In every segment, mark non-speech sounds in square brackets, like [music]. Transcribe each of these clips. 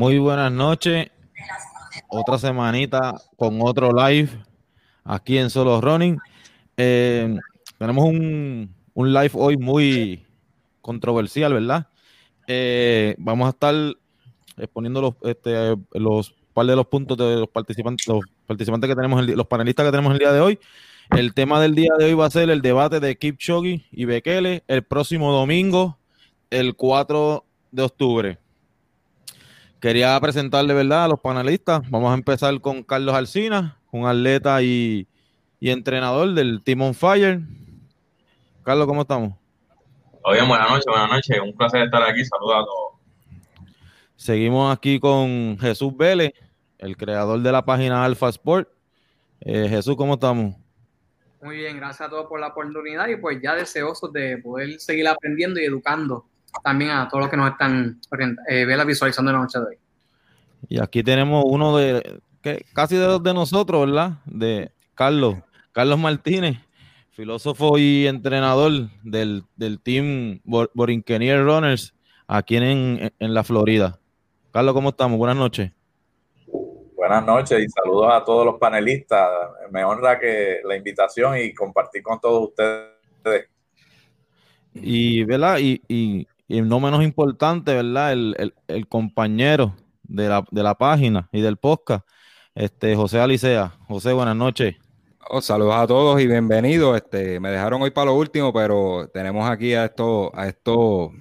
Muy buenas noches. Otra semanita con otro live aquí en Solo Running. Eh, tenemos un, live hoy muy controversial, ¿verdad? Eh, vamos a estar exponiendo los, este, los par de los puntos de los participantes, los participantes que tenemos, los panelistas que tenemos el día de hoy. El tema del día de hoy va a ser el debate de Kipchoge y Bekele el próximo domingo, el 4 de octubre. Quería presentarle, ¿verdad?, a los panelistas. Vamos a empezar con Carlos Alcina, un atleta y, entrenador del Team on Fire. Carlos, ¿cómo estamos? Muy bien, buenas noches, buenas noches. Un placer estar aquí. Saludos a todos. Seguimos aquí con Jesús Vélez, el creador de la página Alpha Sport. Eh, Jesús, ¿cómo estamos? Muy bien, gracias a todos por la oportunidad y pues ya deseosos de poder seguir aprendiendo y educando también a todos los que nos están eh, visualizando en la noche de hoy. Y aquí tenemos uno de que casi de los de nosotros, ¿verdad? De Carlos, Carlos Martínez, filósofo y entrenador del, team Borinquenier Runners aquí en, en la Florida. Carlos, ¿cómo estamos? Buenas noches. Buenas noches y saludos a todos los panelistas. Me honra que la invitación y compartir con todos ustedes. Y, ¿verdad? Y, y, y no menos importante, ¿verdad? El, compañero de la, de la, página y del podcast, este José Alicea. José, buenas noches. Oh, saludos a todos y bienvenidos. Este, me dejaron hoy para lo último, pero tenemos aquí a estos a esto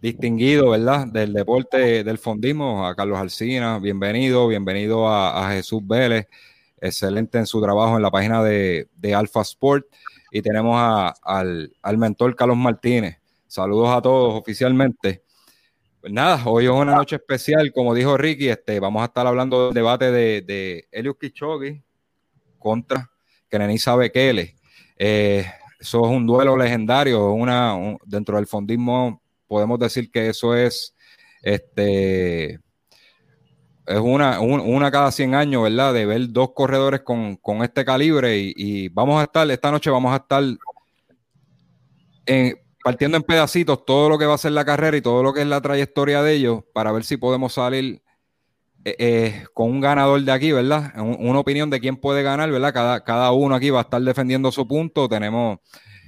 distinguidos, ¿verdad? Del deporte del fondismo, a Carlos Alcina, bienvenido, bienvenido a, Jesús Vélez, excelente en su trabajo en la página de, de Alpha Sport. Y tenemos al, al mentor Carlos Martínez. Saludos a todos oficialmente. Pues nada, hoy es una noche especial, como dijo Ricky, este, vamos a estar hablando del debate de, de Eliud Kichogi contra Kenenisa Bekele. Eh, eso es un duelo legendario, una, dentro del fondismo podemos decir que eso es este es una, una cada 100 años, ¿verdad? De ver dos corredores con, este calibre y, y, vamos a estar, esta noche vamos a estar en, partiendo en pedacitos todo lo que va a ser la carrera y todo lo que es la trayectoria de ellos para ver si podemos salir eh, eh, con un ganador de aquí, ¿verdad? una opinión de quién puede ganar, ¿verdad? Cada, cada uno aquí va a estar defendiendo su punto. Tenemos,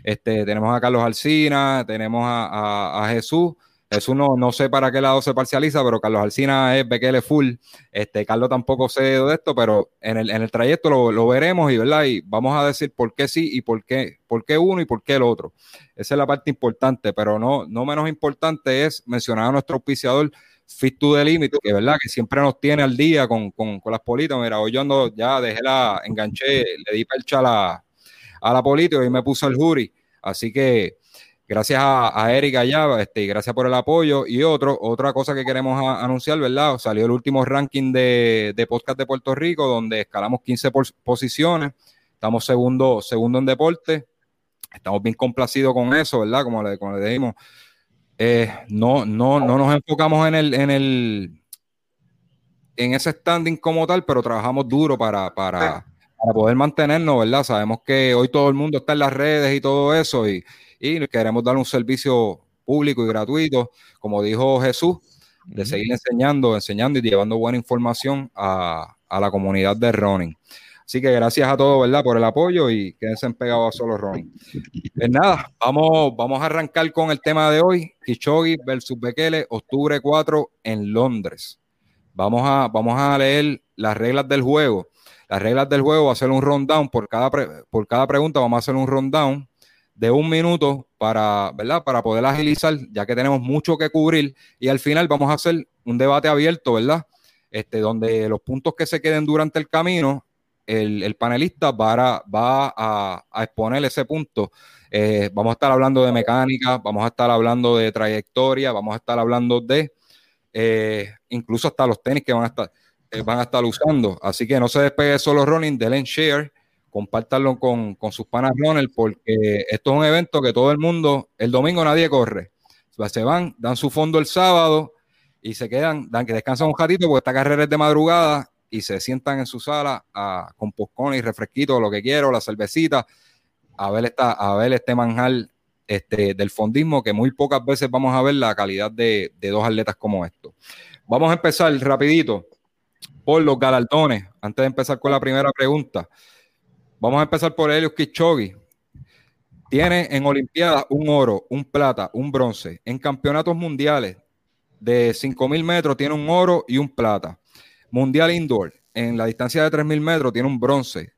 este, tenemos a Carlos Alcina, tenemos a Jesús eso no, no sé para qué lado se parcializa, pero Carlos Alcina es Bekele full. Este, Carlos tampoco sé de esto, pero en el, en el trayecto lo, veremos y, ¿verdad? y vamos a decir por qué sí y por qué, por qué uno y por qué el otro. Esa es la parte importante, pero no, no menos importante es mencionar a nuestro auspiciador Fit to the Limit, que verdad que siempre nos tiene al día con, con, con las políticas. Mira, hoy yo ando, ya dejé la, enganché, le di percha a la, a la política y me puso el jury. Así que Gracias a, Erika allá, este, gracias por el apoyo. Y otro, otra cosa que queremos anunciar, ¿verdad? Salió el último ranking de, podcast de Puerto Rico, donde escalamos 15 posiciones. Estamos segundo, segundo en deporte. Estamos bien complacidos con eso, ¿verdad? Como le, como le dijimos. Eh, no, no, no nos enfocamos en el, en el en ese standing como tal, pero trabajamos duro para, para, para poder mantenernos, ¿verdad? Sabemos que hoy todo el mundo está en las redes y todo eso, y, y queremos dar un servicio público y gratuito, como dijo Jesús, de seguir enseñando, enseñando y llevando buena información a, la comunidad de running. Así que gracias a todos, ¿verdad? Por el apoyo y quédense pegados a solo running. Pues nada, vamos, vamos a arrancar con el tema de hoy, Kichogi versus Bekele, octubre 4 en Londres. Vamos a, vamos a leer las reglas del juego. Las reglas del juego, va a hacer un rundown por cada, por cada pregunta, vamos a hacer un rundown de un minuto para, ¿verdad? Para poder agilizar, ya que tenemos mucho que cubrir. Y al final vamos a hacer un debate abierto, ¿verdad? Este, donde los puntos que se queden durante el camino, el, panelista va, a, exponer ese punto. Eh, vamos a estar hablando de mecánica, vamos a estar hablando de trayectoria, vamos a estar hablando de eh, incluso hasta los tenis que van a estar, eh, van a estar usando. Así que no se despegue solo running, denle share, compártanlo con, sus panas runner, porque esto es un evento que todo el mundo, el domingo nadie corre. Se van, dan su fondo el sábado y se quedan, dan que descansan un ratito porque esta carrera es de madrugada y se sientan en su sala a, con poscón y refresquito, lo que quiero, la cervecita, a ver, esta, a ver este manjar este, del fondismo, que muy pocas veces vamos a ver la calidad de, dos atletas como estos. Vamos a empezar rapidito por los galardones, antes de empezar con la primera pregunta. Vamos a empezar por Helios Kichogi. Tiene en Olimpiadas un oro, un plata, un bronce. En campeonatos mundiales de 5.000 metros tiene un oro y un plata. Mundial Indoor, en la distancia de 3.000 metros, tiene un bronce.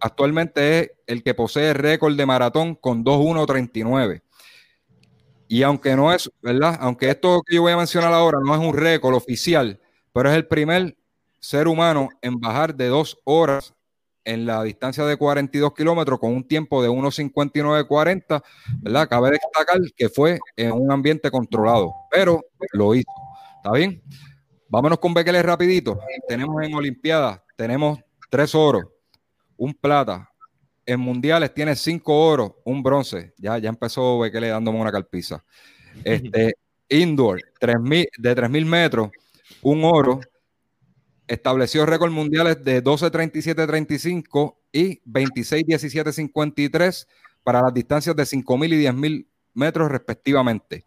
Actualmente es el que posee récord de maratón con 2.139. Y aunque no es, ¿verdad? Aunque esto que yo voy a mencionar ahora no es un récord oficial, pero es el primer ser humano en bajar de dos horas en la distancia de 42 kilómetros con un tiempo de 1.59.40, ¿verdad? Cabe destacar que fue en un ambiente controlado, pero lo hizo. ¿Está bien? Vámonos con Bekele rapidito. Tenemos en Olimpiadas, tenemos tres oros, un plata. En mundiales tiene cinco oros, un bronce. Ya, ya empezó Bekele dándome una calpiza. [laughs] Este, indoor, de 3.000 metros, un oro. Estableció récord mundiales de 12.37.35 y 26.17.53 para las distancias de 5.000 y 10.000 metros respectivamente.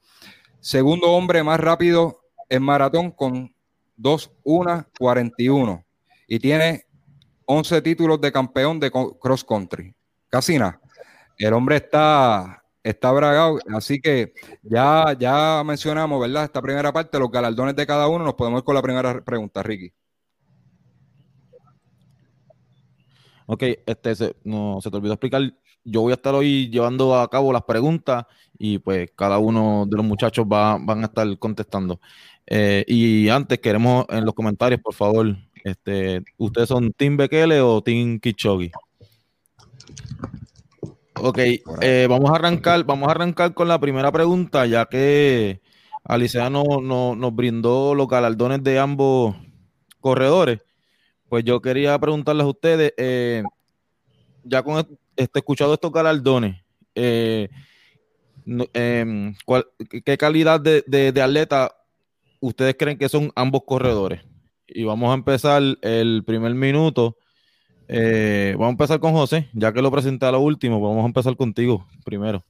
Segundo hombre más rápido en maratón con 2, 1, 41. Y tiene 11 títulos de campeón de cross country. Casi nada. El hombre está, está bragado. Así que ya, ya mencionamos, ¿verdad? Esta primera parte, los galardones de cada uno. Nos podemos ir con la primera pregunta, Ricky. Ok, este se, no, se te olvidó explicar. Yo voy a estar hoy llevando a cabo las preguntas y pues cada uno de los muchachos va, van a estar contestando. Eh, y antes queremos en los comentarios, por favor, este, ¿ustedes son Team Bekele o Team Kichogi? Ok, eh, vamos a arrancar, vamos a arrancar con la primera pregunta, ya que Alicia no, nos brindó los galardones de ambos corredores. Pues yo quería preguntarles a ustedes, eh, ya con este, escuchado estos galardones, em, ¿qué calidad de, de atleta ustedes creen que son ambos corredores. Y vamos a empezar el primer minuto. Eh, vamos a empezar con José, ya que lo presenté a lo último, vamos a empezar contigo primero.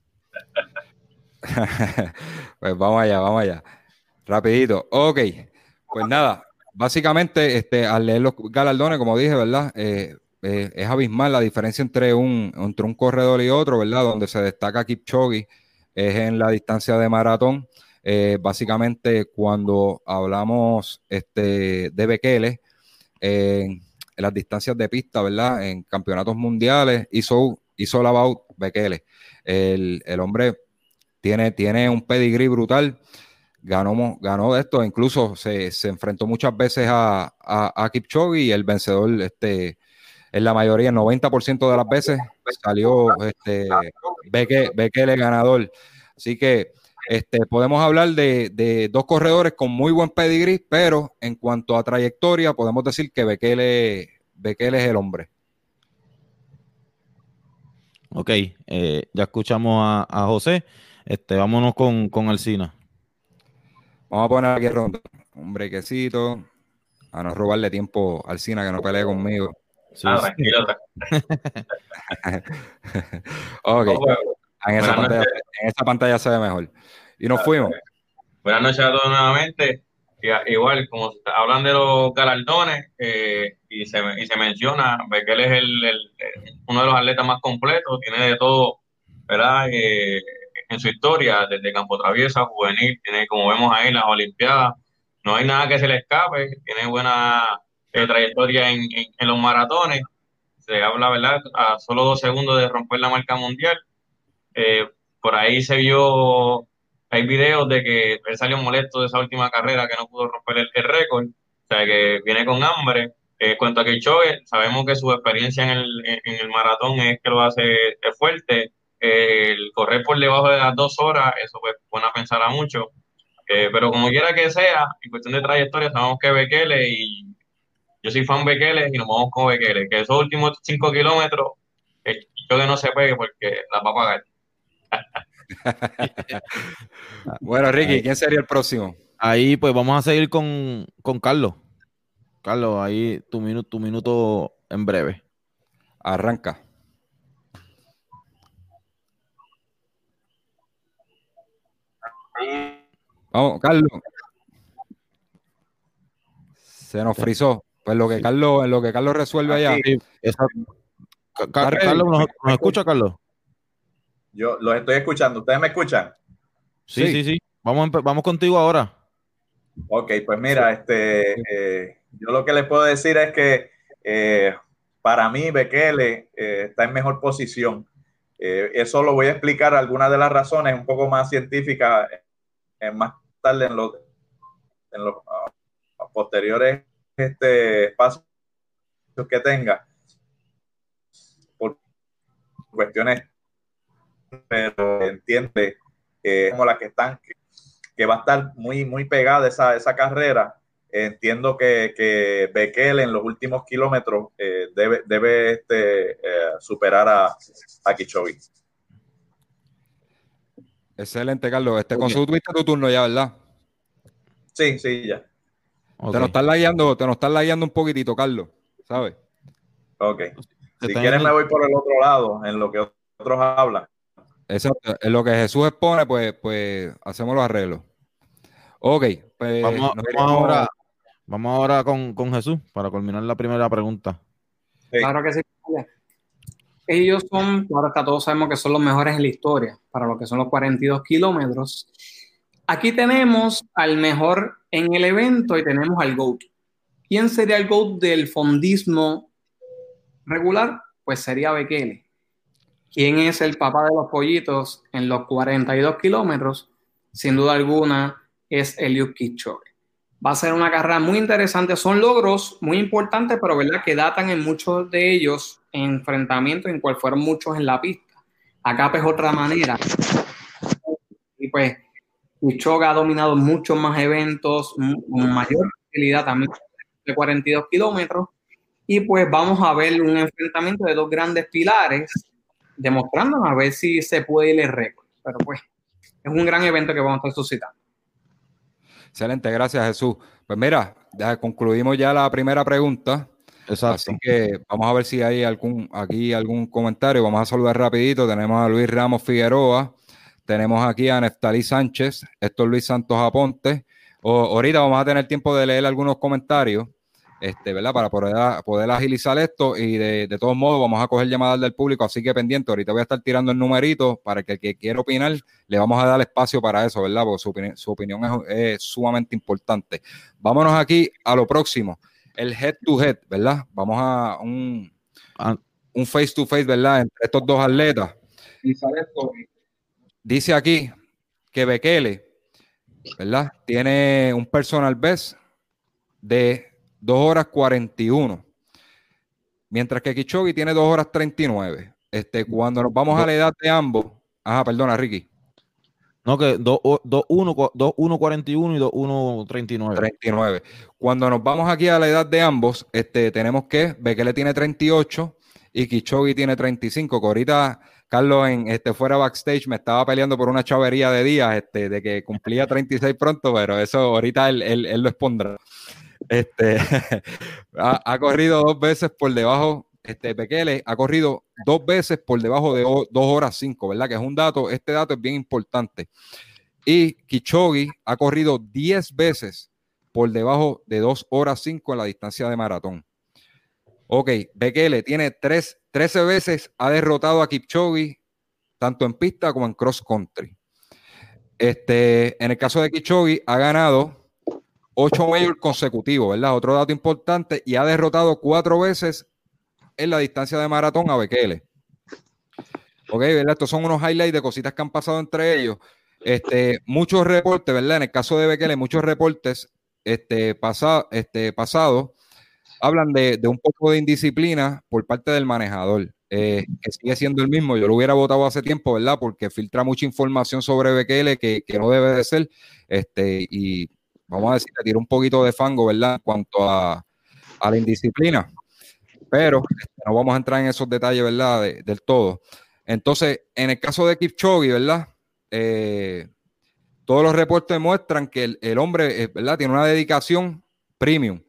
[laughs] pues vamos allá, vamos allá. Rapidito. Ok, pues nada, básicamente este, al leer los galardones, como dije, ¿verdad? Eh, eh, es abismal la diferencia entre un, entre un corredor y otro, ¿verdad? Donde se destaca Kipchoge es en la distancia de maratón. Eh, básicamente, cuando hablamos este, de Bekele, en las distancias de pista, ¿verdad? En campeonatos mundiales, hizo, hizo la Bekele. El, hombre tiene, tiene un pedigrí brutal. Ganó, ganó de esto, incluso se, enfrentó muchas veces a, a, Kipchoge y el vencedor, este, en la mayoría, el 90% de las veces, salió este, Bekele ganador. Así que este, podemos hablar de, dos corredores con muy buen pedigrí, pero en cuanto a trayectoria, podemos decir que Bekele, es el hombre. Ok, eh, ya escuchamos a, José. Este, vámonos con, con Alcina. Vamos a poner aquí ronda. Un brequecito. A no robarle tiempo a Alcina que no pelee conmigo. ah, tranquilo. [laughs] ok. En esa, pantalla, en esa, pantalla, se ve mejor. Y nos fuimos. Buenas noches a todos nuevamente. Igual, como hablan de los galardones eh, y, se, y se menciona, ve que él es el, uno de los atletas más completos, tiene de todo, ¿verdad? Eh, en su historia, desde campo traviesa, juvenil, tiene como vemos ahí las Olimpiadas, no hay nada que se le escape, tiene buena eh, trayectoria en, en, los maratones, se habla, ¿verdad? A solo dos segundos de romper la marca mundial eh, por ahí se vio, hay videos de que él salió molesto de esa última carrera que no pudo romper el, récord, o sea que viene con hambre. En cuanto a Kipchoge, sabemos que su experiencia en el, en el maratón es que lo hace fuerte. El correr por debajo de las dos horas, eso pues pone a pensar a mucho. Eh, pero como quiera que sea, en cuestión de trayectoria, sabemos que Bekele y yo soy fan Bekele y nos vamos con Bekele. Que esos últimos cinco kilómetros, yo que no se pegue porque la va a pagar. [laughs] bueno, Ricky, ¿quién sería el próximo? Ahí pues vamos a seguir con, con Carlos. Carlos, ahí tu minuto, tu minuto en breve. Arranca. Vamos, Carlos. Se nos frizó. Pues lo que Carlos, lo que Carlos resuelve allá. Carlos, ¿nos, escucha, Carlos? Yo los estoy escuchando. ¿Ustedes me escuchan? Sí, sí, sí. Vamos, vamos contigo ahora. Ok, pues mira, este, eh, yo lo que les puedo decir es que eh, para mí Bekele eh, está en mejor posición. eso lo voy a explicar algunas de las razones un poco más científicas más tarde en los, en los ah, posteriores este, espacios que tenga por cuestiones pero entiende como las que están que, va a estar muy muy pegada esa, esa carrera. Entiendo que, que Bekele en los últimos kilómetros eh, debe, debe este, eh, superar a, a Excelente, Carlos. Este, con su tuviste tu turno ya, ¿verdad? Sí, sí, ya. Te nos estás lagueando, te nos estás lagueando un poquitito, Carlos, ¿sabes? Ok. Si quieres me voy por el otro lado, en lo que otros hablan. Exacto. En lo que Jesús expone, pues, pues hacemos los arreglos. Ok, pues vamos, ahora, vamos ahora con, con, Jesús para culminar la primera pregunta. Claro que sí ellos son, ahora todos sabemos que son los mejores en la historia, para lo que son los 42 kilómetros. Aquí tenemos al mejor en el evento y tenemos al GOAT. ¿Quién sería el GOAT del fondismo regular? Pues sería Bekele. ¿Quién es el papá de los pollitos en los 42 kilómetros? Sin duda alguna es Eliud Kipchoge. Va a ser una carrera muy interesante. Son logros muy importantes, pero verdad que datan en muchos de ellos enfrentamientos en cual fueron muchos en la pista. Acá pues otra manera. Y pues Michoga ha dominado muchos más eventos, con mayor facilidad también de 42 kilómetros. Y pues vamos a ver un enfrentamiento de dos grandes pilares, demostrando a ver si se puede ir el récord. Pero pues es un gran evento que vamos a estar suscitando. Excelente, gracias Jesús. Pues mira, ya concluimos ya la primera pregunta. Exacto. Así que vamos a ver si hay algún aquí algún comentario. Vamos a saludar rapidito. Tenemos a Luis Ramos Figueroa, tenemos aquí a Neftalí Sánchez, esto es Luis Santos Aponte. O, ahorita vamos a tener tiempo de leer algunos comentarios este, ¿verdad? Para poder, poder agilizar esto y de, todos modos vamos a coger llamadas del público, así que pendiente, ahorita voy a estar tirando el numerito para que el que quiera opinar, le vamos a dar espacio para eso, ¿verdad? Porque su, opinión, es, sumamente importante. Vámonos aquí a lo próximo, el head to head, ¿verdad? Vamos a un, un face to face, ¿verdad? Entre estos dos atletas. Dice aquí que Bekele, ¿verdad? Tiene un personal best de 2 horas 41. Mientras que Kichogi tiene 2 horas 39. Este, cuando nos vamos a la edad de ambos. Ajá, perdona, Ricky. No, que 2.1.41 y 2.1.39. 39. Cuando nos vamos aquí a la edad de ambos, este, tenemos que Bekele tiene 38 y Kichogi tiene 35. Que ahorita Carlos en este fuera backstage me estaba peleando por una chavería de días, este, de que cumplía 36 pronto, pero eso ahorita él, él, él lo expondrá. Este, [laughs] ha, corrido dos veces por debajo, este Bekele ha corrido dos veces por debajo de dos horas cinco, ¿verdad? Que es un dato, este dato es bien importante. Y Kichogi ha corrido diez veces por debajo de dos horas cinco en la distancia de maratón. Ok, Bekele tiene tres, 13 veces ha derrotado a Kipchoge, tanto en pista como en cross country. Este, en el caso de Kipchoge, ha ganado ocho majors consecutivos, ¿verdad? Otro dato importante, y ha derrotado cuatro veces en la distancia de maratón a Bekele. Ok, ¿verdad? Estos son unos highlights de cositas que han pasado entre ellos. Este, muchos reportes, ¿verdad? En el caso de Bekele, muchos reportes este, este, pasados hablan de, un poco de indisciplina por parte del manejador, eh, que sigue siendo el mismo. Yo lo hubiera votado hace tiempo, ¿verdad? Porque filtra mucha información sobre Bekele que, que no debe de ser. Este, y vamos a decir, le tira un poquito de fango, ¿verdad? En cuanto a, la indisciplina. Pero este, no vamos a entrar en esos detalles, ¿verdad? del todo. Entonces, en el caso de Kipchoge, ¿verdad? Eh, todos los reportes demuestran que el, hombre, eh, ¿verdad? Tiene una dedicación premium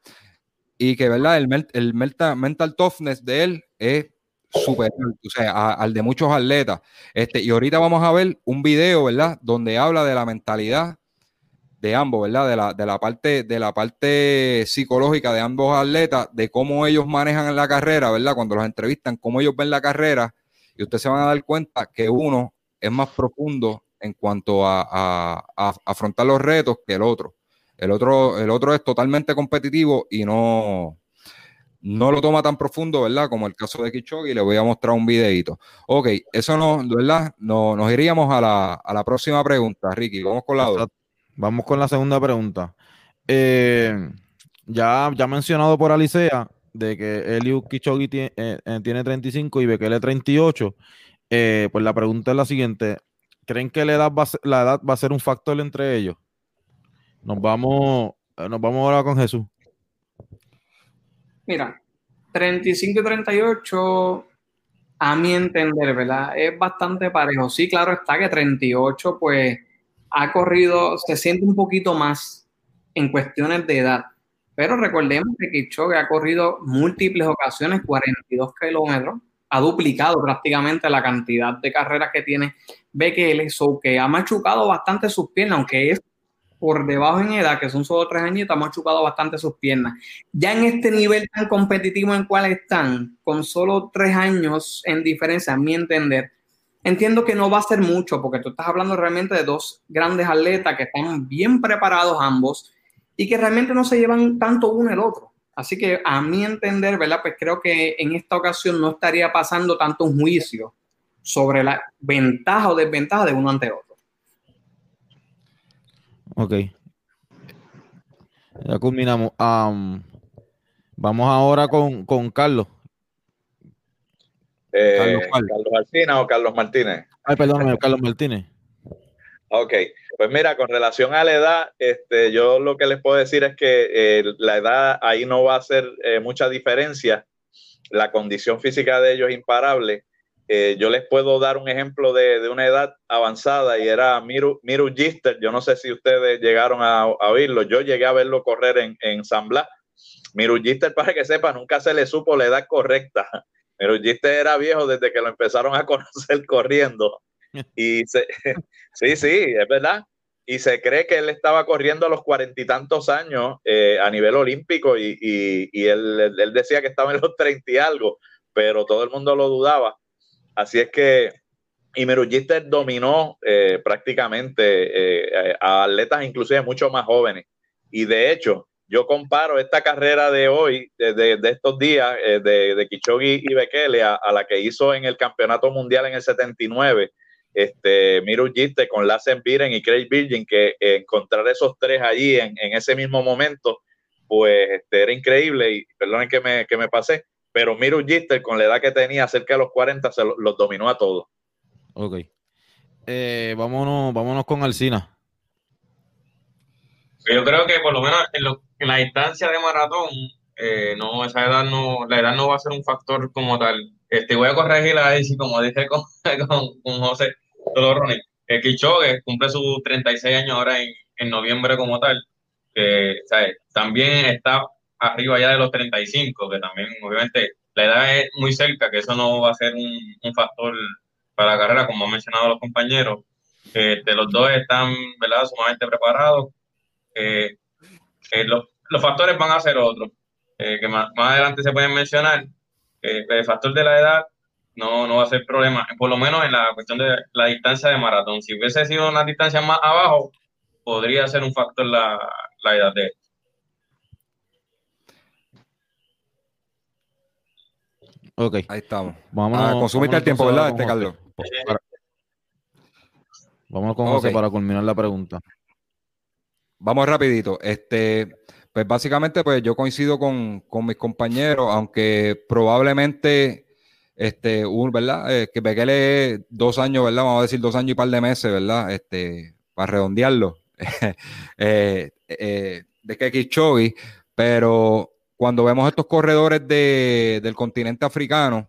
y que, ¿verdad? El, el mental, toughness de él es superior, o sea, al de muchos atletas. Este, y ahorita vamos a ver un video, ¿verdad? Donde habla de la mentalidad de ambos, ¿verdad? De la, de la, parte, de la parte psicológica de ambos atletas, de cómo ellos manejan la carrera, ¿verdad? Cuando los entrevistan, cómo ellos ven la carrera, y ustedes se van a dar cuenta que uno es más profundo en cuanto a, afrontar los retos que el otro. El otro, el otro es totalmente competitivo y no, no lo toma tan profundo, ¿verdad? Como el caso de Kichogi, le voy a mostrar un videito. Ok, eso no, ¿verdad? No, nos iríamos a la, a la próxima pregunta, Ricky. Vamos con la otra. Vamos con la segunda pregunta. Eh, ya, ya mencionado por Alicea de que Eliu Kichogi tiene, eh, eh, tiene 35 y Bekele 38, pues la pregunta es la siguiente. ¿Creen que la edad, va, la edad va a ser un factor entre ellos? Nos vamos, nos vamos ahora con Jesús. Mira, 35 y 38, a mi entender, ¿verdad? Es bastante parejo. Sí, claro está que 38, pues ha corrido, se siente un poquito más en cuestiones de edad. Pero recordemos que Kipchoge ha corrido múltiples ocasiones, 42 kilómetros, ha duplicado prácticamente la cantidad de carreras que tiene BKL, so que ha machucado bastante sus piernas, aunque es por debajo en edad, que son solo tres años, ha machucado bastante sus piernas. Ya en este nivel tan competitivo en cual están, con solo tres años en diferencia, a mi entender, Entiendo que no va a ser mucho porque tú estás hablando realmente de dos grandes atletas que están bien preparados ambos y que realmente no se llevan tanto uno el otro. Así que a mi entender, ¿verdad? Pues creo que en esta ocasión no estaría pasando tanto un juicio sobre la ventaja o desventaja de uno ante otro. Ok. Ya culminamos. vamos ahora con, con Carlos. Eh, Carlos, o Carlos Martínez. Ay, perdón, Carlos Martínez. [laughs] Ok, pues mira, con relación a la edad, este, yo lo que les puedo decir es que eh, la edad ahí no va a hacer eh, mucha diferencia. La condición física de ellos es imparable. yo les puedo dar un ejemplo de, una edad avanzada y era Miru, Miru Gister. Yo no sé si ustedes llegaron a, oírlo. Yo llegué a verlo correr en, en San Blas. Miru Gister, para que sepa, nunca se le supo la edad correcta pero era viejo desde que lo empezaron a [laughs] conocer corriendo. Y [laughs] sí, sí, es verdad. Y se cree que él estaba corriendo a los cuarenta y tantos años eh, a nivel olímpico y, él, decía que estaba en los treinta y algo, pero todo el mundo lo dudaba. Así es que y Gister dominó eh, prácticamente eh, a atletas inclusive mucho más jóvenes. Y de hecho, yo comparo esta carrera de hoy, de, estos días, eh, de, de y Bekele, a, la que hizo en el Campeonato Mundial en el 79, este, Miru Gitte con Lassen Biren y Craig Virgin, que encontrar esos tres allí en, ese mismo momento, pues este, era increíble y perdonen que me, que me pasé, pero Miru Gitte con la edad que tenía, cerca de los 40, se los dominó a todos. Ok. Eh, vámonos, vámonos con Alcina. Yo creo que por lo menos en, la distancia de maratón, eh, no, esa edad no, la edad no va a ser un factor como tal. Este, voy a corregir ahí, si como dije [laughs] con, con, José Doloroni, que Kichogue cumple sus 36 años ahora en, en noviembre como tal, que también está arriba ya de los 35, que también obviamente la edad es muy cerca, que eso no va a ser un, un factor para la carrera, como han mencionado los compañeros. Este, los dos están ¿verdad? sumamente preparados eh, eh, los, factores van a ser otros, eh, que más, adelante se pueden mencionar. el factor de la edad no, no va a ser problema, por lo menos en la cuestión de la distancia de maratón. Si hubiese sido una distancia más abajo, podría ser un factor la, la edad de él. Ok. Ahí estamos. Vamos a consumir el tiempo, ¿verdad, este Carlos? Vamos con José para culminar la pregunta. Vamos rapidito. Este, Pues básicamente, pues yo coincido con, mis compañeros, aunque probablemente, este, un, ¿verdad? Eh, que Bekele dos años, ¿verdad? Vamos a decir dos años y par de meses, ¿verdad? Este, para redondearlo, [laughs] eh, eh, de que pero cuando vemos estos corredores del continente africano,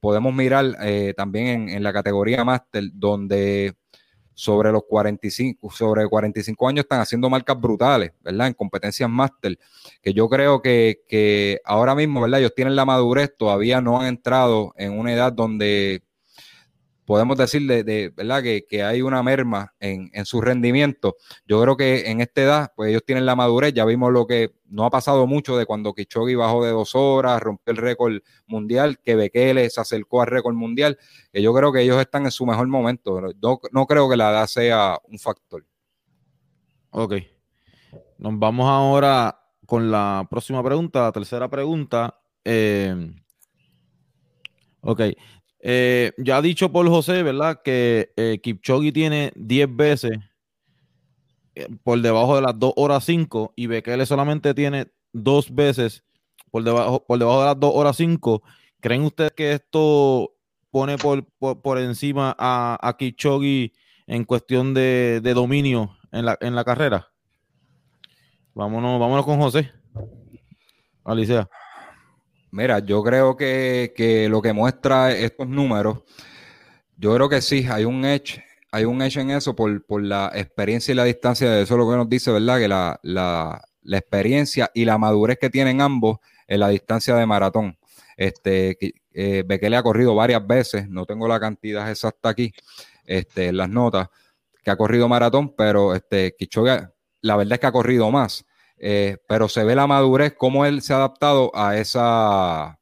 podemos mirar también en, en, la categoría Master, donde sobre los 45, sobre 45 años están haciendo marcas brutales, ¿verdad? En competencias máster, que yo creo que, que, ahora mismo, ¿verdad? Ellos tienen la madurez, todavía no han entrado en una edad donde podemos decir de, ¿verdad? Que, hay una merma en, su rendimiento. Yo creo que en esta edad, pues ellos tienen la madurez. Ya vimos lo que no ha pasado mucho de cuando Kichogi bajó de dos horas, rompió el récord mundial, que Bekele se acercó al récord mundial. Que yo creo que ellos están en su mejor momento. No, creo que la edad sea un factor. Ok. Nos vamos ahora con la próxima pregunta, la tercera pregunta. Eh, ok, eh, ya ha dicho Paul José, ¿verdad? Que eh, Kipchoge tiene 10 veces eh, por debajo de las 2 horas 5 y Bekele solamente tiene dos veces por debajo, por debajo de las 2 horas 5. ¿Creen ustedes que esto pone por, por, encima a, a Kipchoge en cuestión de, de dominio en la, en la, carrera? Vámonos, vámonos con José. Alicia. Mira, yo creo que, lo que muestra estos números, yo creo que sí, hay un edge, hay un edge en eso por, la experiencia y la distancia, de eso es lo que nos dice, ¿verdad? Que la, experiencia y la madurez que tienen ambos en la distancia de maratón. Este, eh, Bekele ha corrido varias veces, no tengo la cantidad exacta aquí, este, en las notas, que ha corrido maratón, pero este, la verdad es que ha corrido más. Eh, pero se ve la madurez, cómo él se ha adaptado a esa,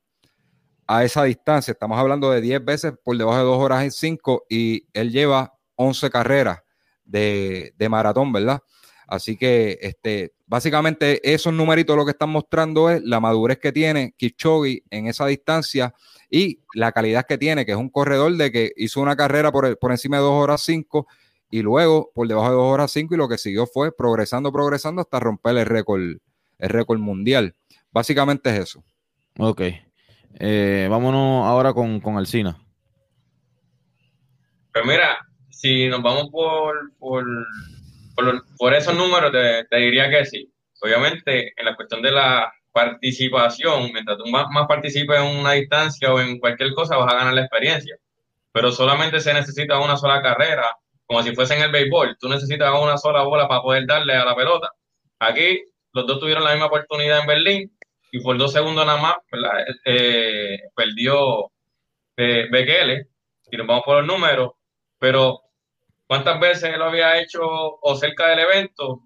a esa distancia. Estamos hablando de 10 veces por debajo de 2 horas y 5 y él lleva 11 carreras de, maratón, ¿verdad? Así que este, básicamente esos numeritos lo que están mostrando es la madurez que tiene Kipchoge en esa distancia y la calidad que tiene, que es un corredor de que hizo una carrera por, por encima de 2 horas 5 y luego por debajo de 2 horas 5 y lo que siguió fue progresando, progresando hasta romper el récord, el récord mundial. Básicamente es eso. Ok. Eh, vámonos ahora con, con Alcina. Pues mira, si nos vamos por, por, por, esos números, te, diría que sí. Obviamente, en la cuestión de la participación, mientras tú más, más participes en una distancia o en cualquier cosa, vas a ganar la experiencia. Pero solamente se necesita una sola carrera como si fuese en el béisbol. Tú necesitas una sola bola para poder darle a la pelota. Aquí los dos tuvieron la misma oportunidad en Berlín y por dos segundos nada más eh, perdió eh, Bekele y nos vamos por los números. Pero ¿cuántas veces lo había hecho o cerca del evento?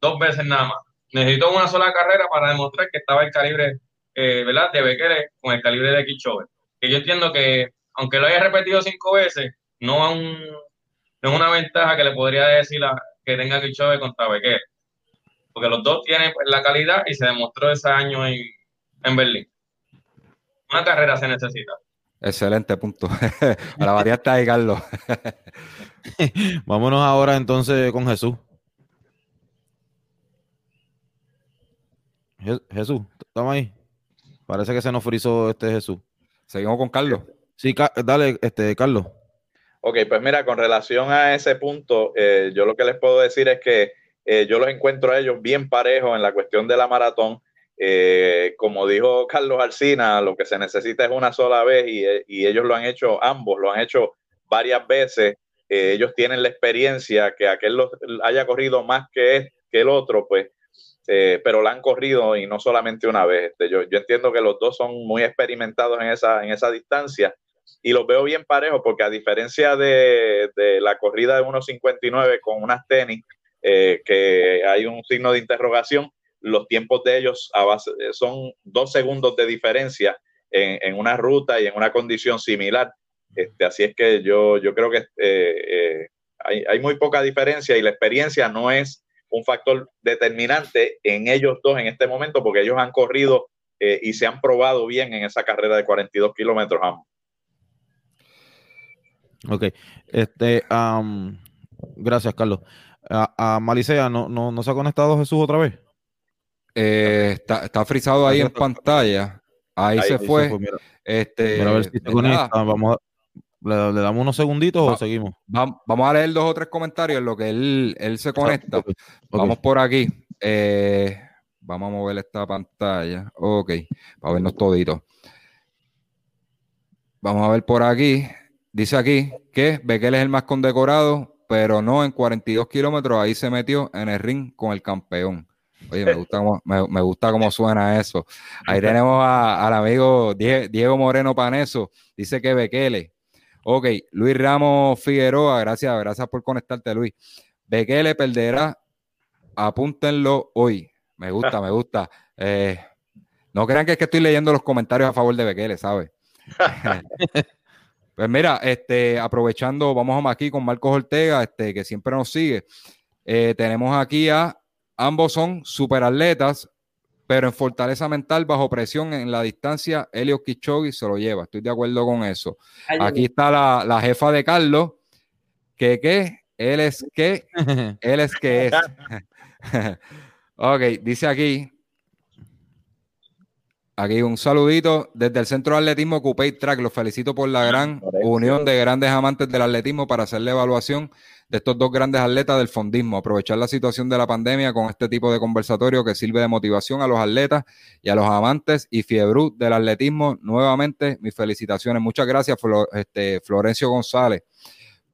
Dos veces nada más. Necesitó una sola carrera para demostrar que estaba el calibre eh, ¿verdad? de Bekele con el calibre de Kichove. Que yo entiendo que, aunque lo haya repetido cinco veces, no un, es una ventaja que le podría decir a, que tenga Kichove contra Bekele. Porque los dos tienen la calidad y se demostró ese año en, en Berlín. Una carrera se necesita. Excelente punto. [laughs] a la variante ahí, Carlos. [laughs] Vámonos ahora entonces con Jesús. Jesús, estamos ahí. Parece que se nos frizó este Jesús. Seguimos con Carlos. Sí, dale, este, Carlos. Ok, pues mira, con relación a ese punto, eh, yo lo que les puedo decir es que eh, yo los encuentro a ellos bien parejos en la cuestión de la maratón. Eh, como dijo Carlos Alcina, lo que se necesita es una sola vez y, ellos lo han hecho ambos, lo han hecho varias veces. ellos tienen la experiencia que aquel haya corrido más que, que el otro, pues, pero la han corrido y no solamente una vez. Este, yo, yo entiendo que los dos son muy experimentados en esa, en esa distancia y los veo bien parejos porque a diferencia de, la corrida de 1.59 con unas tenis, eh, que hay un signo de interrogación, los tiempos de ellos son dos segundos de diferencia en, una ruta y en una condición similar. Este, así es que yo, yo creo que eh, eh, hay, muy poca diferencia y la experiencia no es un factor determinante en ellos dos en este momento porque ellos han corrido y se han probado bien en esa carrera de 42 kilómetros ambos. Ok. Este, gracias, Carlos. A, Malicea, ¿no, no, se ha conectado Jesús otra vez? Eh, está, está frisado ahí en pantalla. Ahí, se fue. Este, a ver si se conecta. Vamos ¿le, damos unos segunditos o seguimos? vamos a leer dos o tres comentarios en lo que él, se conecta. Vamos por aquí. Eh, vamos a mover esta pantalla. Ok, para vernos toditos. Vamos a ver por aquí. Dice aquí que Bekel es el más condecorado, pero no en 42 kilómetros. Ahí se metió en el ring con el campeón. Oye, me gusta cómo, me, gusta cómo suena eso. Ahí tenemos al amigo Diego Moreno Paneso. Dice que Bekele. Ok, Luis Ramos Figueroa, gracias, gracias por conectarte, Luis. Bekele perderá. Apúntenlo hoy. Me gusta, me gusta. Eh, no crean que es que estoy leyendo los comentarios a favor de Bekele, ¿sabes? [laughs] pues mira, este, aprovechando, vamos aquí con Marcos Ortega, este, que siempre nos sigue. Eh, tenemos aquí a ambos son superatletas, pero en fortaleza mental, bajo presión en la distancia, Elio Kichogi se lo lleva. Estoy de acuerdo con eso. Aquí está la, jefa de Carlos, que qué, él es que, [laughs] él es que es. [laughs] ok, dice aquí, Aquí un saludito desde el Centro de Atletismo Coupé Track. Los felicito por la gran unión de grandes amantes del atletismo para hacer la evaluación de estos dos grandes atletas del fondismo. Aprovechar la situación de la pandemia con este tipo de conversatorio que sirve de motivación a los atletas y a los amantes y fiebrú del atletismo. Nuevamente, mis felicitaciones. Muchas gracias, este, Florencio González.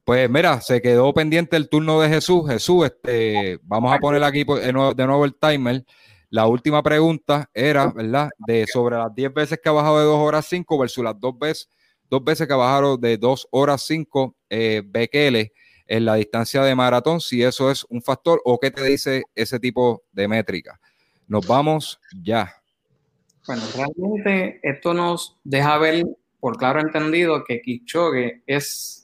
Pues mira, se quedó pendiente el turno de Jesús. Jesús, este, vamos a poner aquí de nuevo el timer. La última pregunta era, ¿verdad? De sobre las 10 veces que ha bajado de 2 horas 5 versus las dos veces, dos veces que ha bajado de 2 horas 5 eh, Bekele en la distancia de maratón, si eso es un factor o qué te dice ese tipo de métrica. Nos vamos ya. Bueno, realmente esto nos deja ver por claro entendido que Kichogue es,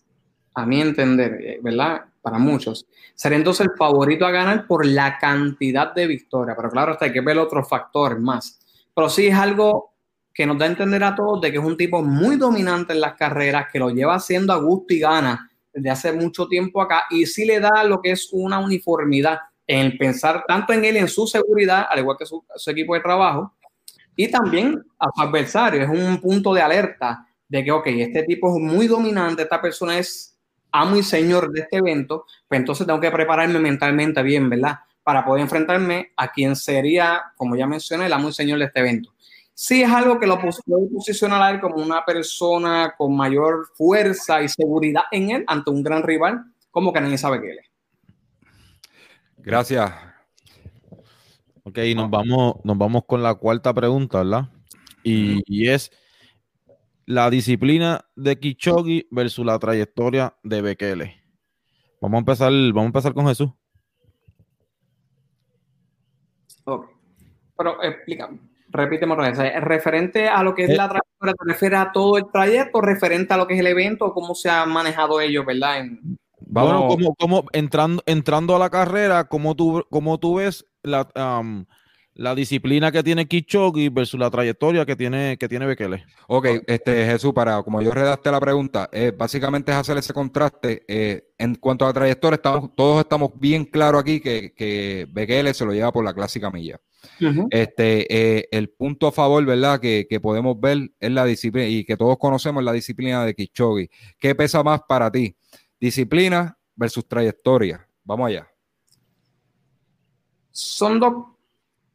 a mi entender, eh, ¿verdad? Para muchos, sería entonces el favorito a ganar por la cantidad de victorias. Pero claro, hasta hay que ver otros factores más. Pero sí es algo que nos da a entender a todos de que es un tipo muy dominante en las carreras, que lo lleva haciendo a gusto y gana desde hace mucho tiempo acá y sí le da lo que es una uniformidad en pensar tanto en él en su seguridad, al igual que su, su equipo de trabajo, y también a su adversario. Es un punto de alerta de que, ok, este tipo es muy dominante, esta persona es amo y señor de este evento, pues entonces tengo que prepararme mentalmente bien, ¿verdad? Para poder enfrentarme a quien sería, como ya mencioné, el amo y señor de este evento. Sí es algo que lo puede posicionar a él como una persona con mayor fuerza y seguridad en él ante un gran rival, como que nadie sabe que él es. Gracias. Ok, nos vamos, nos vamos con la cuarta pregunta, ¿verdad? Y, y es la disciplina de Kichogi versus la trayectoria de Bekele. Vamos a empezar, vamos a empezar con Jesús. Ok. Pero explica, repíteme otra vez. Referente a lo que es la eh. trayectoria, ¿te refieres a todo el trayecto? ¿Referente a lo que es el evento? ¿Cómo se ha manejado ellos, verdad? Bueno, como, entrando, entrando a la carrera, ¿cómo tú, cómo tú ves la, la disciplina que tiene Kichogi versus la trayectoria que tiene, que tiene Bekele. Ok, este, Jesús, para como yo redacté la pregunta, eh, básicamente es hacer ese contraste. Eh, en cuanto a la trayectoria, estamos, todos estamos bien claros aquí que, que Bekele se lo lleva por la clásica milla. este, eh, el punto a favor, ¿verdad? Que, que, podemos ver es la disciplina y que todos conocemos la disciplina de Kichogi. ¿Qué pesa más para ti? Disciplina versus trayectoria. Vamos allá. Son dos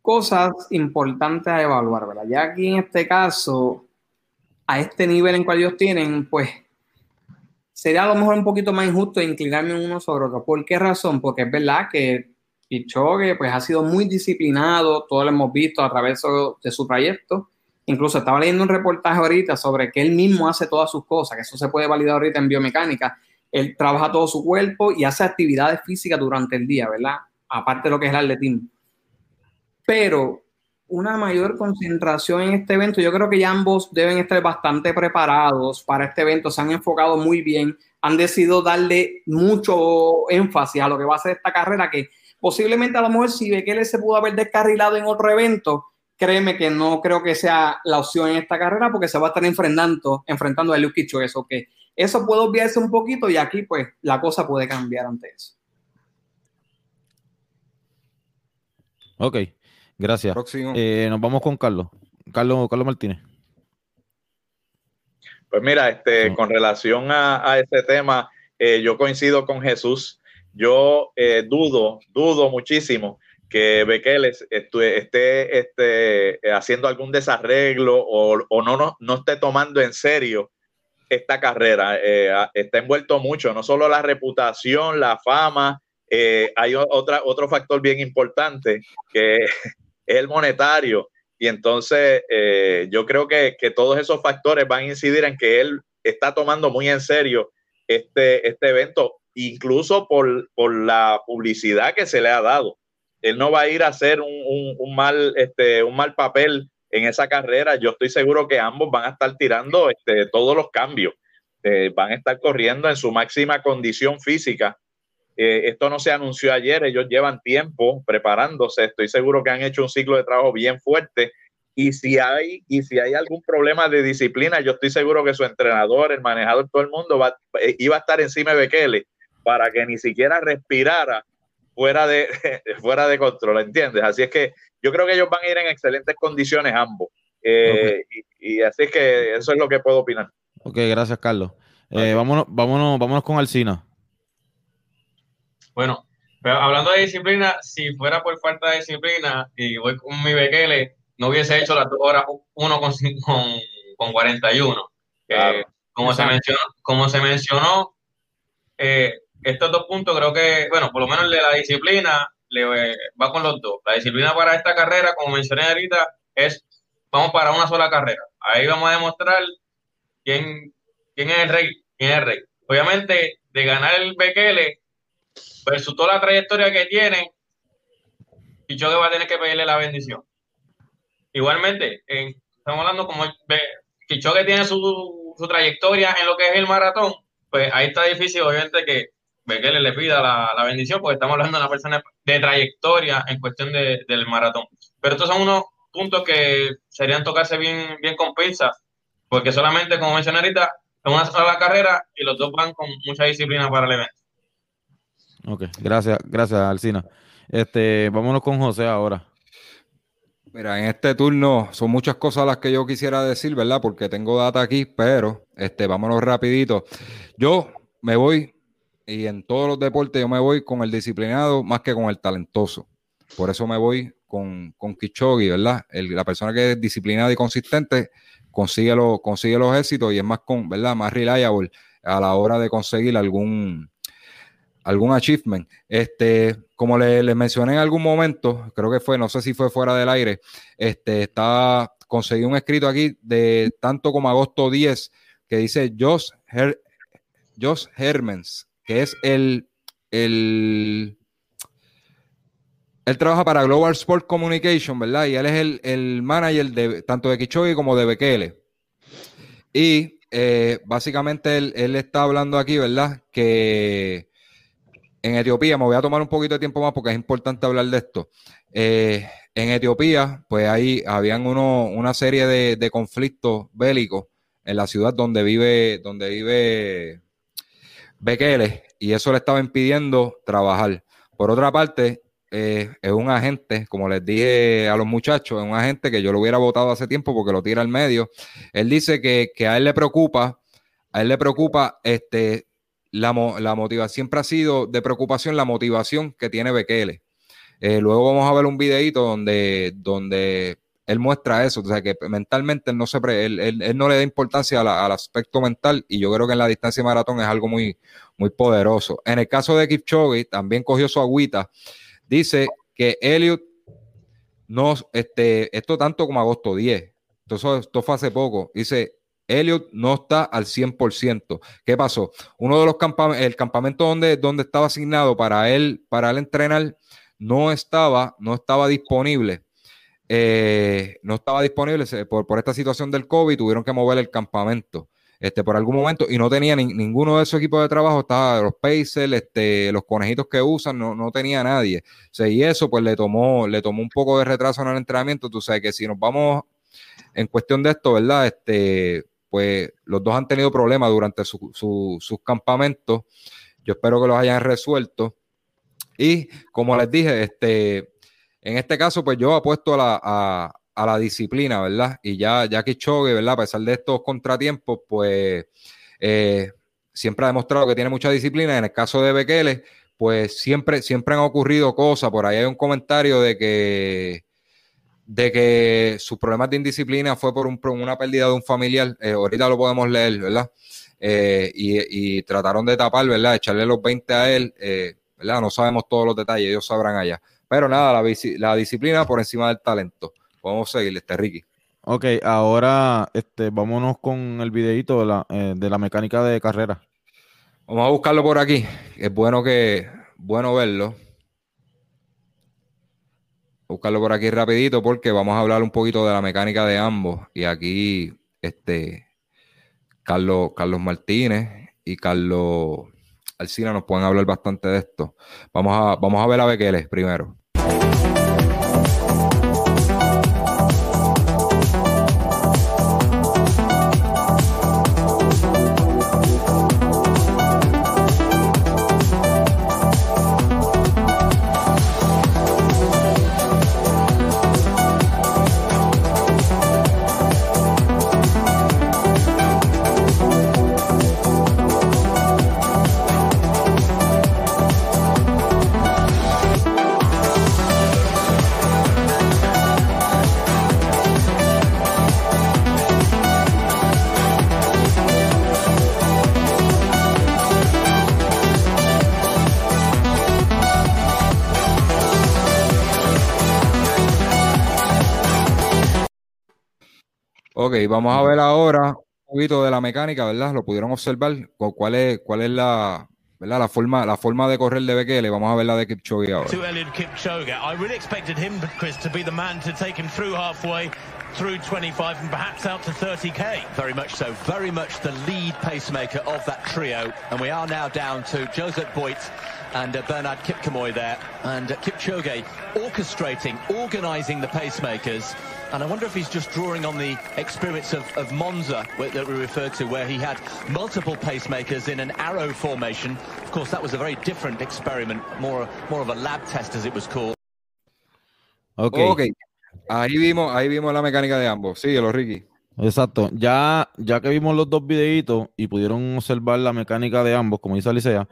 cosas importantes a evaluar, ¿verdad? Ya aquí en este caso, a este nivel en cual ellos tienen, pues sería a lo mejor un poquito más injusto inclinarme uno sobre otro. ¿Por qué razón? Porque es verdad que Pichogue pues ha sido muy disciplinado, todo lo hemos visto a través de su trayecto. Incluso estaba leyendo un reportaje ahorita sobre que él mismo hace todas sus cosas, que eso se puede validar ahorita en biomecánica. Él trabaja todo su cuerpo y hace actividades físicas durante el día, ¿verdad? Aparte de lo que es el atletismo pero una mayor concentración en este evento. Yo creo que ya ambos deben estar bastante preparados para este evento, se han enfocado muy bien, han decidido darle mucho énfasis a lo que va a ser esta carrera, que posiblemente a lo mejor si Bekele se pudo haber descarrilado en otro evento, créeme que no creo que sea la opción en esta carrera porque se va a estar enfrentando, enfrentando a Luke eso que eso puede obviarse un poquito y aquí pues la cosa puede cambiar ante eso. Ok. Gracias. Eh, nos vamos con Carlos. Carlos, Carlos Martínez. Pues mira, este, con relación a, a este tema, eh, yo coincido con Jesús. Yo eh, dudo, dudo muchísimo que Bekele esté, esté, haciendo algún desarreglo o, no, no, no, esté tomando en serio esta carrera. está envuelto mucho, no solo la reputación, la fama, hay otra, otro factor bien importante que [laughs] es el monetario. Y entonces eh, yo creo que, todos esos factores van a incidir en que él está tomando muy en serio este, este evento, incluso por, la publicidad que se le ha dado. Él no va a ir a hacer un, mal, este, un mal papel en esa carrera. Yo estoy seguro que ambos van a estar tirando este, todos los cambios. Eh, van a estar corriendo en su máxima condición física eh, esto no se anunció ayer, ellos llevan tiempo preparándose, estoy seguro que han hecho un ciclo de trabajo bien fuerte y si hay y si hay algún problema de disciplina, yo estoy seguro que su entrenador, el manejador, todo el mundo va, eh, iba a estar encima de Bekele para que ni siquiera respirara fuera de, [laughs] fuera de control, ¿entiendes? Así es que yo creo que ellos van a ir en excelentes condiciones ambos. Eh, y, así es que eso es lo que puedo opinar. Ok, gracias, Carlos. vámonos, vámonos, vámonos con Alcina. Bueno, pero hablando de disciplina, si fuera por falta de disciplina y voy con mi Bekele, no hubiese hecho las dos horas 1 con, con, con 41. Eh, como, se mencionó, como se mencionó, eh, estos dos puntos creo que, bueno, por lo menos de la disciplina le, eh, va con los dos. La disciplina para esta carrera, como mencioné ahorita, es vamos para una sola carrera. Ahí vamos a demostrar quién, quién es el rey, quién es el rey. Obviamente, de ganar el Bekele, versus toda la trayectoria que tiene, Kichogue va a tener que pedirle la bendición. Igualmente, estamos hablando como Kichogue tiene su, trayectoria en lo que es el maratón, pues ahí está difícil, obviamente, que Bekele le pida la, bendición, porque estamos hablando de una persona de trayectoria en cuestión del maratón. Pero estos son unos puntos que serían tocarse bien, bien con pinzas, porque solamente, como mencioné ahorita, es una sola carrera y los dos van con mucha disciplina para el evento. Ok, gracias, gracias, Alcina. Este, vámonos con José ahora. Mira, en este turno son muchas cosas las que yo quisiera decir, ¿verdad? Porque tengo data aquí, pero este, vámonos rapidito. Yo me voy, y en todos los deportes yo me voy con el disciplinado más que con el talentoso. Por eso me voy con, con Kichogi, ¿verdad? la persona que es disciplinada y consistente consigue, consigue los éxitos y es más, con, ¿verdad? más reliable a la hora de conseguir algún, algún achievement. Este, como les le mencioné en algún momento, creo que fue, no sé si fue fuera del aire, este, está, conseguí un escrito aquí de tanto como agosto 10 que dice Josh, Her, Josh Hermans, que es el, el, él trabaja para Global Sport Communication, ¿verdad? Y él es el, el manager de tanto de Kichogi como de Bekele. Y eh, básicamente él, él, está hablando aquí, ¿verdad? Que en Etiopía, me voy a tomar un poquito de tiempo más porque es importante hablar de esto. Eh, en Etiopía, pues ahí habían uno, una serie de, conflictos bélicos en la ciudad donde vive, donde vive Bekele, y eso le estaba impidiendo trabajar. Por otra parte, eh, es un agente, como les dije a los muchachos, es un agente que yo lo hubiera votado hace tiempo porque lo tira al medio. Él dice que a él le preocupa, a él le preocupa este la, motivación siempre ha sido de preocupación la motivación que tiene Bekele. Eh, luego vamos a ver un videito donde, donde él muestra eso, o sea que mentalmente él no, se él, no le da importancia al aspecto mental y yo creo que en la distancia maratón es algo muy, muy poderoso. En el caso de Kipchoge, también cogió su agüita, dice que Elliot no, este, esto tanto como agosto 10, esto, esto fue hace poco, dice, Elliot no está al 100%. ¿Qué pasó? Uno de los campamentos, el campamento donde, donde estaba asignado para él, para él entrenar, no estaba, no estaba disponible. Eh, no estaba disponible por, por, esta situación del COVID, tuvieron que mover el campamento. Este, por algún momento, y no tenía ninguno de esos equipos de trabajo, estaba los Pacers, este, los conejitos que usan, no, no tenía nadie. y eso pues le tomó, le tomó un poco de retraso en el entrenamiento. Tú sabes que si nos vamos en cuestión de esto, ¿verdad? Este, pues los dos han tenido problemas durante sus campamentos. Yo espero que los hayan resuelto. Y como les dije, este, En este caso, pues yo apuesto a la, a, la disciplina, ¿verdad? Y ya, ya que Chogue, ¿verdad? A pesar de estos contratiempos, pues eh, siempre ha demostrado que tiene mucha disciplina. En el caso de Bekele, pues siempre, siempre han ocurrido cosas. Por ahí hay un comentario de que de que sus problemas de indisciplina fue por, una pérdida de un familiar, eh, ahorita lo podemos leer, ¿verdad? Eh, y, trataron de tapar, ¿verdad? Echarle los 20 a él, eh, ¿verdad? No sabemos todos los detalles, ellos sabrán allá. Pero nada, la, disciplina por encima del talento. Podemos seguir, este Ricky. Ok, ahora este, vámonos con el videito de la, de la mecánica de carrera. Vamos a buscarlo por aquí. Es bueno que, bueno verlo buscarlo por aquí rapidito porque vamos a hablar un poquito de la mecánica de ambos. Y aquí, este, Carlos, Carlos Martínez y Carlos Alcina nos pueden hablar bastante de esto. Vamos a, vamos a ver a Bequeles primero. Ok, vamos a ver ahora un poquito de la mecánica, ¿verdad? Lo pudieron observar. ¿Cuál es, cuál es la, ¿verdad? La forma, la forma de correr de Bekele. Vamos a ver la de Kipchoge ahora. To Eliud Kipchoge. I really expected him, Chris, to be the man to take him through halfway, through 25 and perhaps out to 30k. Very much so. Very much the lead pacemaker of that trio. And we are now down to Joseph Boit and uh, Bernard Kipkamoy there. And uh, Kipchoge orchestrating, organising the pacemakers. And I wonder if he's just drawing on the experience of, of Monza that we referred to, where he had multiple pacemakers in an arrow formation. Of course, that was a very different experiment, more, more of a lab test, as it was called. Okay. ok. Ahí vimos, ahí vimos la mecánica de ambos. Síguelo, Ricky. Exacto. Ya, ya que vimos los dos videitos y pudieron observar la mecánica de ambos, como dice Alicia,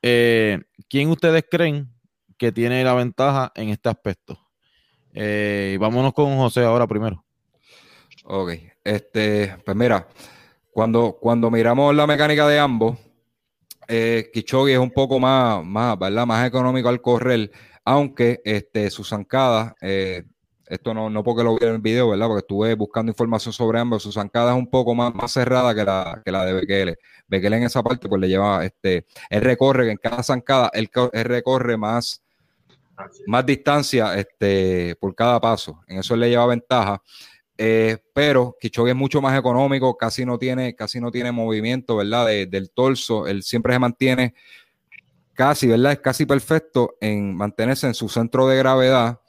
eh, ¿quién ustedes creen que tiene la ventaja en este aspecto? Eh, vámonos con José ahora primero. Ok, este, pues mira, cuando, cuando miramos la mecánica de ambos, eh, es un poco más, más, ¿verdad? más económico al correr, aunque este, su zancada, eh, esto no, no porque lo vi en el video, ¿verdad? Porque estuve buscando información sobre ambos, su zancada es un poco más, más cerrada que la, que la de Bekele. Bekele en esa parte, pues le lleva, este, él recorre, en cada zancada, él recorre más más distancia este, por cada paso. En eso le lleva ventaja. Eh, pero Kichogue es mucho más económico, casi no tiene, casi no tiene movimiento, ¿verdad? del torso, él siempre se mantiene casi, ¿verdad? Es casi perfecto en mantenerse en su centro de gravedad.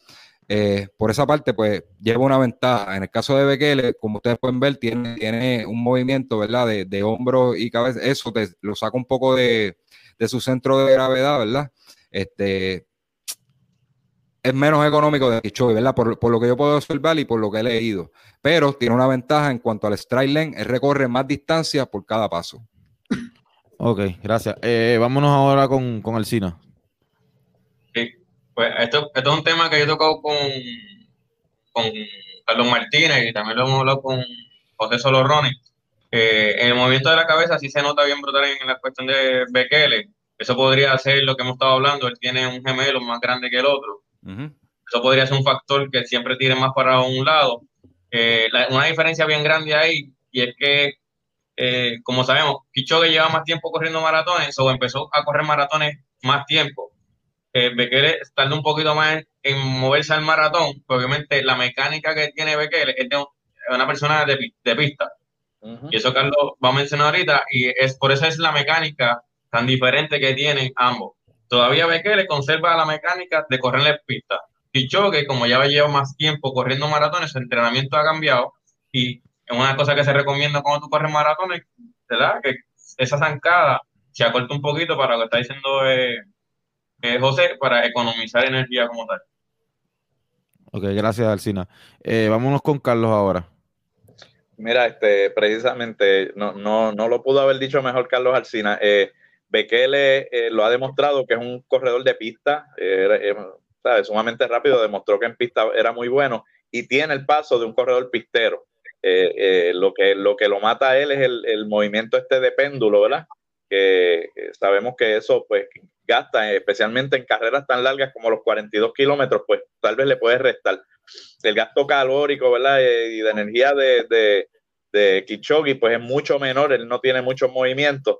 Eh, por esa parte, pues lleva una ventaja. En el caso de Bekele, como ustedes pueden ver, tiene, tiene un movimiento, ¿verdad? De, de hombro y cabeza. Eso te, lo saca un poco de, de su centro de gravedad, ¿verdad? Este, es menos económico de Kichoy, ¿verdad? Por, lo que yo puedo observar y por lo que he leído. Pero tiene una ventaja en cuanto al strike length, él recorre más distancia por cada paso. Ok, gracias. Eh, vámonos ahora con, con el Sina. Sí, pues esto, es un tema que yo he tocado con, con Carlos Martínez y también lo hemos hablado con José Solorroni. en el movimiento de la cabeza sí se nota bien brutal en la cuestión de Bekele. Eso podría ser lo que hemos estado hablando. Él tiene un gemelo más grande que el otro eso podría ser un factor que siempre tire más para un lado. Eh, una diferencia bien grande ahí, y es que, eh, como sabemos, Kichogue lleva más tiempo corriendo maratones, o empezó a correr maratones más tiempo. Eh, Bekele tarda un poquito más en, moverse al maratón, obviamente la mecánica que tiene Bekele es de una persona de, de pista. Y eso Carlos va a mencionar ahorita, y es por eso es la mecánica tan diferente que tienen ambos. Todavía le conserva la mecánica de correr en la pista. que como ya lleva más tiempo corriendo maratones, su entrenamiento ha cambiado y es una cosa que se recomienda cuando tú corres maratones, ¿verdad? Que esa zancada se acorta un poquito para lo que está diciendo eh, eh, José, para economizar energía como tal. Ok, gracias, Alcina. Eh, vámonos con Carlos ahora. Mira, este, precisamente, no, no, no lo pudo haber dicho mejor Carlos Alcina. Eh, Bekele eh, lo ha demostrado que es un corredor de pista, eh, sumamente rápido, demostró que en pista era muy bueno y tiene el paso de un corredor pistero. lo, que, lo que lo mata a él es el, movimiento este de péndulo, ¿verdad? Que sabemos que eso pues gasta, especialmente en carreras tan largas como los 42 kilómetros, pues tal vez le puede restar. El gasto calórico, ¿verdad? Eh, y de energía de, de, de Kichogi, pues es mucho menor, él no tiene muchos movimientos,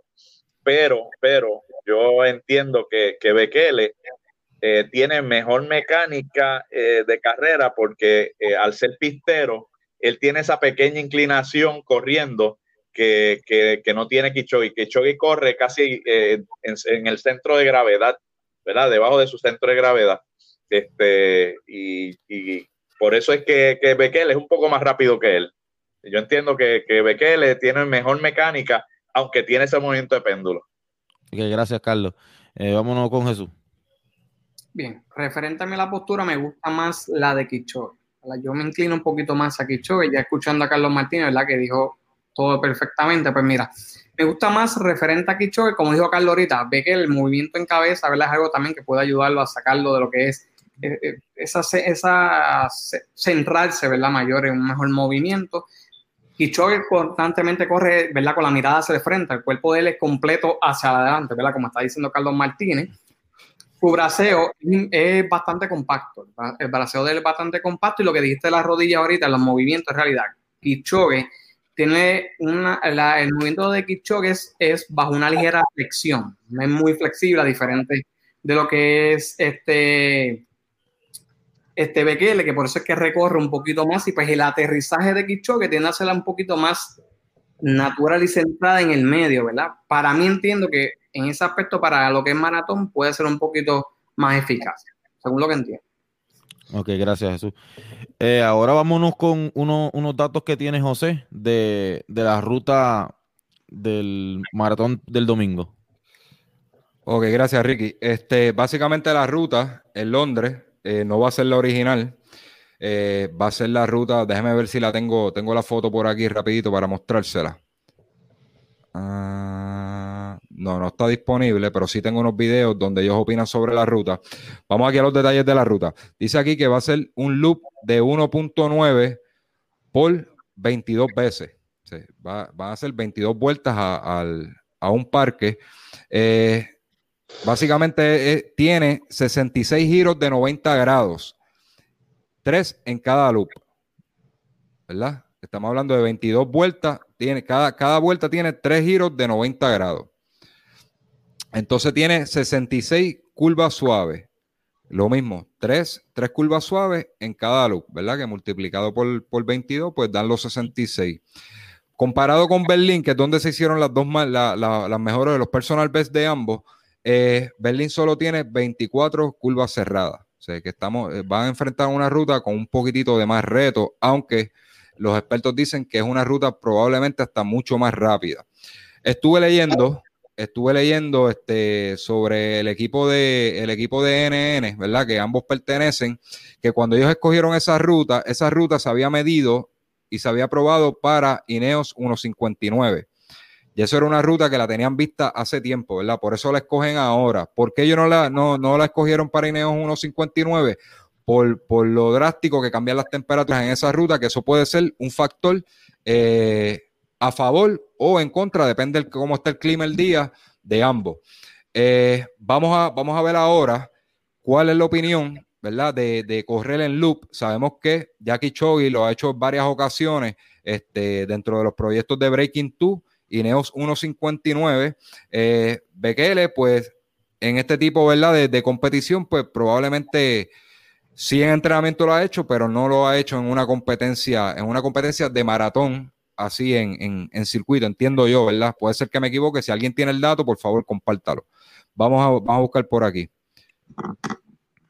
pero, pero yo entiendo que, que Bekele eh, tiene mejor mecánica eh, de carrera porque al ser pistero, él tiene esa pequeña inclinación corriendo que, no tiene Kichogi. Kichogi corre casi eh, en, el centro de gravedad, ¿verdad? Debajo de su centro de gravedad. Este, y, por eso es que, que Bekele es un poco más rápido que él. Yo entiendo que, que Bekele tiene mejor mecánica, aunque tiene ese movimiento de péndulo. gracias, Carlos. Eh, vámonos con Jesús. Bien, referente a la postura, me gusta más la de Kichogi. Yo me inclino un poquito más a Kichogi, ya escuchando a Carlos Martínez, ¿verdad? Que dijo todo perfectamente. Pues mira, me gusta más referente a Kichoke, como dijo Carlos ahorita, ve que el movimiento en cabeza, ¿verdad? Es algo también que puede ayudarlo a sacarlo de lo que es eh, eh, esa, esa centrarse, ¿verdad? Mayor en un mejor movimiento. Kichoke constantemente corre, ¿verdad? Con la mirada hacia el frente, el cuerpo de él es completo hacia adelante, ¿verdad? Como está diciendo Carlos Martínez. Su braceo es bastante compacto, el braceo de él es bastante compacto y lo que dijiste de la rodilla ahorita, los movimientos en realidad. Kichoke tiene una, el movimiento de Kichoke es, bajo una ligera flexión, es muy flexible, diferente de lo que es este, este Bekele, que por eso es que recorre un poquito más y pues el aterrizaje de Kichoke tiene a ser un poquito más natural y centrada en el medio, ¿verdad? Para mí entiendo que en ese aspecto, para lo que es maratón, puede ser un poquito más eficaz, según lo que entiendo. Ok, gracias Jesús. Eh, ahora vámonos con unos datos que tiene José de, la ruta del maratón del domingo. Ok, gracias Ricky. Este, básicamente la ruta en Londres eh, no va a ser la original. Eh, va a ser la ruta, déjeme ver si la tengo, tengo la foto por aquí rapidito para mostrársela. Ah, no, no está disponible, pero sí tengo unos videos donde ellos opinan sobre la ruta. Vamos aquí a los detalles de la ruta. Dice aquí que va a ser un loop de 1.9 por 22 veces. va, a ser 22 vueltas a, un parque. Eh, básicamente eh, tiene 66 giros de 90 grados, 3 en cada loop. ¿Verdad? Estamos hablando de 22 vueltas. Tiene, cada, cada vuelta tiene 3 giros de 90 grados. Entonces tiene 66 curvas suaves. Lo mismo, 3, curvas suaves en cada loop, ¿verdad? Que multiplicado por, por 22, pues dan los 66. Comparado con Berlín, que es donde se hicieron las dos las mejores de los personal best de ambos, eh, Berlín solo tiene 24 curvas cerradas. O sea que estamos, eh, van a enfrentar una ruta con un poquitito de más reto, aunque los expertos dicen que es una ruta probablemente hasta mucho más rápida. Estuve leyendo, estuve leyendo este, sobre el equipo de el equipo de NN, ¿verdad? Que ambos pertenecen, que cuando ellos escogieron esa ruta, esa ruta se había medido y se había probado para Ineos 159. Y eso era una ruta que la tenían vista hace tiempo, ¿verdad? Por eso la escogen ahora. ¿Por qué ellos no la, no, no la escogieron para Ineos 159? por, lo drástico que cambian las temperaturas en esa ruta, que eso puede ser un factor eh, a favor o en contra, depende de cómo está el clima el día de ambos. Eh, vamos, a, vamos a ver ahora cuál es la opinión, ¿verdad? De, correr en loop. Sabemos que Jackie Chogi lo ha hecho en varias ocasiones este, dentro de los proyectos de Breaking 2 y Neos 159. Eh, Bekele, pues, en este tipo, ¿verdad? De, competición, pues probablemente Sí en entrenamiento lo ha hecho, pero no lo ha hecho en una competencia, en una competencia de maratón, así en, circuito, entiendo yo, ¿verdad? Puede ser que me equivoque. Si alguien tiene el dato, por favor, compártalo. Vamos a, vamos a buscar por aquí.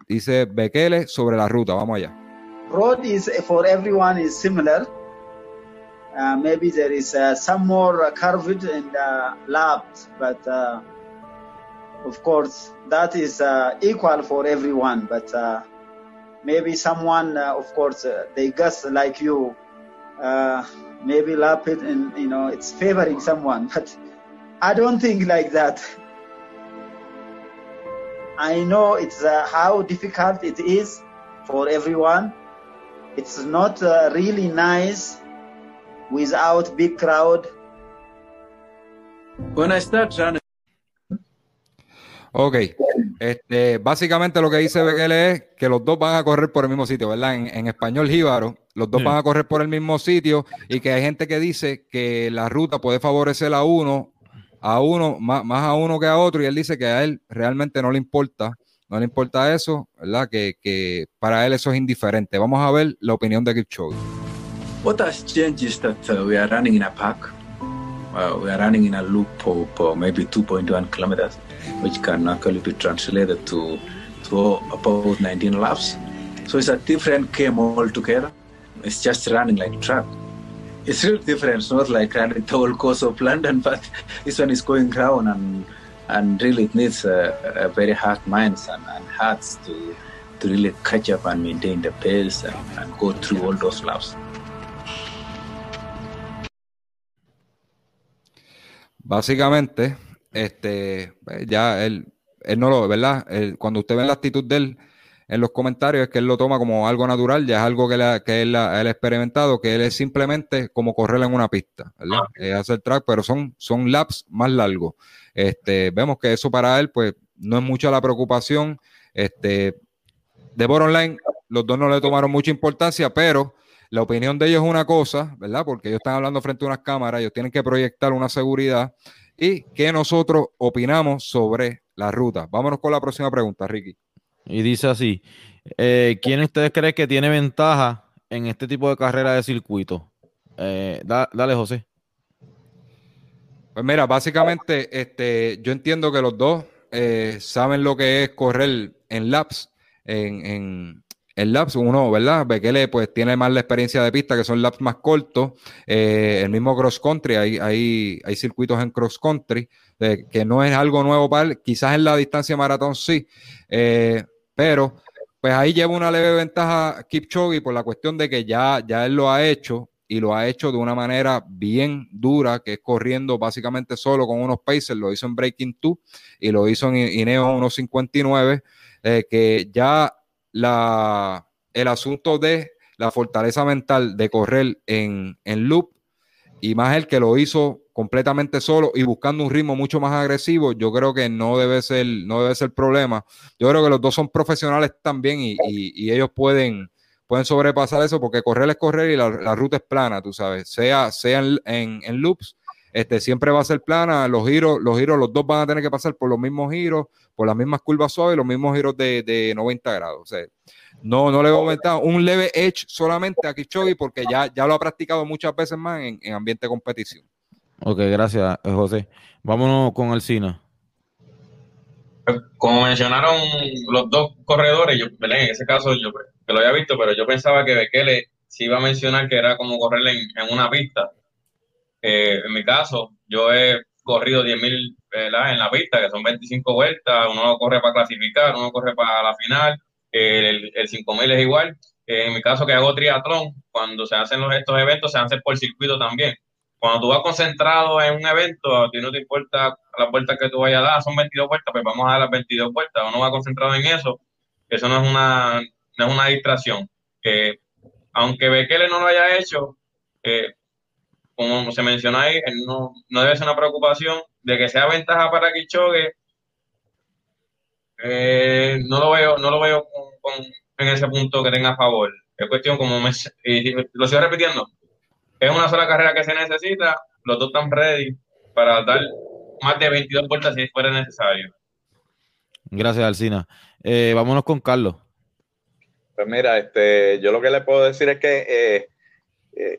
Dice Bekele sobre la ruta. Vamos allá. Road is for everyone is similar. Uh, maybe there is uh, some more curved and uh, labs, but uh, of course that is uh, equal for everyone. But uh, maybe someone, uh, of course, uh, they guess like you, uh, maybe lap it and you know it's favoring someone, [laughs] but I don't think like that. I know it's uh, how difficult it is for everyone. It's not uh, really nice without big crowd. When I start running. Ok, este, básicamente lo que dice Bekele es que los dos van a correr por el mismo sitio, ¿verdad? En, en español jíbaro, los dos Sí. van a correr por el mismo sitio y que hay gente que dice que la ruta puede favorecer a uno, a uno, más, más a uno que a otro, y él dice que a él realmente no le importa, no le importa eso, ¿verdad? Que, que para él eso es indiferente. Vamos a ver la opinión de Kipchoge. What has changed is that uh, we are running in a park. Uh, we are running in a loop of uh, maybe 2.1 kilometers, which can actually be translated to, to about 19 laps. So it's a different game altogether. It's just running like track. It's really different. It's not like running the whole course of London, [laughs] but this one is going round and and really it needs a, a very hard minds and, and hearts to to really catch up and maintain the pace and, and go through all those laps. Básicamente, este, ya él, él no lo, ¿verdad? Él- cuando usted ve la actitud de él en los comentarios, es que él lo toma como algo natural, ya es algo que, la- que él, ha- él ha experimentado, que él es simplemente como correr en una pista, ¿verdad? Es hacer track, pero son, son laps más largos. Este, vemos que eso para él, pues, no es mucha la preocupación. Este, de bottom line, los dos no le tomaron mucha importancia, pero la opinión de ellos es una cosa, ¿verdad? Porque ellos están hablando frente a unas cámaras, ellos tienen que proyectar una seguridad y que nosotros opinamos sobre la ruta. Vámonos con la próxima pregunta, Ricky. Y dice así, eh, ¿quién ustedes creen que tiene ventaja en este tipo de carrera de circuito? Eh, da- dale, José. Pues mira, básicamente, este, yo entiendo que los dos eh, saben lo que es correr en laps, en, en, en laps, uno, ¿verdad? Bekele pues tiene más la experiencia de pista, que son laps más cortos, eh, el mismo cross country, hay, hay, hay circuitos en cross country, eh, que no es algo nuevo para él, quizás en la distancia maratón sí, eh, pero pues ahí lleva una leve ventaja Kipchoge por la cuestión de que ya, ya él lo ha hecho y lo ha hecho de una manera bien dura, que es corriendo básicamente solo con unos pacers, lo hizo en Breaking 2 y lo hizo en Ineos 1.59, eh, que ya la, el asunto de la fortaleza mental de correr en, en loop y más el que lo hizo completamente solo y buscando un ritmo mucho más agresivo, yo creo que no debe ser, no debe ser problema. Yo creo que los dos son profesionales también y, y- ellos pueden, pueden sobrepasar eso porque correr es correr y la, la ruta es plana, tú sabes, sea, sea en- en loops, este, siempre va a ser plana, los giros, los giros, los dos van a tener que pasar por los mismos giros, por las mismas curvas suaves, los mismos giros de, de 90 grados. O sea, no, no le voy a aumentar un leve edge solamente a Kipchoge porque ya, ya lo ha practicado muchas veces más en, en ambiente de competición. Ok, gracias, eh, José. Vámonos con Alcina. Como mencionaron los dos corredores, yo, en ese caso yo que lo había visto, pero yo pensaba que Bekele sí iba a mencionar que era como correr en, en una pista. Eh, en mi caso, yo he corrido 10.000 ¿verdad? en la pista, que son 25 vueltas, uno corre para clasificar, uno corre para la final, el, el 5.000 es igual. Eh, en mi caso, que hago triatlón, cuando se hacen los, estos eventos, se hacen por circuito también. Cuando tú vas concentrado en un evento, a ti no te importa las vueltas que tú vayas a dar, son 22 vueltas, pues vamos a dar las 22 vueltas. Uno va concentrado en eso, eso no es una, no es una distracción. Que aunque Bekele no lo haya hecho, eh, como se menciona ahí, no, no debe ser una preocupación de que sea ventaja para Kichogue. Eh, no lo veo, no lo veo con, con- en ese punto que tenga a favor. Es cuestión como me, y lo sigo repitiendo. Es una sola carrera que se necesita, los dos están ready para dar más de 22 vueltas si fuera necesario. Gracias, Alcina. Eh, vámonos con Carlos. Pues mira, este, yo lo que le puedo decir es que eh, eh,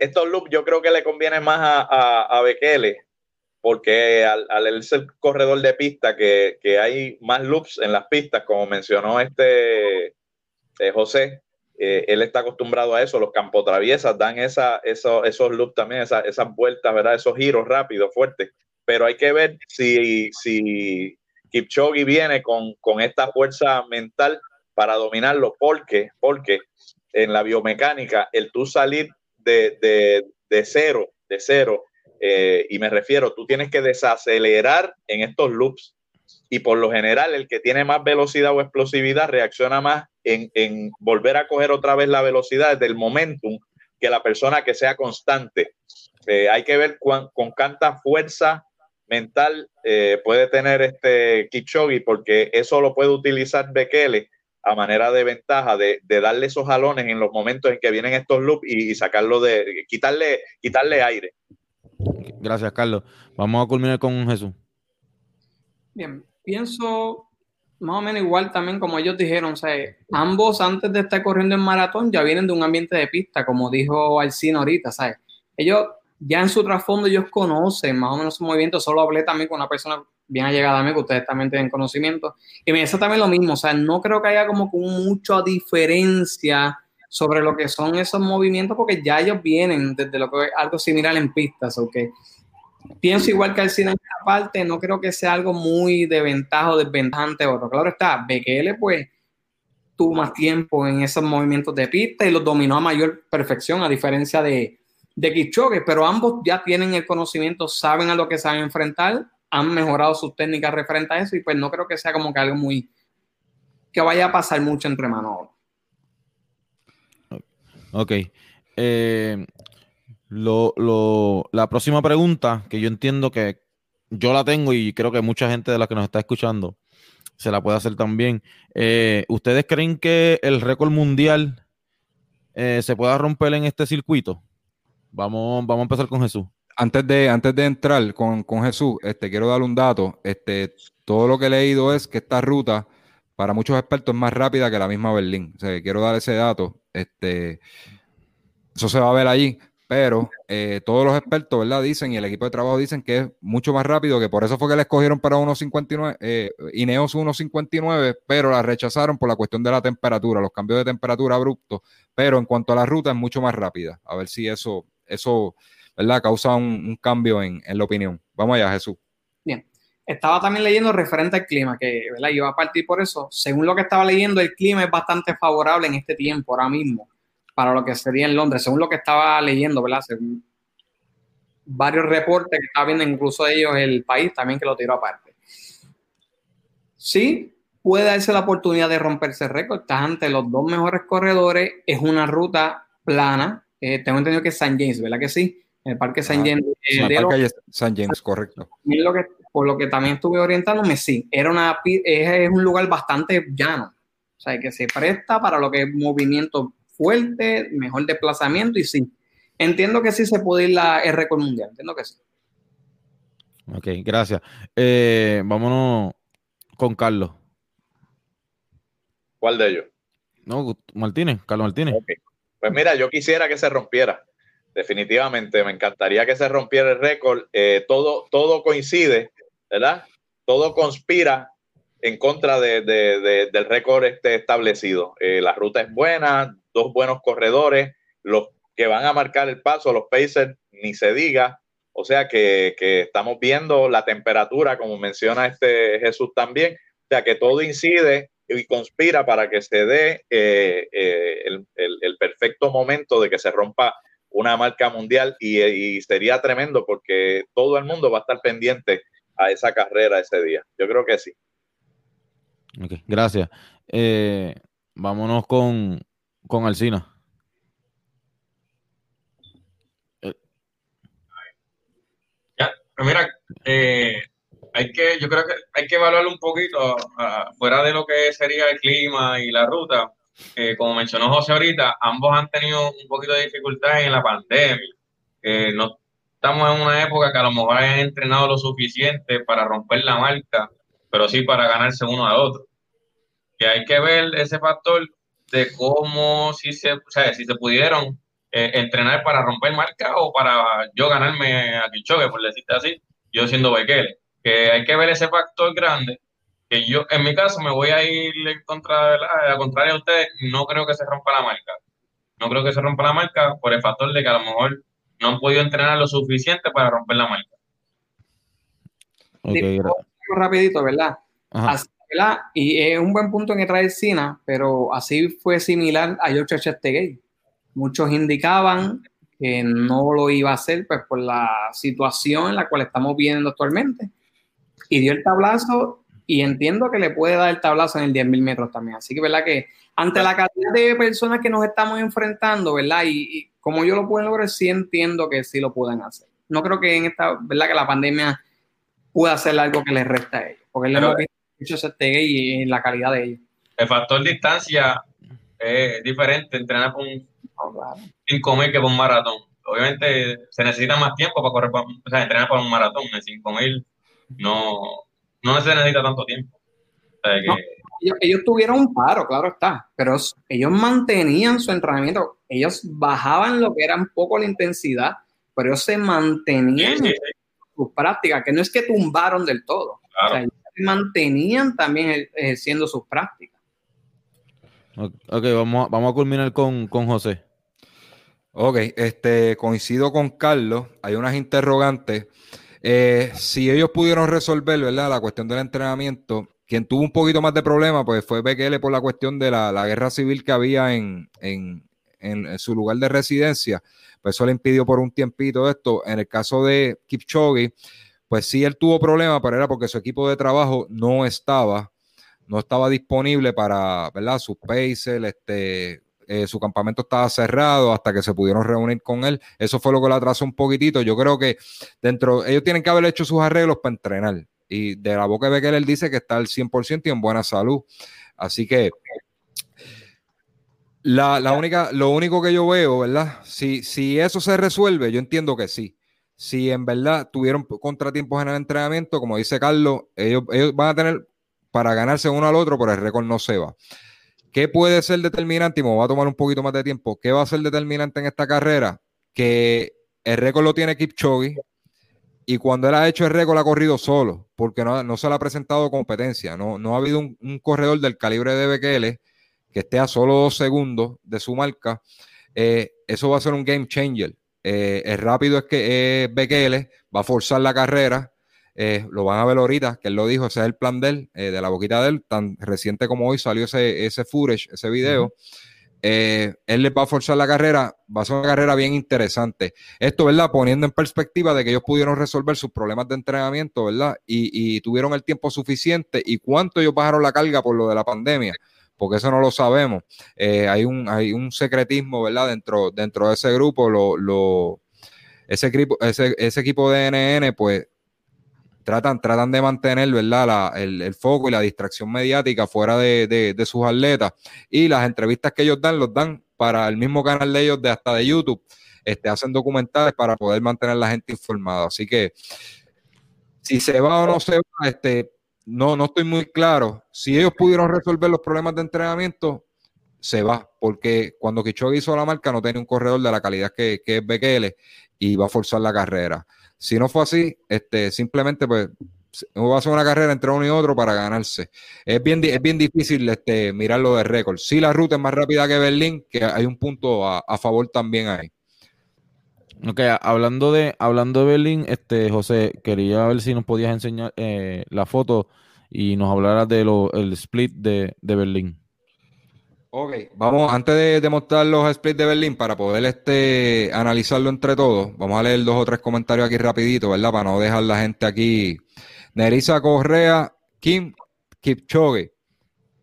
estos loops yo creo que le conviene más a, a, a Bekele, porque al, al ser corredor de pista, que, que hay más loops en las pistas, como mencionó este eh, José, eh, él está acostumbrado a eso, los campotraviesas dan esa, eso- esos loops también, esa- esas vueltas, ¿verdad? Esos giros rápidos, fuertes, pero hay que ver si, si Kipchoge viene con, con esta fuerza mental para dominarlo, porque, porque en la biomecánica, el tú salir de, de, de cero, de cero, eh, y me refiero, tú tienes que desacelerar en estos loops y por lo general el que tiene más velocidad o explosividad reacciona más en, en volver a coger otra vez la velocidad del momentum que la persona que sea constante. Eh, hay que ver con cuánta fuerza mental eh, puede tener este Kipchoge porque eso lo puede utilizar Bekele a manera de ventaja de, de, darle esos jalones en los momentos en que vienen estos loops y, y, sacarlo de quitarle quitarle aire. Gracias, Carlos. Vamos a culminar con Jesús. Bien, pienso más o menos igual también como ellos dijeron, o sea, ambos antes de estar corriendo en maratón ya vienen de un ambiente de pista, como dijo Alcino ahorita, ¿sabes? Ellos ya en su trasfondo ellos conocen más o menos su movimiento, solo hablé también con una persona bien allegada a mí, que ustedes también tienen conocimiento, y me dice también lo mismo, o sea, no creo que haya como mucha diferencia sobre lo que son esos movimientos, porque ya ellos vienen desde lo que algo similar en pistas, ¿ok? Pienso igual que al cine en esta parte, no creo que sea algo muy de ventaja o desventaja ante otro. Claro está, BKL pues tuvo más tiempo en esos movimientos de pista y los dominó a mayor perfección, a diferencia de, de Kipchoge, pero ambos ya tienen el conocimiento, saben a lo que saben enfrentar, han mejorado sus técnicas referente a eso y pues no creo que sea como que algo muy que vaya a pasar mucho entre manos. Ok. Eh, lo, lo, la próxima pregunta, que yo entiendo que yo la tengo y creo que mucha gente de la que nos está escuchando se la puede hacer también. Eh, ¿Ustedes creen que el récord mundial eh, se pueda romper en este circuito? Vamos, vamos a empezar con Jesús. Antes de, antes de entrar con, con Jesús, este, quiero dar un dato. Este, todo lo que he leído es que esta ruta, para muchos expertos, es más rápida que la misma Berlín. O sea, quiero dar ese dato. Este, eso se va a ver allí pero eh, todos los expertos, ¿verdad? Dicen y el equipo de trabajo dicen que es mucho más rápido, que por eso fue que le escogieron para 1.59, eh, Ineos 1.59, pero la rechazaron por la cuestión de la temperatura, los cambios de temperatura abruptos, pero en cuanto a la ruta es mucho más rápida. A ver si eso, eso ¿verdad? Causa un, un cambio en, en, la opinión. Vamos allá, Jesús. Bien. Estaba también leyendo referente al clima, que ¿verdad? iba a partir por eso. Según lo que estaba leyendo, el clima es bastante favorable en este tiempo, ahora mismo para lo que sería en Londres, según lo que estaba leyendo, ¿verdad? Según varios reportes que estaba viendo incluso ellos el país también que lo tiró aparte. Sí, puede darse la oportunidad de romperse récord. Estás ante los dos mejores corredores. Es una ruta plana. Eh, tengo entendido que es San James, ¿verdad que sí? En el Parque San James. Eh, el parque San James, correcto. Lo que, por lo que también estuve orientándome, sí. Era una, es, es un lugar bastante llano. O sea, que se presta para lo que es movimiento fuerte, mejor desplazamiento y sí. Entiendo que sí se puede ir la, el récord mundial, entiendo que sí. Ok, gracias. Eh, vámonos con Carlos. ¿Cuál de ellos? No, Martínez, Carlos Martínez. Okay. Pues mira, yo quisiera que se rompiera. Definitivamente, me encantaría que se rompiera el récord. Eh, todo, todo coincide, ¿verdad? Todo conspira en contra de, de, de, del récord este establecido. Eh, la ruta es buena, dos buenos corredores, los que van a marcar el paso, los Pacers, ni se diga. O sea que, que estamos viendo la temperatura, como menciona este Jesús también. O sea que todo incide y conspira para que se dé eh, el, el, perfecto momento de que se rompa una marca mundial y, y, sería tremendo porque todo el mundo va a estar pendiente a esa carrera ese día. Yo creo que sí. Okay, gracias. Eh, vámonos con, con Alcina. Ya, pues mira, eh, hay que, yo creo que hay que evaluarlo un poquito uh, fuera de lo que sería el clima y la ruta. Eh, como mencionó José ahorita, ambos han tenido un poquito de dificultades en la pandemia. Eh, no estamos en una época que a lo mejor han entrenado lo suficiente para romper la marca, pero sí para ganarse uno a otro. Que hay que ver ese factor de cómo si se, o sea, si se pudieron eh, entrenar para romper marca o para yo ganarme a Kichogue, por decirte así, yo siendo Bekele. Que hay que ver ese factor grande, que yo en mi caso me voy a ir en contra de la, a contraria a ustedes, no creo que se rompa la marca. No creo que se rompa la marca por el factor de que a lo mejor no han podido entrenar lo suficiente para romper la marca. Okay, rapidito, ¿verdad? Ajá ¿verdad? Y es un buen punto en que trae Cina, pero así fue similar a George Chestegay. Muchos indicaban que no lo iba a hacer pues por la situación en la cual estamos viendo actualmente. Y dio el tablazo y entiendo que le puede dar el tablazo en el 10.000 metros también. Así que, ¿verdad? Que ante la cantidad de personas que nos estamos enfrentando, ¿verdad? Y, como yo lo puedo lograr, sí entiendo que sí lo pueden hacer. No creo que en esta, ¿verdad? Que la pandemia pueda hacer algo que les resta a ellos, porque es lo que mucho se y en la calidad de ellos. El factor distancia es diferente entrenar por un oh, 5.000 que por un maratón. Obviamente se necesita más tiempo para correr, o sea, entrenar para un maratón. En 5.000 no, no se necesita tanto tiempo. ellos, tuvieron un paro, claro está, pero ellos mantenían su entrenamiento, ellos bajaban lo que era un poco la intensidad, pero ellos se mantenían en sus prácticas, que no es que tumbaron del todo, ellos se mantenían también ejerciendo sus prácticas. Ok, vamos, vamos a culminar con, con José. Ok, este, coincido con Carlos, hay unas interrogantes. Eh, si ellos pudieron resolver, ¿verdad? La cuestión del entrenamiento, quien tuvo un poquito más de problema, pues fue BKL por la cuestión de la, guerra civil que había en, su lugar de residencia. Pues eso le impidió por un tiempito esto. En el caso de Kipchoge, pues sí, él tuvo problemas, pero era porque su equipo de trabajo no estaba, no estaba disponible para, ¿verdad? Sus pacers, este, eh, su campamento estaba cerrado hasta que se pudieron reunir con él. Eso fue lo que lo atrasó un poquitito. Yo creo que dentro, ellos tienen que haber hecho sus arreglos para entrenar. Y de la boca de que él dice que está al 100% y en buena salud. Así que la, única, lo único que yo veo, ¿verdad? Si, si eso se resuelve, yo entiendo que sí. Si en verdad tuvieron contratiempos en el entrenamiento, como dice Carlos, ellos, ellos van a tener para ganarse uno al otro, pero el récord no se va. ¿Qué puede ser determinante? Y me va a tomar un poquito más de tiempo. ¿Qué va a ser determinante en esta carrera? Que el récord lo tiene Kipchoge y cuando él ha hecho el récord ha corrido solo, porque no, se le ha presentado competencia. No, no ha habido un, corredor del calibre de BKL que esté a solo dos segundos de su marca. Eh, eso va a ser un game changer. Eh, el rápido es que eh, BKL va a forzar la carrera eh, lo van a ver ahorita, que él lo dijo, ese es el plan de él, eh, de la boquita de él, tan reciente como hoy salió ese, ese footage, ese video. Eh, él le va a forzar la carrera, va a ser una carrera bien interesante. Esto, ¿verdad? Poniendo en perspectiva de que ellos pudieron resolver sus problemas de entrenamiento, ¿verdad? Y, tuvieron el tiempo suficiente y cuánto ellos bajaron la carga por lo de la pandemia, porque eso no lo sabemos. hay, un, hay un secretismo, ¿verdad? Dentro, dentro de ese grupo, lo, lo ese, equipo, ese, ese equipo de NN, pues tratan, tratan de mantener ¿verdad? el, foco y la distracción mediática fuera de, sus atletas. Y las entrevistas que ellos dan, los dan para el mismo canal de ellos, de hasta de YouTube. Este, hacen documentales para poder mantener a la gente informada. Así que si se va o no se va, este, no, no estoy muy claro. Si ellos pudieron resolver los problemas de entrenamiento, se va, porque cuando Kichogi hizo la marca no tenía un corredor de la calidad que, que es Bekele y va a forzar la carrera. Si no fue así, este, simplemente pues va a ser una carrera entre uno y otro para ganarse. Es bien, es bien difícil este, mirarlo de récord. Si la ruta es más rápida que Berlín, que hay un punto a, favor también ahí. Ok, hablando de, hablando de Berlín, este, José, quería ver si nos podías enseñar eh, la foto y nos hablaras del split de, de Berlín. Ok, vamos, antes de, demostrar los splits de Berlín, para poder este, analizarlo entre todos, vamos a leer dos o tres comentarios aquí rapidito, ¿verdad? Para no dejar la gente aquí. Nerissa Correa, Kim Kipchoge.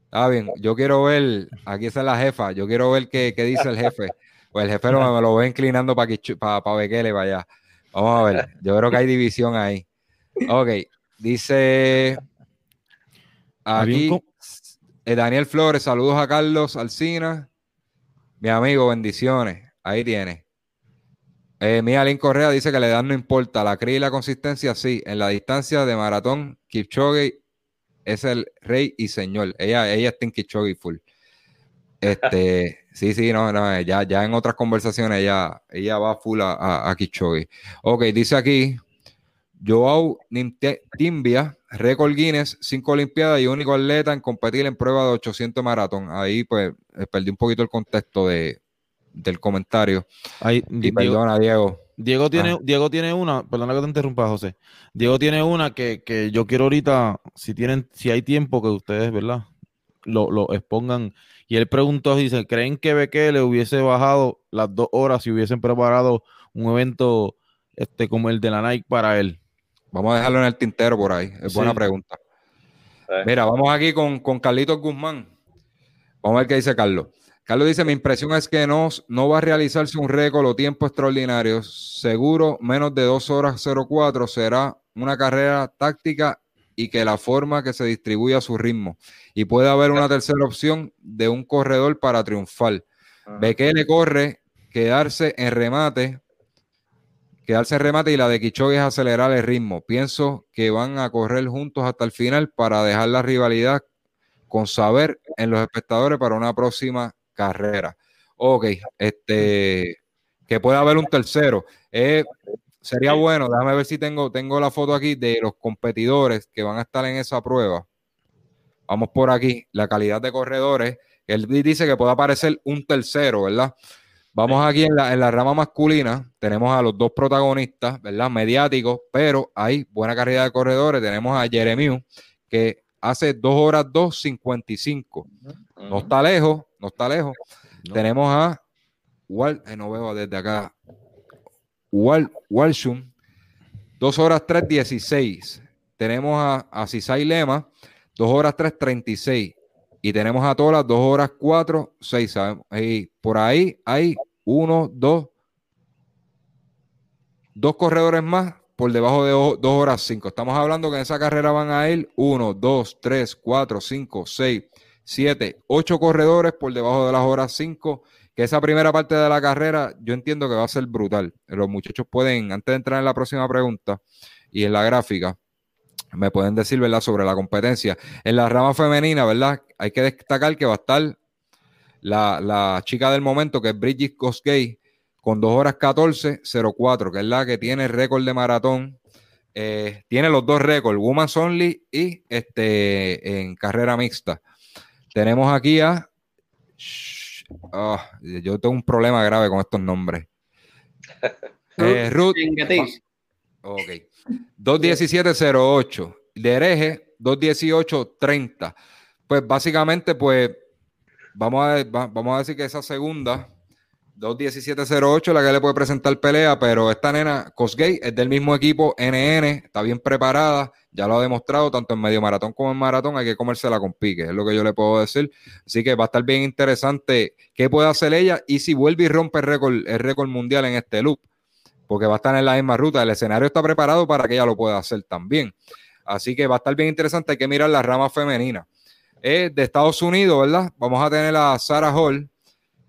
Está bien, yo quiero ver, aquí está la jefa, yo quiero ver qué, dice el jefe. Pues el jefe me, lo ve inclinando para para, para Bekele, vaya. Vamos a ver, yo creo que hay división ahí. Ok, dice aquí eh, Daniel Flores, saludos a Carlos Alcina. Mi amigo, bendiciones. Ahí tiene. Eh, Mía Lin Correa dice que la edad no importa, la cría y la consistencia sí. En la distancia de maratón, Kipchoge es el rey y señor. Ella, ella está en Kipchoge full. Este, [laughs] sí, sí, no, no, ya, ya en otras conversaciones ella, ella va full a, a, a Kipchoge. Ok, dice aquí, Joao Timbia, récord Guinness, cinco Olimpiadas y único atleta en competir en prueba de 800 maratón. Ahí pues eh, perdí un poquito el contexto de, del comentario. Ahí, y perdona, Diego. Diego tiene, Ah. Diego tiene una, perdona que te interrumpa, José. Diego tiene una que, que yo quiero ahorita, si tienen, si hay tiempo que ustedes, ¿verdad? Lo, lo expongan. Y él preguntó, dice, ¿creen que Bekele hubiese bajado las dos horas si hubiesen preparado un evento este como el de la Nike para él? Vamos a dejarlo en el tintero por ahí. Es buena pregunta. Sí. Mira, vamos aquí con, con Carlitos Guzmán. Vamos a ver qué dice Carlos. Carlos dice, mi impresión es que no, no va a realizarse un récord o tiempo extraordinario. Seguro, menos de 2 horas 04 será una carrera táctica y que la forma que se distribuye a su ritmo. Y puede haber una tercera opción de un corredor para triunfar. Bekele corre, quedarse en remate, quedarse en remate y la de Kichogue es acelerar el ritmo. Pienso que van a correr juntos hasta el final para dejar la rivalidad con saber en los espectadores para una próxima carrera. Ok, este, que pueda haber un tercero. Eh, sería bueno, déjame ver si tengo, tengo la foto aquí de los competidores que van a estar en esa prueba. Vamos por aquí, la calidad de corredores. Él dice que puede aparecer un tercero, ¿verdad? Vamos aquí en la, en la rama masculina, tenemos a los dos protagonistas, ¿verdad? Mediáticos, pero hay buena calidad de corredores. Tenemos a Jeremiah, que hace 2 horas 2.55. No está lejos, no está lejos. No. Tenemos a Wal, ay, no veo desde acá. Wal, Walshum, 2 horas 3.16. Tenemos a, a Cisay Lema, 2 horas 3.36. Y tenemos a Tola, 2 horas 4.6. Sabemos. Y por ahí hay uno, dos, dos corredores más por debajo de 2 horas 5. Estamos hablando que en esa carrera van a ir 1, 2, 3, 4, 5, 6, 7, 8 corredores por debajo de las horas 5. Que esa primera parte de la carrera yo entiendo que va a ser brutal. Los muchachos pueden, antes de entrar en la próxima pregunta y en la gráfica, me pueden decir, ¿verdad?, sobre la competencia. En la rama femenina, ¿verdad? Hay que destacar que va a estar la, la chica del momento, que es Bridget Kosgei, con 2 horas 14, 04, que es la que tiene el récord de maratón. Eh, tiene los dos récords, Women's Only y este, en carrera mixta. Tenemos aquí a. Ah, yo tengo un problema grave con estos nombres. [laughs] Eh, Ruth. Ok. 21708. De hereje, 21830. Pues básicamente, pues, vamos a, va- vamos a decir que esa segunda, 21708, la que le puede presentar pelea, pero esta nena, Cosgay, es del mismo equipo NN, está bien preparada, ya lo ha demostrado, tanto en medio maratón como en maratón, hay que comérsela con pique, es lo que yo le puedo decir. Así que va a estar bien interesante qué puede hacer ella y si vuelve y rompe el récord, el récord mundial en este loop porque va a estar en la misma ruta. El escenario está preparado para que ella lo pueda hacer también. Así que va a estar bien interesante. Hay que mirar la rama femenina. Es de Estados Unidos, ¿verdad? Vamos a tener a Sarah Hall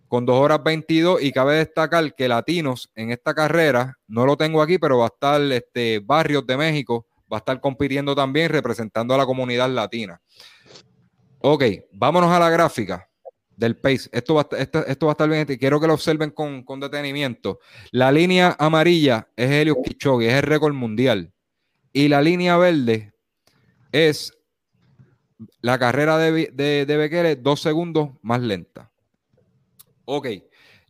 con 2 horas 22 y cabe destacar que latinos en esta carrera, no lo tengo aquí, pero va a estar este, Barrios de México, va a estar compitiendo también representando a la comunidad latina. Ok, vámonos a la gráfica del pace. Esto va, esto va a estar bien. Quiero que lo observen con, con detenimiento. La línea amarilla es Helios Kipchoge, es el récord mundial. Y la línea verde es la carrera de, de, Bekele dos segundos más lenta. Ok,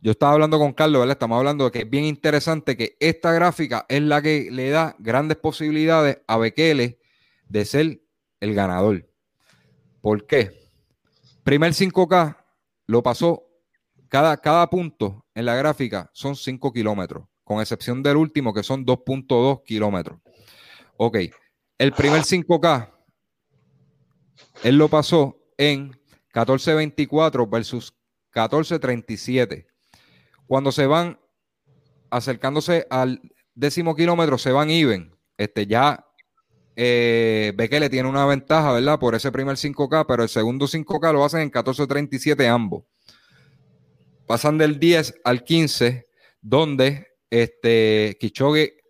yo estaba hablando con Carlos, ¿verdad? Estamos hablando de que es bien interesante que esta gráfica es la que le da grandes posibilidades a Bekele de ser el ganador. ¿Por qué? Primer 5K lo pasó, cada, cada punto en la gráfica son 5 kilómetros, con excepción del último que son 2.2 kilómetros. Ok, el primer 5K, él lo pasó en 14.24 versus 14.37. Cuando se van acercándose al décimo kilómetro, se van even. Este ya eh, Bekele tiene una ventaja, ¿verdad? Por ese primer 5K, pero el segundo 5K lo hacen en 14.37 ambos. Pasan del 10 al 15, donde este Kichogue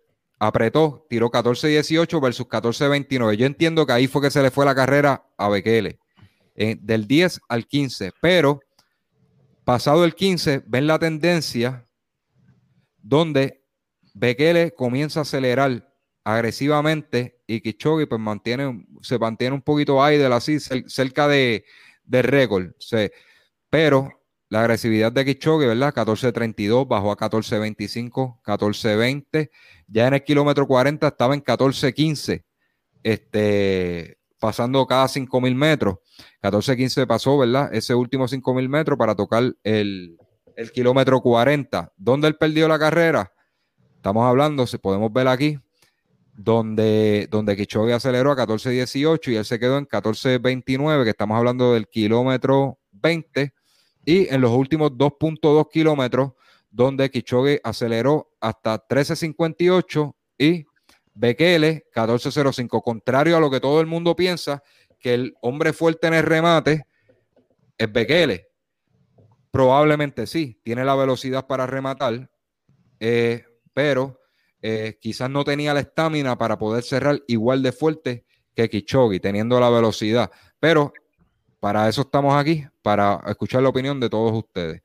apretó, tiró 14-18 versus 14-29. Yo entiendo que ahí fue que se le fue la carrera a Bekele, eh, del 10 al 15, pero pasado el 15, ven la tendencia donde Bekele comienza a acelerar agresivamente y Kichogi pues mantiene, se mantiene un poquito idle así cer- cerca de, del récord. Se- pero la agresividad de Kichogue, ¿verdad? 14.32, bajó a 14.25, 14.20. Ya en el kilómetro 40 estaba en 14.15, este, pasando cada 5.000 metros. 14.15 pasó, ¿verdad? Ese último 5.000 metros para tocar el, el kilómetro 40. ¿Dónde él perdió la carrera? Estamos hablando, si podemos ver aquí, donde, donde aceleró a 14.18 y él se quedó en 14.29, que estamos hablando del kilómetro 20, y en los últimos 2.2 kilómetros, donde Kichogue aceleró hasta 13.58 y Bekele 14.05, contrario a lo que todo el mundo piensa, que el hombre fuerte en el remate es Bekele. Probablemente sí, tiene la velocidad para rematar, eh, pero eh, quizás no tenía la estamina para poder cerrar igual de fuerte que Kichogi, teniendo la velocidad. Pero para eso estamos aquí, para escuchar la opinión de todos ustedes.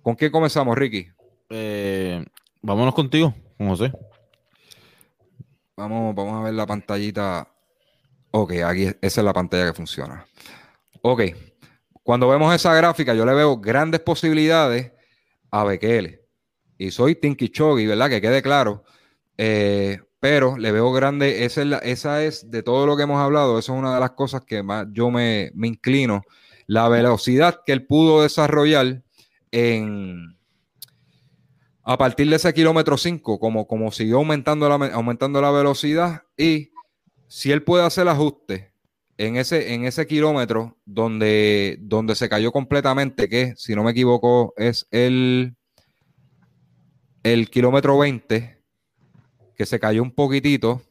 ¿Con qué comenzamos, Ricky? Eh, vámonos contigo, con José. Vamos, vamos a ver la pantallita. Ok, aquí esa es la pantalla que funciona. Ok, cuando vemos esa gráfica, yo le veo grandes posibilidades a Bekele. Y soy Tinky Chogi, ¿verdad? Que quede claro. Eh, pero le veo grande, esa es, de todo lo que hemos hablado, esa es una de las cosas que más yo me, inclino, la velocidad que él pudo desarrollar en, a partir de ese kilómetro 5, como, como siguió aumentando la, aumentando la velocidad y si él puede hacer ajuste en ese, en ese kilómetro donde, donde se cayó completamente, que si no me equivoco es el, el kilómetro 20, que se cayó un poquitito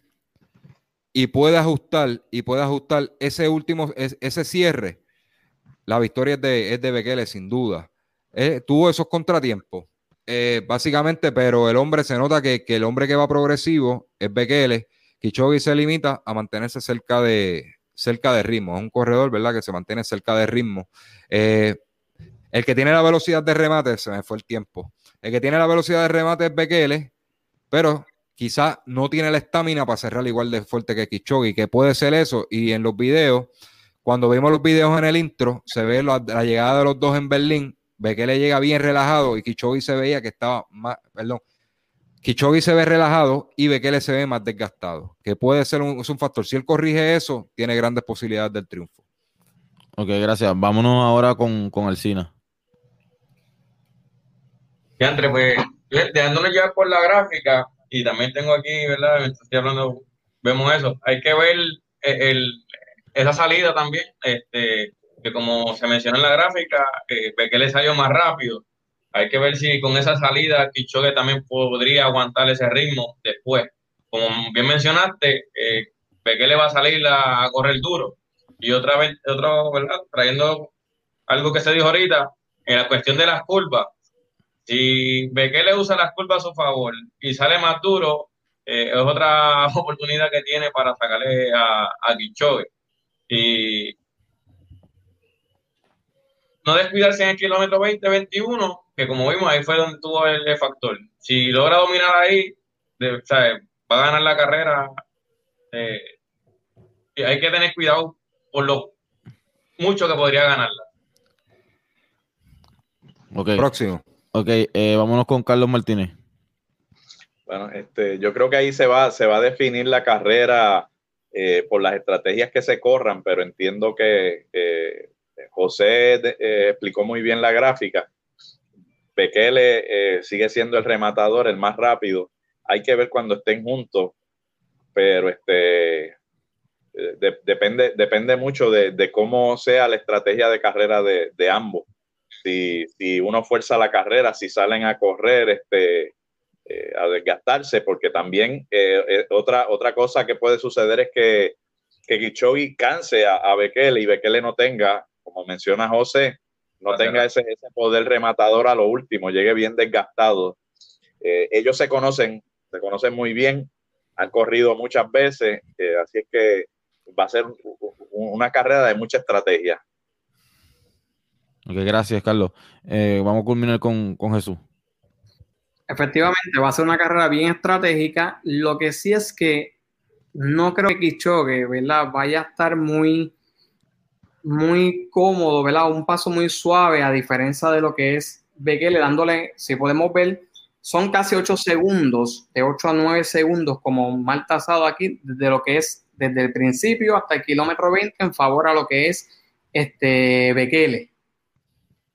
y puede ajustar y puede ajustar ese último, ese cierre. La victoria es de, es de Bekele, sin duda. Eh, tuvo esos contratiempos, eh, básicamente, pero el hombre se nota que, el hombre que va progresivo es Bekele. Kichogi se limita a mantenerse cerca de, cerca de ritmo. Es un corredor, ¿verdad? Que se mantiene cerca de ritmo. Eh, el que tiene la velocidad de remate, se me fue el tiempo. El que tiene la velocidad de remate es Bekele, pero quizá no tiene la estamina para cerrar igual de fuerte que Kichogi, que puede ser eso. Y en los videos, cuando vimos los videos en el intro, se ve la, llegada de los dos en Berlín, ve que le llega bien relajado y Kichogi se veía que estaba más, perdón, Kichogi se ve relajado y ve que le se ve más desgastado, que puede ser un, un factor. Si él corrige eso, tiene grandes posibilidades del triunfo. Ok, gracias. Vámonos ahora con, con Alcina. Ya, entre, pues, dejándonos ya por la gráfica, y también tengo aquí, ¿verdad? Hablando, vemos eso. Hay que ver el, esa salida también, este, que como se menciona en la gráfica, eh, que le salió más rápido. Hay que ver si con esa salida Kichogue también podría aguantar ese ritmo después. Como bien mencionaste, eh, le va a salir a, correr duro. Y otra vez, otro, ¿verdad? Trayendo algo que se dijo ahorita, en la cuestión de las curvas, si Bekele usa las curvas a su favor y sale más duro, eh, es otra [laughs] oportunidad que tiene para sacarle a, a Y no descuidarse en el kilómetro 20-21, que como vimos ahí fue donde tuvo el, factor. Si logra dominar ahí, va a ganar la carrera. Eh, y hay que tener cuidado por lo mucho que podría ganarla. Próximo. Ok, eh, vámonos con Carlos Martínez. Bueno, este, yo creo que ahí se va, se va a definir la carrera eh, por las estrategias que se corran, pero entiendo que José eh, explicó muy bien la gráfica. Bekele sigue siendo el rematador, el más rápido. Hay que ver cuando estén juntos, pero este depende, depende mucho de, cómo sea la estrategia de carrera de ambos si, si uno fuerza la carrera, si salen a correr, este, eh, a desgastarse, porque también eh, eh, otra, otra cosa que puede suceder es que, que Kichogi canse a, a Bekele y Bekele no tenga, como menciona José, no tenga ese, ese, poder rematador a lo último, llegue bien desgastado. ellos se conocen, se conocen muy bien, han corrido muchas veces, así es que va a ser una carrera de mucha estrategia. Ok, gracias, Carlos. Eh, vamos a culminar con, Jesús. Efectivamente, va a ser una carrera bien estratégica. Lo que sí es que no creo que Kichogue, ¿verdad? Vaya a estar muy muy cómodo, ¿verdad? Un paso muy suave, a diferencia de lo que es Bekele, dándole, si podemos ver, son casi 8 segundos, de 8 a 9 segundos, como mal tasado aquí, de lo que es desde el principio hasta el kilómetro 20 en favor a lo que es este Bekele.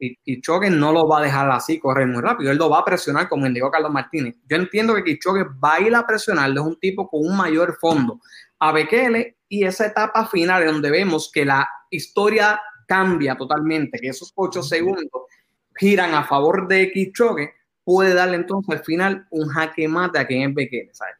Y, y no lo va a dejar así correr muy rápido, él lo va a presionar como indicó Carlos Martínez. Yo entiendo que Kichoque va a ir a presionarle, es un tipo con un mayor fondo a Bekele y esa etapa final donde vemos que la historia cambia totalmente, que esos 8 segundos giran a favor de Kichoque, puede darle entonces al final un jaque mate a quien es Bekele, ¿sabes?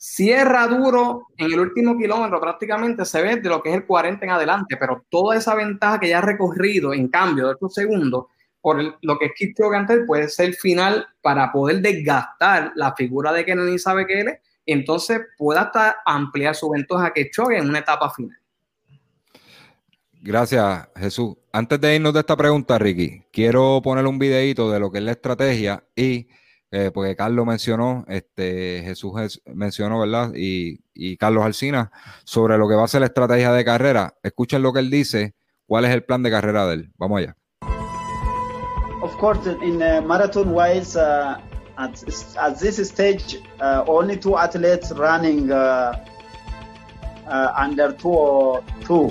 Cierra duro en el último kilómetro, prácticamente se ve de lo que es el 40 en adelante, pero toda esa ventaja que ya ha recorrido en cambio de estos segundos, por lo que es Kipchoge antes, puede ser final para poder desgastar la figura de Kennedy sabe que él y entonces pueda hasta ampliar su ventaja que choque en una etapa final. Gracias, Jesús. Antes de irnos de esta pregunta, Ricky, quiero poner un videito de lo que es la estrategia y eh, porque Carlos mencionó, este, Jesús mencionó, ¿verdad? Y, y, Carlos Alcina, sobre lo que va a ser la estrategia de carrera. Escuchen lo que él dice, cuál es el plan de carrera de él. Vamos allá. Of course, in uh, marathon wise, uh, at, at this stage, uh, only two athletes running uh, uh, under two, two.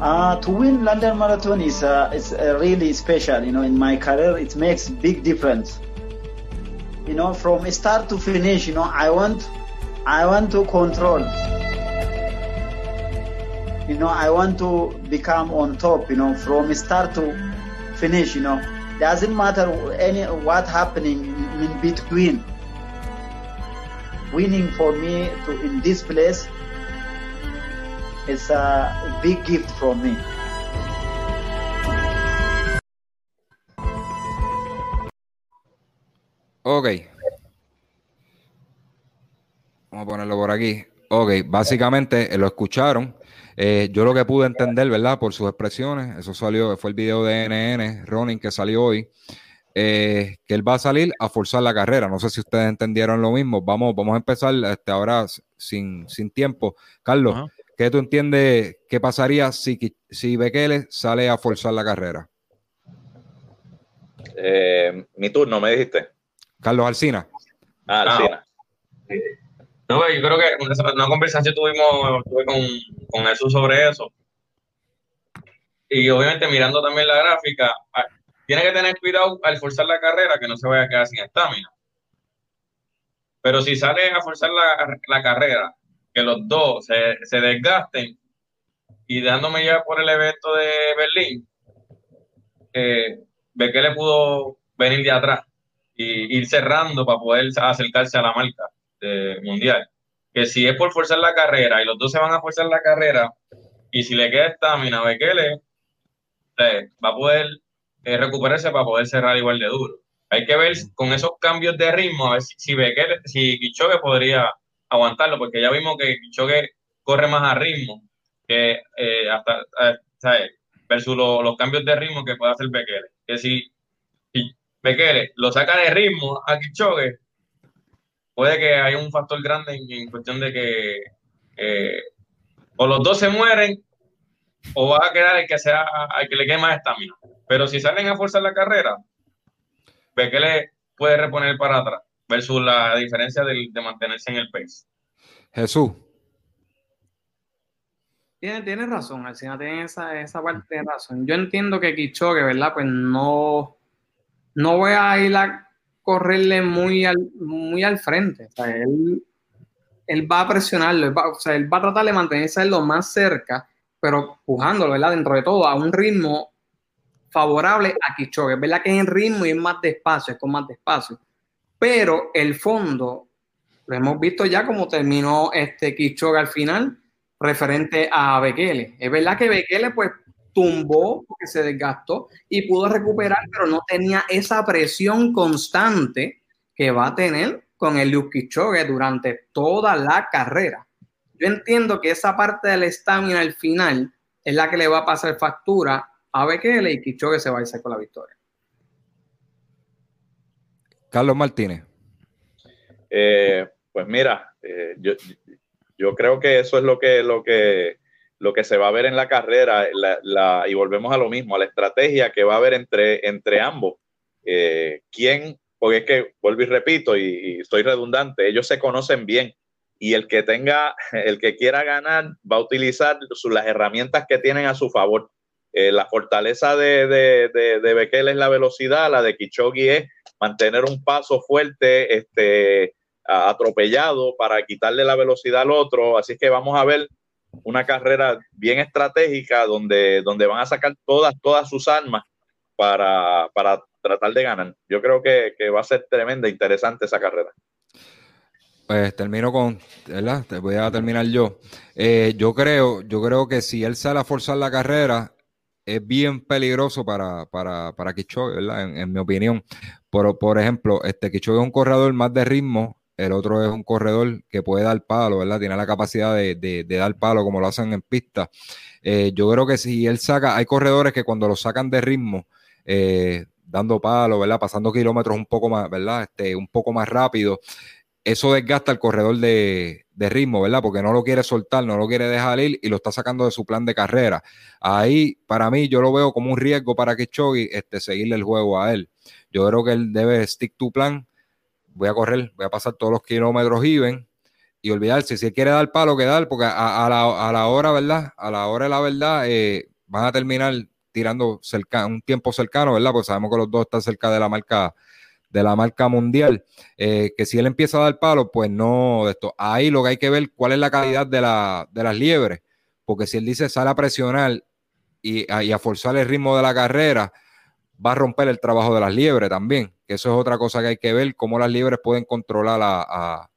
Uh, to win London Marathon is uh, is uh, really special. You know, in my career, it makes big difference. You know, from start to finish. You know, I want, I want to control. You know, I want to become on top. You know, from start to finish. You know, doesn't matter any what happening in between. Winning for me to in this place it's a big gift from me. Ok. Vamos a ponerlo por aquí. Ok, básicamente eh, lo escucharon. Eh, yo lo que pude entender, ¿verdad? Por sus expresiones, eso salió, fue el video de NN, Ronin, que salió hoy, eh, que él va a salir a forzar la carrera. No sé si ustedes entendieron lo mismo. Vamos, vamos a empezar este, ahora sin, sin tiempo. Carlos, ¿Qué tú entiendes que pasaría si, si Bekele sale a forzar la carrera? Eh, mi turno, me dijiste. Carlos Alcina. Ah, Alcina. No, yo creo que una conversación tuvimos tuve con, con Jesús sobre eso. Y obviamente mirando también la gráfica, ah, tiene que tener cuidado al forzar la carrera que no se vaya a quedar sin estamina. Pero si sale a forzar la, la carrera que los dos se, se desgasten y dándome ya por el evento de Berlín, eh, ve que le pudo venir de atrás y ir cerrando para poder acercarse a la marca mundial. Que si es por forzar la carrera y los dos se van a forzar la carrera y si le queda estamina, Bekele eh, va a poder eh, recuperarse para poder cerrar igual de duro. Hay que ver con esos cambios de ritmo, a ver si, si Bekele, si podría aguantarlo, porque ya vimos que Choque corre más a ritmo que eh, hasta, eh, versus los cambios de ritmo que puede hacer Bekele. Que si, si Bekele lo saca de ritmo a Kichogue, puede que haya un factor grande en, cuestión de que eh, o los dos se mueren o va a quedar el que sea al que le quede más estamina. Pero si salen a forzar la carrera, Bekele puede reponer para atrás versus la diferencia de, de mantenerse en el pace. Jesús. Tiene, tiene razón, al final tiene esa, esa parte de razón. Yo entiendo que Kichogue, ¿verdad? Pues no, no voy a ir a correrle muy al, muy al frente. O sea, él, él va a presionarlo, va, o sea, él va a tratar de mantenerse lo más cerca, pero pujándolo, ¿verdad? Dentro de todo, a un ritmo favorable a Kichogue. Es verdad que es en ritmo y es más despacio, es con más despacio pero el fondo, lo hemos visto ya como terminó este Kichoga al final, referente a Bekele. Es verdad que Bekele pues tumbó porque se desgastó y pudo recuperar, pero no tenía esa presión constante que va a tener con el Luke Kichogue durante toda la carrera. Yo entiendo que esa parte de la estamina al final es la que le va a pasar factura a Bekele y Kichogue se va a ir con la victoria. Carlos Martínez. Eh, pues mira, eh, yo, creo que eso es lo que, lo que lo que se va a ver en la carrera, y volvemos a lo mismo, a la estrategia que va a haber entre, entre ambos. Eh, ¿Quién? Porque es que, vuelvo y repito, y, estoy redundante, ellos se conocen bien y el que tenga, el que quiera ganar va a utilizar las herramientas que tienen a su favor. Eh, la fortaleza de, de, de, Bekele es la velocidad, la de Kichogi es mantener un paso fuerte, este, atropellado para quitarle la velocidad al otro. Así que vamos a ver una carrera bien estratégica donde, donde van a sacar todas, todas sus armas para, para tratar de ganar. Yo creo que, que va a ser tremenda, interesante esa carrera. Pues termino con. Te voy a terminar yo. Eh, yo creo, yo creo que si él sale a forzar la carrera, es bien peligroso para, para, para ¿verdad? En, mi opinión. Por, por ejemplo, este Kichogue es un corredor más de ritmo, el otro es un corredor que puede dar palo, ¿verdad? Tiene la capacidad de, dar palo como lo hacen en pista. Eh, yo creo que si él saca, hay corredores que cuando lo sacan de ritmo, eh, dando palo, ¿verdad? Pasando kilómetros un poco más, ¿verdad? Este, un poco más rápido, eso desgasta al corredor de, ritmo, ¿verdad? Porque no lo quiere soltar, no lo quiere dejar ir y lo está sacando de su plan de carrera. Ahí, para mí, yo lo veo como un riesgo para que Chogui este, seguirle el juego a él. Yo creo que él debe stick to plan. Voy a correr, voy a pasar todos los kilómetros even y olvidarse. Si él quiere dar palo, que dar, porque a, la, hora, ¿verdad? A la hora de la verdad, eh, van a terminar tirando un tiempo cercano, ¿verdad? Porque sabemos que los dos están cerca de la marca de la marca mundial, eh, que si él empieza a dar palo, pues no esto. Ahí lo que hay que ver cuál es la calidad de, la, de las liebres, porque si él dice sale a presionar y a, forzar el ritmo de la carrera, va a romper el trabajo de las liebres también, que eso es otra cosa que hay que ver, cómo las liebres pueden controlar a,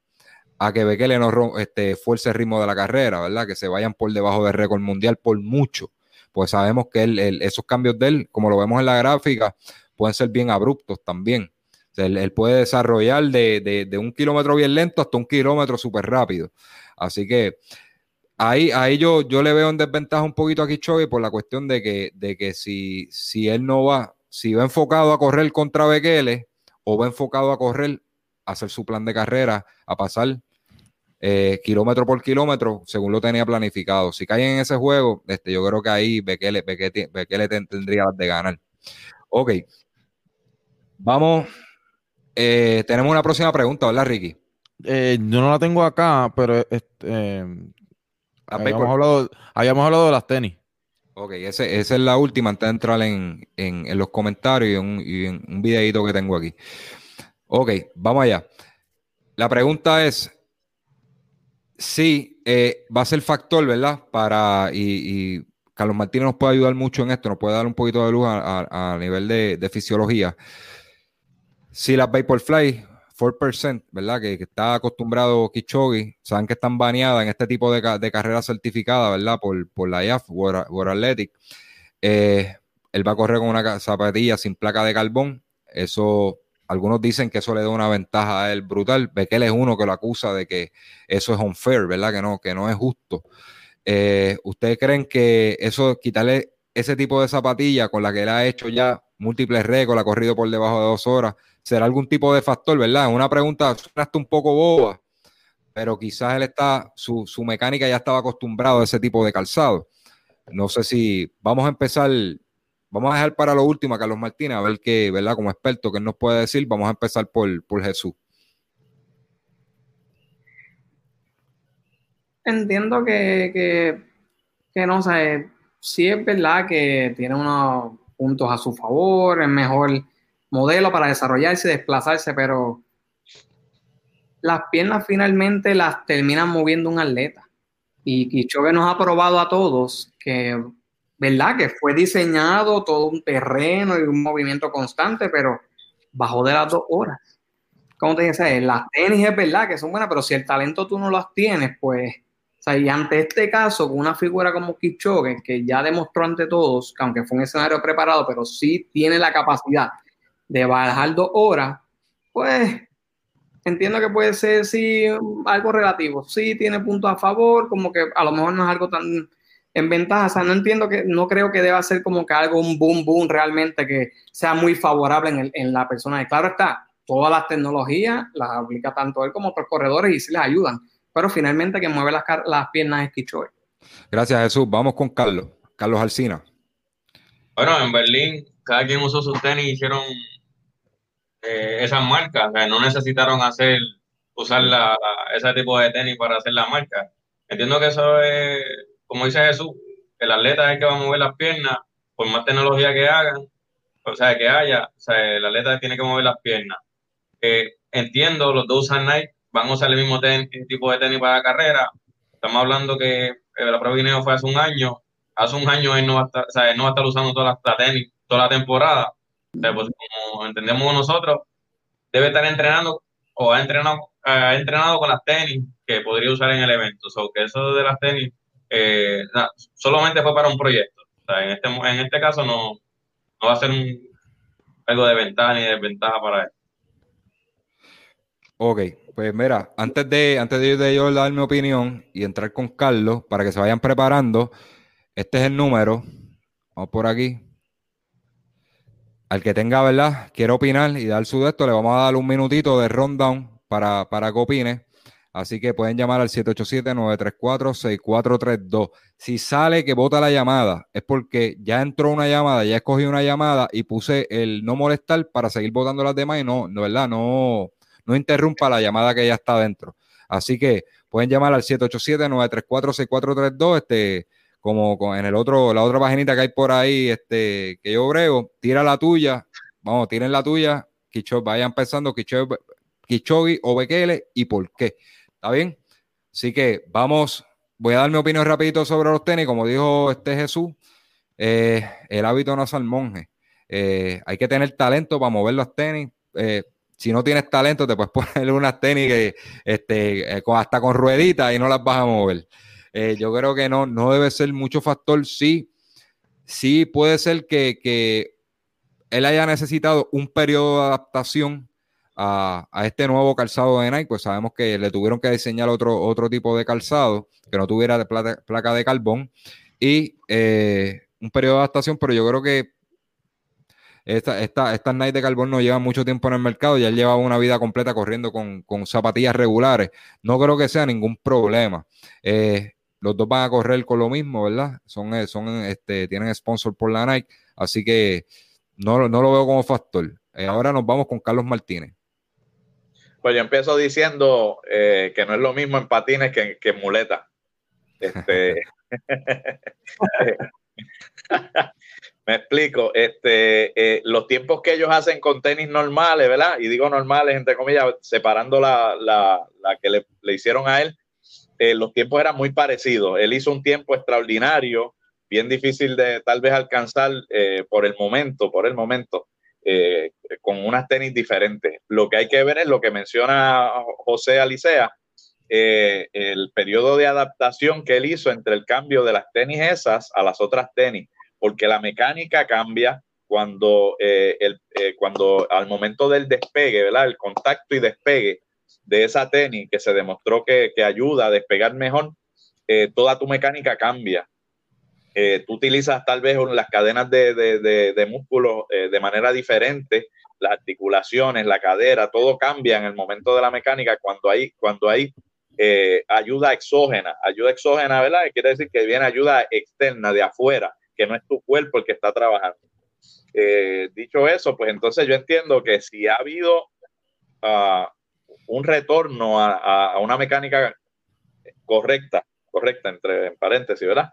a, que Bekele no este, fuerce el ritmo de la carrera, ¿verdad? Que se vayan por debajo del récord mundial por mucho. Pues sabemos que esos cambios de él, como lo vemos en la gráfica, pueden ser bien abruptos también él, puede desarrollar de, un kilómetro bien lento hasta un kilómetro súper rápido. Así que ahí, ahí yo, yo le veo en desventaja un poquito a Kichogi por la cuestión de que, de que si, si él no va, si va enfocado a correr contra Bekele o va enfocado a correr, a hacer su plan de carrera, a pasar eh, kilómetro por kilómetro, según lo tenía planificado. Si cae en ese juego, este, yo creo que ahí Bekele, Bekele tendría de ganar. Ok. Vamos eh, tenemos una próxima pregunta, ¿verdad, Ricky? Eh, yo no la tengo acá, pero este, habíamos, hablado, habíamos hablado de las tenis. Ok, esa es la última antes de entrar en, los comentarios y en, un videito que tengo aquí. Ok, vamos allá. La pregunta es si va a ser factor, ¿verdad? Para, y, Carlos Martínez nos puede ayudar mucho en esto, nos puede dar un poquito de luz a, nivel de fisiología. Si las Vaporfly 4%, ¿verdad? Que, está acostumbrado Kichogi, saben que están baneadas en este tipo de, de carrera certificada, ¿verdad? Por, la IAF, World, Athletic. Eh, él va a correr con una zapatilla sin placa de carbón. Eso, algunos dicen que eso le da una ventaja a él brutal. Él es uno que lo acusa de que eso es unfair, ¿verdad? Que no, que no es justo. Eh, ¿Ustedes creen que eso, quitarle ese tipo de zapatilla con la que él ha hecho ya múltiples récords, ha corrido por debajo de dos horas, será algún tipo de factor, ¿verdad? Una pregunta hasta un poco boba, pero quizás él está, su, mecánica ya estaba acostumbrado a ese tipo de calzado. No sé si vamos a empezar, vamos a dejar para lo último a Carlos Martínez, a ver qué, ¿verdad? Como experto, ¿qué nos puede decir? Vamos a empezar por, por Jesús. Entiendo que, que, no sé, sí es verdad que tiene unos puntos a su favor, es mejor modelo para desarrollarse y desplazarse, pero las piernas finalmente las terminan moviendo un atleta. Y Kichogue nos ha probado a todos que, ¿verdad? Que fue diseñado todo un terreno y un movimiento constante, pero bajó de las dos horas. ¿Cómo te dice? Las tenis es verdad que son buenas, pero si el talento tú no las tienes, pues, y ante este caso, con una figura como Kichogue, que ya demostró ante todos, que aunque fue un escenario preparado, pero sí tiene la capacidad de bajar dos horas, pues entiendo que puede ser sí algo relativo. Sí tiene puntos a favor, como que a lo mejor no es algo tan en ventaja. O sea, no entiendo que, no creo que deba ser como que algo, un boom, boom realmente que sea muy favorable en, el, en la persona. Y claro está, todas las tecnologías las aplica tanto él como otros corredores y sí les ayudan. Pero finalmente que mueve las, las piernas es Kichoy. Gracias, Jesús. Vamos con Carlos. Carlos Alcina. Bueno, en Berlín, cada quien usó sus tenis y hicieron eh, esas marcas. no necesitaron hacer, usar la, ese tipo de tenis para hacer la marca. Entiendo que eso es, como dice Jesús, el atleta es el que va a mover las piernas, por más tecnología que hagan, o sea, que haya, o sea, el atleta tiene que mover las piernas. Eh, entiendo, los dos usan Nike, van a usar el mismo tipo de tenis para la carrera. Estamos hablando que eh, la prueba de fue hace un año. Hace un año él no va a estar, o sea, él no va a estar usando toda la, tenis, toda la temporada. pues, como entendemos nosotros, debe estar entrenando o ha entrenado, ha entrenado con las tenis que podría usar en el evento. O sea, que eso de las tenis eh, solamente fue para un proyecto. O sea, en este, en este caso no, no va a ser algo de ventaja ni de desventaja para él. Ok, pues mira, antes de, antes de yo dar mi opinión y entrar con Carlos para que se vayan preparando, este es el número. Vamos por aquí. Al que tenga, ¿verdad? Quiero opinar y dar su de esto, le vamos a dar un minutito de rundown para, para que opine. Así que pueden llamar al 787-934-6432. Si sale que vota la llamada, es porque ya entró una llamada, ya escogí una llamada y puse el no molestar para seguir votando las demás y no, no ¿verdad? No, no interrumpa la llamada que ya está dentro. Así que pueden llamar al 787-934-6432, este, como en el otro, la otra paginita que hay por ahí, este, que yo brego, tira la tuya, vamos, tiren la tuya, Kicho, vayan pensando Kichogi o Bekele y por qué. ¿Está bien? Así que vamos, voy a dar mi opinión rapidito sobre los tenis, como dijo este Jesús, eh, el hábito no es al monje. Eh, hay que tener talento para mover los tenis. Eh, si no tienes talento, te puedes [laughs] poner unas tenis que, este, eh, hasta con rueditas y no las vas a mover. Eh, yo creo que no, no debe ser mucho factor. Sí, sí puede ser que, él haya necesitado un periodo de adaptación a, este nuevo calzado de Nike, pues sabemos que le tuvieron que diseñar otro, otro tipo de calzado que no tuviera de placa de carbón y eh, un periodo de adaptación, pero yo creo que esta, esta, estas Nike de carbón no llevan mucho tiempo en el mercado y él lleva una vida completa corriendo con, zapatillas regulares. No creo que sea ningún problema. Eh, los dos van a correr con lo mismo, ¿verdad? Son, eh, son este, tienen sponsor por la Nike, así que no, no lo veo como factor. Eh, ahora nos vamos con Carlos Martínez. Pues yo empiezo diciendo que no es lo mismo en patines que, que en muleta. Este, [laughs] [laughs] [laughs] Me explico, este, eh, los tiempos que ellos hacen con tenis normales, ¿verdad? Y digo normales, entre comillas, separando la, la, que le, hicieron a él, eh, los tiempos eran muy parecidos. Él hizo un tiempo extraordinario, bien difícil de tal vez alcanzar eh, por el momento, por el momento, con unas tenis diferentes. Lo que hay que ver es lo que menciona José Alicea, el periodo de adaptación que él hizo entre el cambio de las tenis esas a las otras tenis porque la mecánica cambia cuando, eh, el, eh, cuando al momento del despegue, ¿verdad? El contacto y despegue de esa tenis que se demostró que, ayuda a despegar mejor, eh, toda tu mecánica cambia. tú utilizas tal vez las cadenas de, de, de, músculos de manera diferente, las articulaciones, la cadera, todo cambia en el momento de la mecánica cuando hay, cuando hay ayuda exógena. Ayuda exógena, ¿verdad? Quiere decir que viene ayuda externa de afuera que no es tu cuerpo el que está trabajando. Eh, dicho eso, pues entonces yo entiendo que si ha habido ah, un retorno a, una mecánica correcta, correcta entre paréntesis, ¿verdad?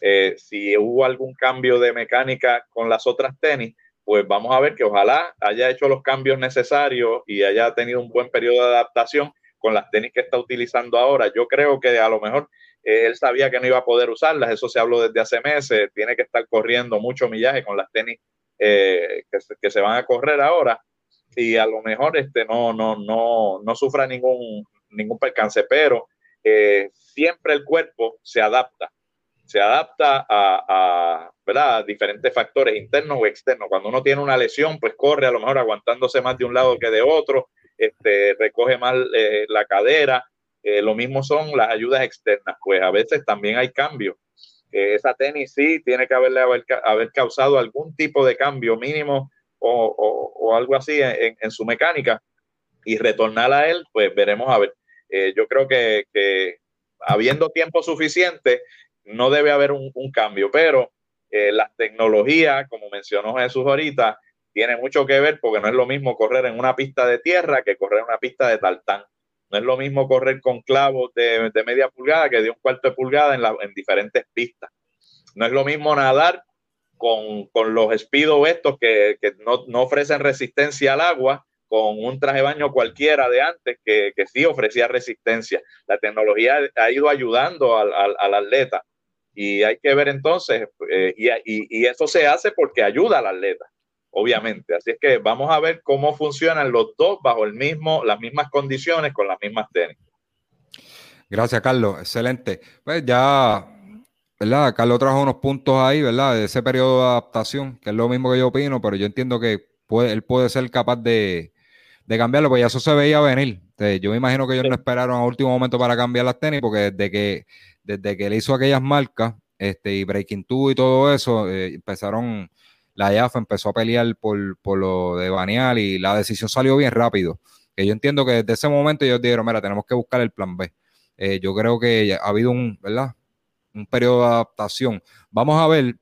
Eh, si hubo algún cambio de mecánica con las otras tenis, pues vamos a ver que ojalá haya hecho los cambios necesarios y haya tenido un buen periodo de adaptación con las tenis que está utilizando ahora. Yo creo que a lo mejor él sabía que no iba a poder usarlas, eso se habló desde hace meses, tiene que estar corriendo mucho millaje con las tenis eh, que, se, van a correr ahora y a lo mejor este, no, no, no, no sufra ningún, ningún percance, pero eh, siempre el cuerpo se adapta, se adapta a, a, diferentes factores internos o externos. Cuando uno tiene una lesión, pues corre a lo mejor aguantándose más de un lado que de otro, este, recoge más eh, la cadera, eh, lo mismo son las ayudas externas, pues a veces también hay cambios. Eh, esa tenis sí tiene que haberle haber, causado algún tipo de cambio mínimo o, algo así en, su mecánica y retornar a él, pues veremos a ver. Eh, yo creo que, habiendo tiempo suficiente, no debe haber un, cambio, pero las tecnologías, como mencionó Jesús ahorita, tiene mucho que ver porque no es lo mismo correr en una pista de tierra que correr en una pista de tartán. No es lo mismo correr con clavos de, media pulgada que de un cuarto de pulgada en, en diferentes pistas. No es lo mismo nadar con, los espidos estos que, no, ofrecen resistencia al agua, con un traje de baño cualquiera de antes que, sí ofrecía resistencia. La tecnología ha ido ayudando al, al, atleta y hay que ver entonces, eh, y, y, eso se hace porque ayuda al atleta, obviamente. Así es que vamos a ver cómo funcionan los dos bajo el mismo, las mismas condiciones, con las mismas técnicas. Gracias, Carlos. Excelente. Pues ya ¿verdad? Carlos trajo unos puntos ahí, ¿verdad? De ese periodo de adaptación, que es lo mismo que yo opino, pero yo entiendo que puede, él puede ser capaz de, cambiarlo, pues ya eso se veía venir. yo me imagino que ellos no esperaron a último momento para cambiar las tenis, porque desde que, desde que él hizo aquellas marcas, este, y Breaking Two y todo eso, eh, empezaron, la IAF empezó a pelear por, lo de Banial y la decisión salió bien rápido. Que yo entiendo que desde ese momento ellos dijeron, mira, tenemos que buscar el plan B. Eh, yo creo que ha habido un, ¿verdad? un periodo de adaptación. Vamos a ver,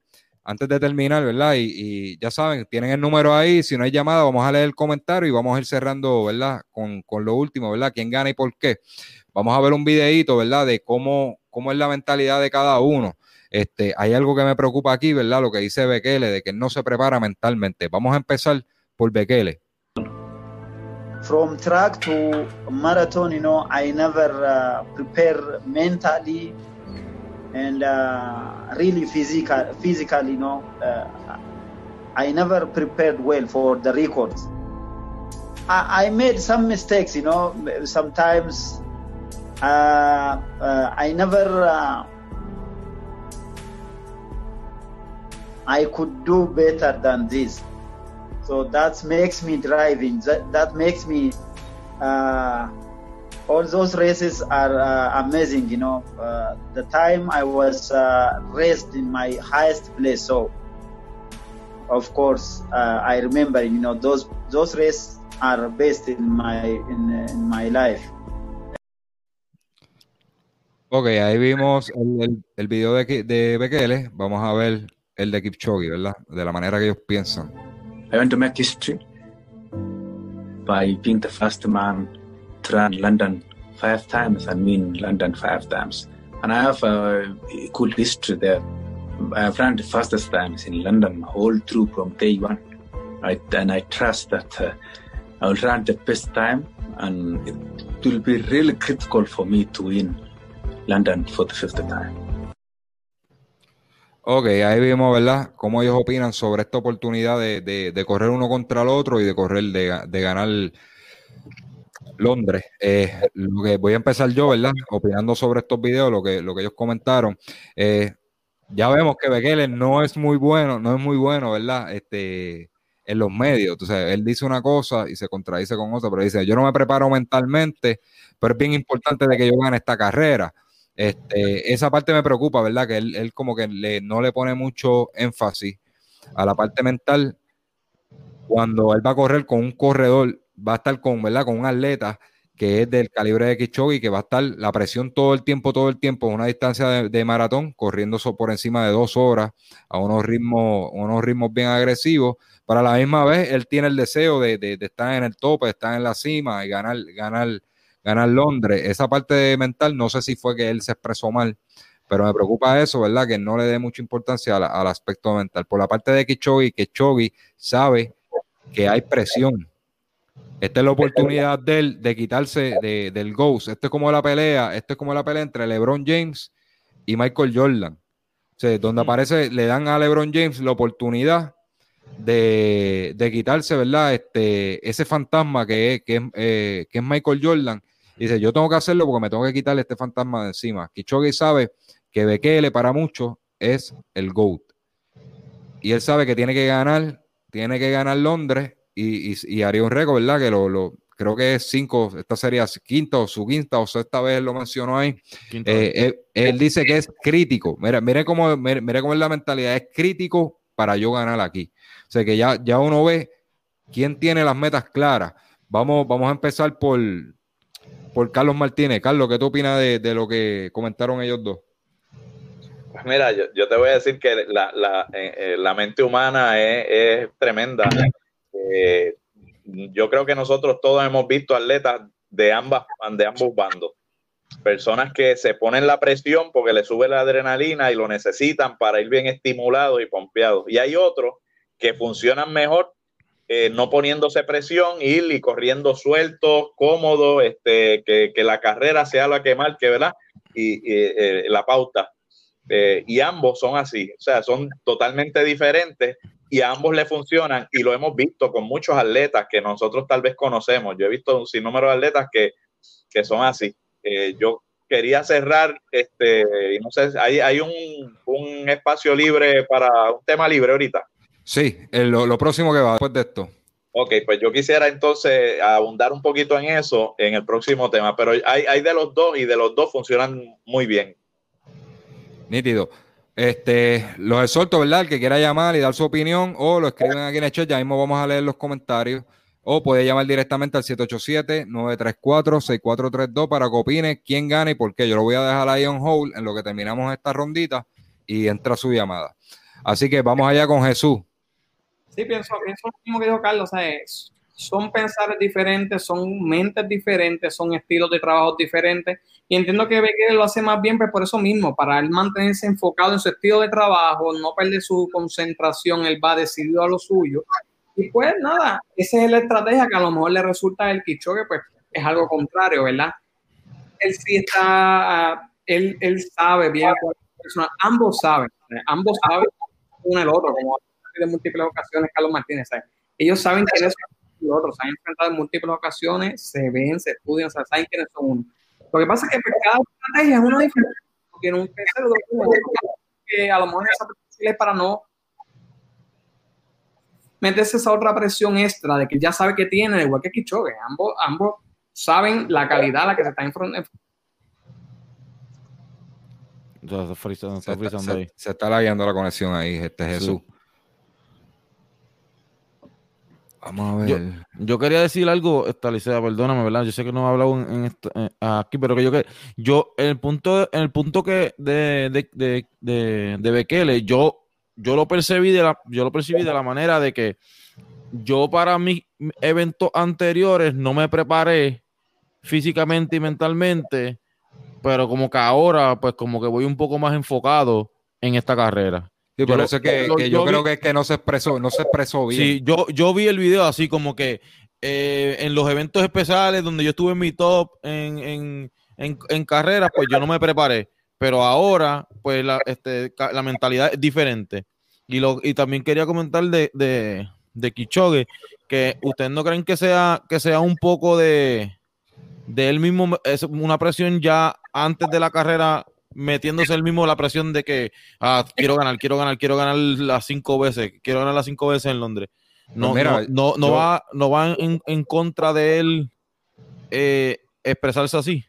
antes de terminar, ¿verdad? Y, ya saben, tienen el número ahí, si no hay llamada, vamos a leer el comentario y vamos a ir cerrando, ¿verdad? Con, lo último, ¿verdad? ¿Quién gana y por qué? Vamos a ver un videíto, ¿verdad? De cómo, cómo es la mentalidad de cada uno. Este, hay algo que me preocupa aquí, ¿verdad? Lo que dice Bekele, de que no se prepara mentalmente. Vamos a empezar por Bekele. From track to marathon, you know, I never uh, prepare mentally and uh, really physical, physical, you know, uh, I never prepared well for the records. I, I made some mistakes, you know, sometimes uh, uh I never, uh, I could do better than this. So that makes me driving. That, that makes me uh, all those races are uh, amazing. You know, uh, the time I was uh, raced in my highest place. So, of course, uh, I remember. You know, those those races are based in my in, in my life. Ok, ahí vimos el, el video de, de Bekele. Vamos a ver el de Kipchoge, ¿verdad? De la manera que ellos piensan. I want to make history by being the first man to run London five times and mean London five times. And I have a cool history there. I've run the fastest times in London all through from day one. Right? And I trust that uh, I will run the best time and it will be really critical for me to win London for the fifth time. Ok, ahí vimos, ¿verdad? Cómo ellos opinan sobre esta oportunidad de, de, correr uno contra el otro y de correr, de, de ganar Londres. Eh, lo que voy a empezar yo, ¿verdad? Opinando sobre estos videos, lo que, lo que ellos comentaron. Eh, ya vemos que Bekele no es muy bueno, no es muy bueno, ¿verdad? Este, en los medios. Entonces, él dice una cosa y se contradice con otra, pero dice, yo no me preparo mentalmente, pero es bien importante de que yo gane esta carrera. Este, esa parte me preocupa, ¿verdad? Que él, él como que no le pone mucho énfasis a la parte mental cuando él va a correr con un corredor va a estar con, ¿verdad? Con un atleta que es del calibre de y que va a estar la presión todo el tiempo, todo el tiempo, una distancia de, maratón, corriendo por encima de dos horas, a unos ritmos, unos ritmos bien agresivos. Para la misma vez, él tiene el deseo de, estar en el tope, de estar en la cima y ganar, ganar, ganar Londres. Esa parte mental, no sé si fue que él se expresó mal, pero me preocupa eso, ¿verdad? Que no le dé mucha importancia al, aspecto mental. Por la parte de Kichogi, Kichogi sabe que hay presión esta es la oportunidad de él de quitarse del Ghost. Esto es como la pelea, esto es como la pelea entre LeBron James y Michael Jordan. O sea, donde aparece, le dan a LeBron James la oportunidad de, quitarse, ¿verdad? Este, ese fantasma que es, que, eh, que es Michael Jordan. Dice, yo tengo que hacerlo porque me tengo que quitarle este fantasma de encima. Kichogi sabe que Bekele para muchos es el GOAT. Y él sabe que tiene que ganar, tiene que ganar Londres y, haría un récord, ¿verdad? Que lo, creo que es cinco, esta sería quinta o su quinta o sexta vez lo mencionó ahí. Eh, él, dice que es crítico. Mira, mire cómo, mire, cómo es la mentalidad, es crítico para yo ganar aquí. O sea que ya, ya uno ve quién tiene las metas claras. Vamos, vamos a empezar por, por Carlos Martínez. Carlos, ¿qué tú opinas de, de lo que comentaron ellos dos? Pues mira, yo, yo, te voy a decir que la, la, eh, la mente humana es, es tremenda. Eh, yo creo que nosotros todos hemos visto atletas de, ambas, de ambos bandos. Personas que se ponen la presión porque le sube la adrenalina y lo necesitan para ir bien estimulados y pompeados. Y hay otros que funcionan mejor eh, no poniéndose presión, ir y corriendo sueltos, cómodo, este, que, que, la carrera sea la que marque, ¿verdad? Y, y eh, la pauta. Eh, y ambos son así, o sea, son totalmente diferentes y a ambos le funcionan y lo hemos visto con muchos atletas que nosotros tal vez conocemos. Yo he visto un sinnúmero de atletas que, que son así. Yo quería cerrar, este, no sé, hay, hay un, un, espacio libre para un tema libre ahorita. Sí, lo, lo próximo que va después de esto. Ok, pues yo quisiera entonces abundar un poquito en eso en el próximo tema, pero hay, hay de los dos y de los dos funcionan muy bien. Nítido. Este, los exhorto, ¿verdad? El que quiera llamar y dar su opinión, o lo escriben aquí en el chat, ya mismo vamos a leer los comentarios, o puede llamar directamente al 787-934-6432 para que opine quién gana y por qué. Yo lo voy a dejar ahí on hold en lo que terminamos esta rondita y entra su llamada. Así que vamos allá con Jesús. Sí, pienso, pienso lo mismo que dijo Carlos, o sea, son pensares diferentes, son mentes diferentes, son estilos de trabajo diferentes. Y entiendo que Becker lo hace más bien pues por eso mismo, para él mantenerse enfocado en su estilo de trabajo, no perder su concentración, él va decidido a lo suyo. Y pues nada, esa es la estrategia que a lo mejor le resulta el Kichoque, pues es algo contrario, ¿verdad? Él sí está, él, él sabe bien ambos saben, ambos saben uno el otro, como de múltiples ocasiones Carlos Martínez, ¿sabes? ellos saben quiénes son los otros, se han enfrentado en múltiples ocasiones, se ven, se estudian, sea, saben quiénes son uno. Lo que pasa es que pues, cada estrategia es una diferente, porque en un tercero que a lo mejor esa es para no meterse esa otra presión extra de que ya sabe que tiene, igual que Kichogue, ambos, ambos saben la calidad a la que se está enfrentando. Se, está, se, se está lagueando la conexión ahí, este Jesús. Sí. Vamos a ver. Yo, yo, quería decir algo, Estalicea, perdóname, ¿verdad? Yo sé que no he hablado en, en esto, eh, aquí, pero que yo que yo, el punto, el punto que de, de, de, de, de Bekele, yo, yo lo percibí de la, yo lo percibí de la manera de que yo para mis eventos anteriores no me preparé físicamente y mentalmente, pero como que ahora, pues como que voy un poco más enfocado en esta carrera. Sí, por yo, eso es que, yo, que yo, yo creo vi, que, es que no se expresó, no se expresó bien. Sí, yo, yo vi el video así como que eh, en los eventos especiales donde yo estuve en mi top en, en, en, en carreras, pues yo no me preparé. Pero ahora, pues la, este, la mentalidad es diferente. Y, lo, y también quería comentar de, de, de Kichogue, que ustedes no creen que sea, que sea un poco de, de él mismo, es una presión ya antes de la carrera metiéndose el mismo la presión de que ah, quiero ganar, quiero ganar, quiero ganar las cinco veces, quiero ganar las cinco veces en Londres. No, pues mira, no, no, no yo, va, no va en, en, contra de él eh, expresarse así.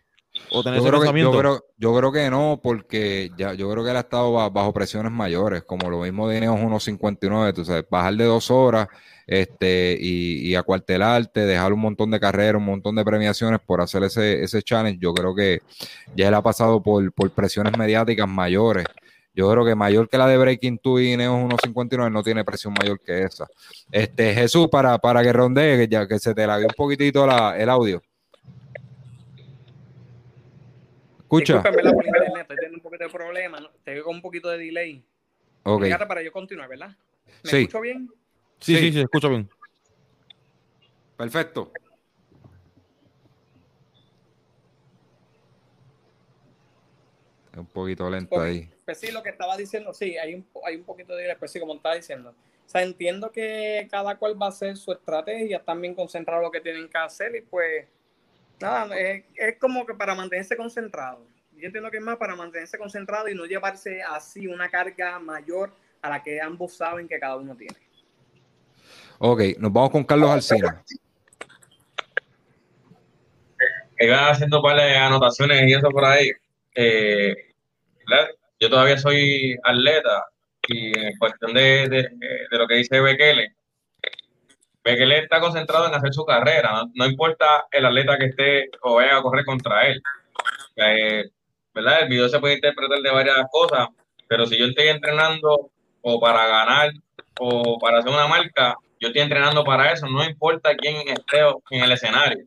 O tener yo, ese creo pensamiento. Que, yo, creo, yo creo que no, porque ya, yo creo que él ha estado bajo presiones mayores, como lo mismo de Ineos 1.59, tú sabes, bajar de dos horas este, y, y acuartelarte, dejar un montón de carreras, un montón de premiaciones por hacer ese, ese challenge, yo creo que ya él ha pasado por, por presiones mediáticas mayores. Yo creo que mayor que la de Breaking 2 y Neos 1.59 no tiene presión mayor que esa. Este, Jesús, para, para que rondee, que, ya, que se te lague un poquitito la, el audio. Escucha. Discúlpame la por internet, estoy teniendo un poquito de problema, ¿no? te veo con un poquito de delay. Ok. Fíjate para yo continuar, ¿verdad? ¿Me Sí. escucho bien? Sí, sí, sí, se escucha bien. Perfecto. Es un poquito lento ahí. Pues sí, lo que estaba diciendo, sí, hay un, hay un poquito de delay, pues sí, como estaba diciendo. O sea, entiendo que cada cual va a hacer su estrategia, están bien concentrados lo que tienen que hacer y pues, nada, es, es como que para mantenerse concentrado. Yo entiendo que es más para mantenerse concentrado y no llevarse así una carga mayor a la que ambos saben que cada uno tiene. Ok, nos vamos con Carlos Alcina. Iban haciendo varias anotaciones y eso por ahí. Eh, ¿verdad? Yo todavía soy atleta y en cuestión de, de, de lo que dice Bekele, Bekele está concentrado en hacer su carrera, no, no, importa el atleta que esté o vaya a correr contra él. Eh, ¿verdad? El video se puede interpretar de varias cosas, pero si yo estoy entrenando o para ganar o para hacer una marca, yo estoy entrenando para eso, no importa quién esté en el escenario.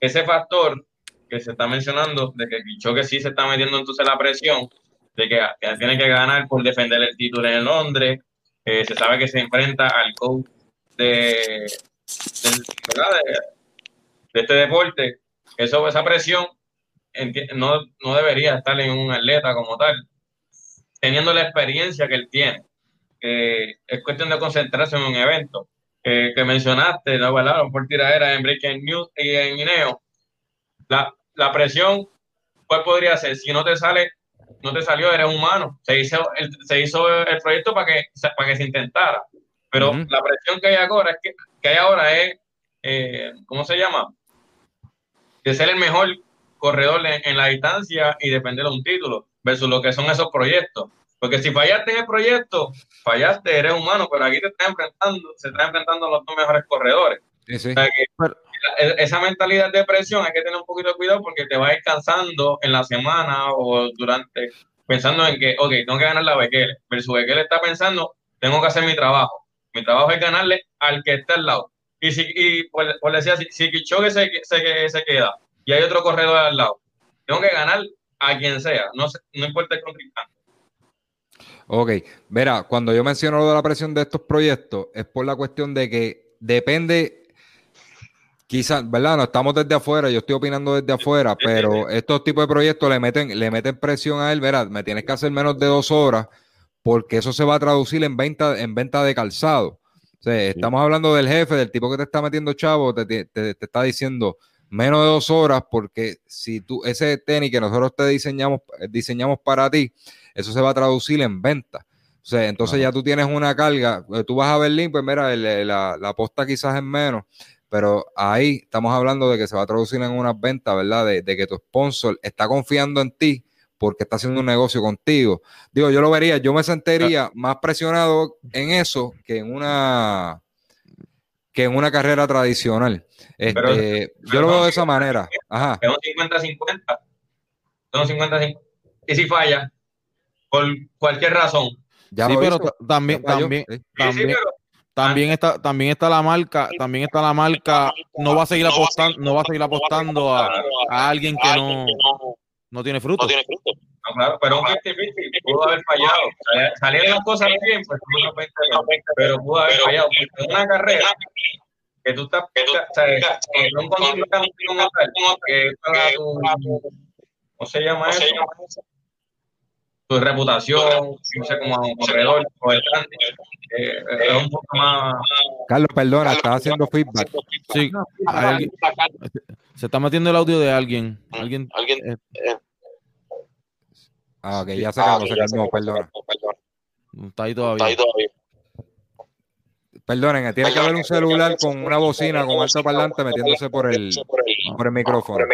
Ese factor que se está mencionando, de que que sí se está metiendo entonces la presión, de que, tiene que ganar por defender el título en Londres, eh, se sabe que se enfrenta al coach de, de, este deporte, eso, esa presión no, no debería estar en un atleta como tal, teniendo la experiencia que él tiene. es cuestión de concentrarse en un evento. que mencionaste, ¿no? Por tiradera en Breaking News y en Ineo. La, la presión, ¿cuál podría ser? Si no te sale, no te salió, eres humano. Se hizo el, se hizo el proyecto para que, para que se intentara. Pero la presión que hay ahora es que, que hay ahora es, eh, ¿cómo se llama? De ser el mejor corredor en, la distancia y depender de un título, versus lo que son esos proyectos. Porque si fallaste en el proyecto, fallaste, eres humano, pero aquí te estás enfrentando, se están enfrentando los dos mejores corredores. esa mentalidad de presión hay que tener un poquito de cuidado porque te va a ir cansando en la semana o durante, pensando en que, ok, tengo que ganar la Bekele, versus Bekele está pensando, tengo que hacer mi trabajo. Mi trabajo es ganarle al que está al lado. Y, si, y pues, pues decía, si, si Kichogue se, se, se queda y hay otro corredor al lado. Tengo que ganar a quien sea, no, no importa el contrincante. Ok, verá, cuando yo menciono lo de la presión de estos proyectos, es por la cuestión de que depende, quizás, ¿verdad? No estamos desde afuera, yo estoy opinando desde afuera, pero estos tipos de proyectos le meten, le meten presión a él, verá, me tienes que hacer menos de dos horas, porque eso se va a traducir en venta, en venta de calzado. O sea, estamos hablando del jefe, del tipo que te está metiendo chavo, te está diciendo, menos de dos horas, porque si tú, ese tenis que nosotros te diseñamos, diseñamos para ti, eso se va a traducir en venta. O sea, entonces ya tú tienes una carga, eh, tú vas a Berlín, pues mira, la, la posta quizás es menos, pero ahí estamos hablando de que se va a traducir en unas ventas, ¿verdad? De, de, que tu sponsor está confiando en ti porque está haciendo un negocio contigo. Digo, yo lo vería, yo me sentiría más presionado en eso que en una que en una carrera tradicional. Este, yo lo veo de esa manera. Ajá. Es un 50-50. Son 50-50. Y si falla, por cualquier razón. Ya sí, pero también, también, también, también está, también está la marca, también está la marca, no va a seguir apostando, no va a seguir apostando a, a alguien que no, no tiene fruto. No tiene fruto. No, claro, pero un 50 pudo haber fallado. Salieron las cosas bien, pues pero pudo haber fallado. Una carrera que tú estás, que tú, sabes, en un conjunto que para tu, ¿cómo se llama eso? Tu reputación, no sé, como corredor o el eh, es un poco más. Carlos, perdona, estás haciendo feedback. Sí, alguien, se está metiendo el audio de alguien. Alguien. ¿Alguien? Eh, Ah, ok, ya se acabó, se acabó, perdón. Está ahí todavía. Está ahí todavía. Perdonen, tiene que haber un celular con una bocina, con alto parlante metiéndose por el, por el micrófono.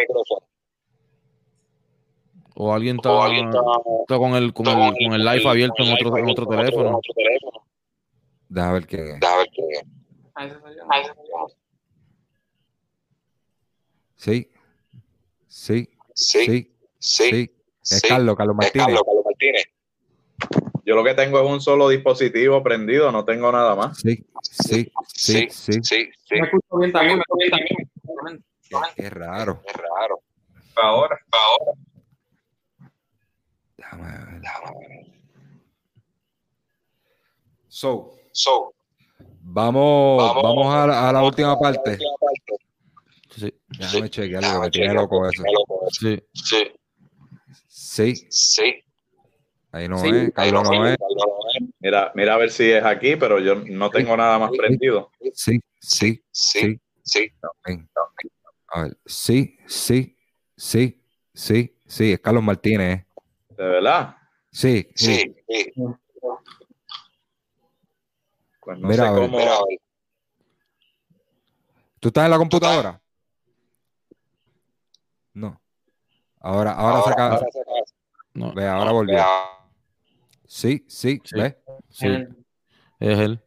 O alguien está, está con, el, con, el, con el live abierto en otro, en otro teléfono. Deja ver qué. Deja qué. Sí. Sí. Sí. Sí. Es Carlos, Carlos Martínez. Carlos, Carlos Martínez. Yo lo que tengo es un solo dispositivo prendido, no tengo nada más. Sí, sí, sí, sí. sí, Me escucho bien también, me escucho bien también. Qué, raro. Qué raro. Ahora, ahora. Déjame ver. Déjame ver. So, so. Vamos, vamos, vamos a, la, a, la, última parte. Sí. Déjame sí. chequear, que me tiene loco eso. Sí. Sí. Sí. Sí. Ahí no sí, es, Carlos no, no es. Mira, mira a ver si es aquí, pero yo no tengo nada más prendido. Sí, sí, sí, sí. A ver, sí, sí, sí, sí, sí, es Carlos Martínez. ¿De verdad? Sí, sí. sí. Pues no mira, sé cómo... Mira, ¿Tú estás en la computadora? No. Ahora, ahora, ahora saca. Ahora saca. No, Ve, ahora volvió. Sí, sí, sí. ¿ves? Sí. Es él.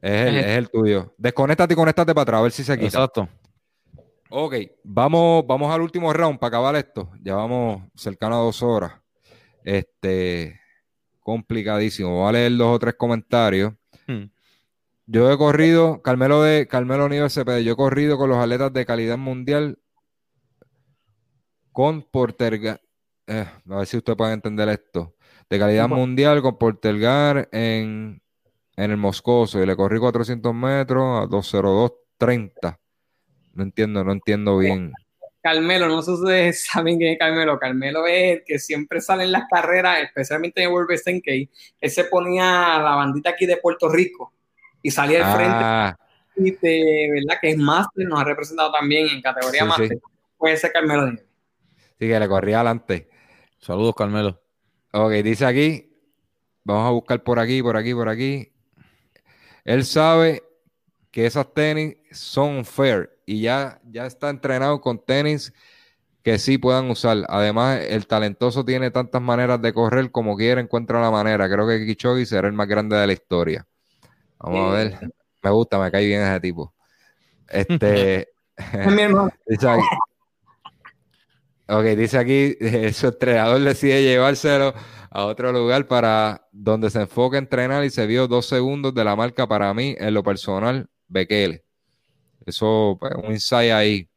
Es él, es el tuyo. Desconéctate y conéctate para atrás, a ver si se quita. Exacto. Ok, vamos, vamos al último round para acabar esto. Ya vamos cercano a dos horas. Este, complicadísimo. Voy a leer dos o tres comentarios. Hmm. Yo he corrido, Carmelo de Carmelo Nivel CPD, yo he corrido con los atletas de calidad mundial con Portergar. eh, a ver si usted puede entender esto. De calidad mundial con Portergar en, en el Moscoso y le corrí 400 metros a 202.30. No entiendo, no entiendo bien. Carmelo, no sé si ustedes [laughs] saben quién es Carmelo. Carmelo es el que siempre sale en las carreras, especialmente en World Best 10K. Él se ponía la bandita aquí de Puerto Rico y salía al frente. Ah, Y de verdad que es máster, nos ha representado también en categoría Sí, máster. sí. Puede ser Carmelo Nieves. sí que le corría adelante. Saludos, Carmelo. Ok, dice aquí, vamos a buscar por aquí, por aquí, por aquí. Él sabe que esas tenis son fair y ya, ya está entrenado con tenis que sí puedan usar. Además, el talentoso tiene tantas maneras de correr como quiera, encuentra la manera. Creo que Kichogi será el más grande de la historia. Vamos a ver. Me gusta, me cae bien ese tipo. Este. Es mi hermano. Dice aquí, ok, dice aquí, eh, su entrenador decide llevárselo a otro lugar para donde se enfoca a entrenar y se vio dos segundos de la marca para mí, en lo personal, Bekele. Eso, pues, un insight ahí.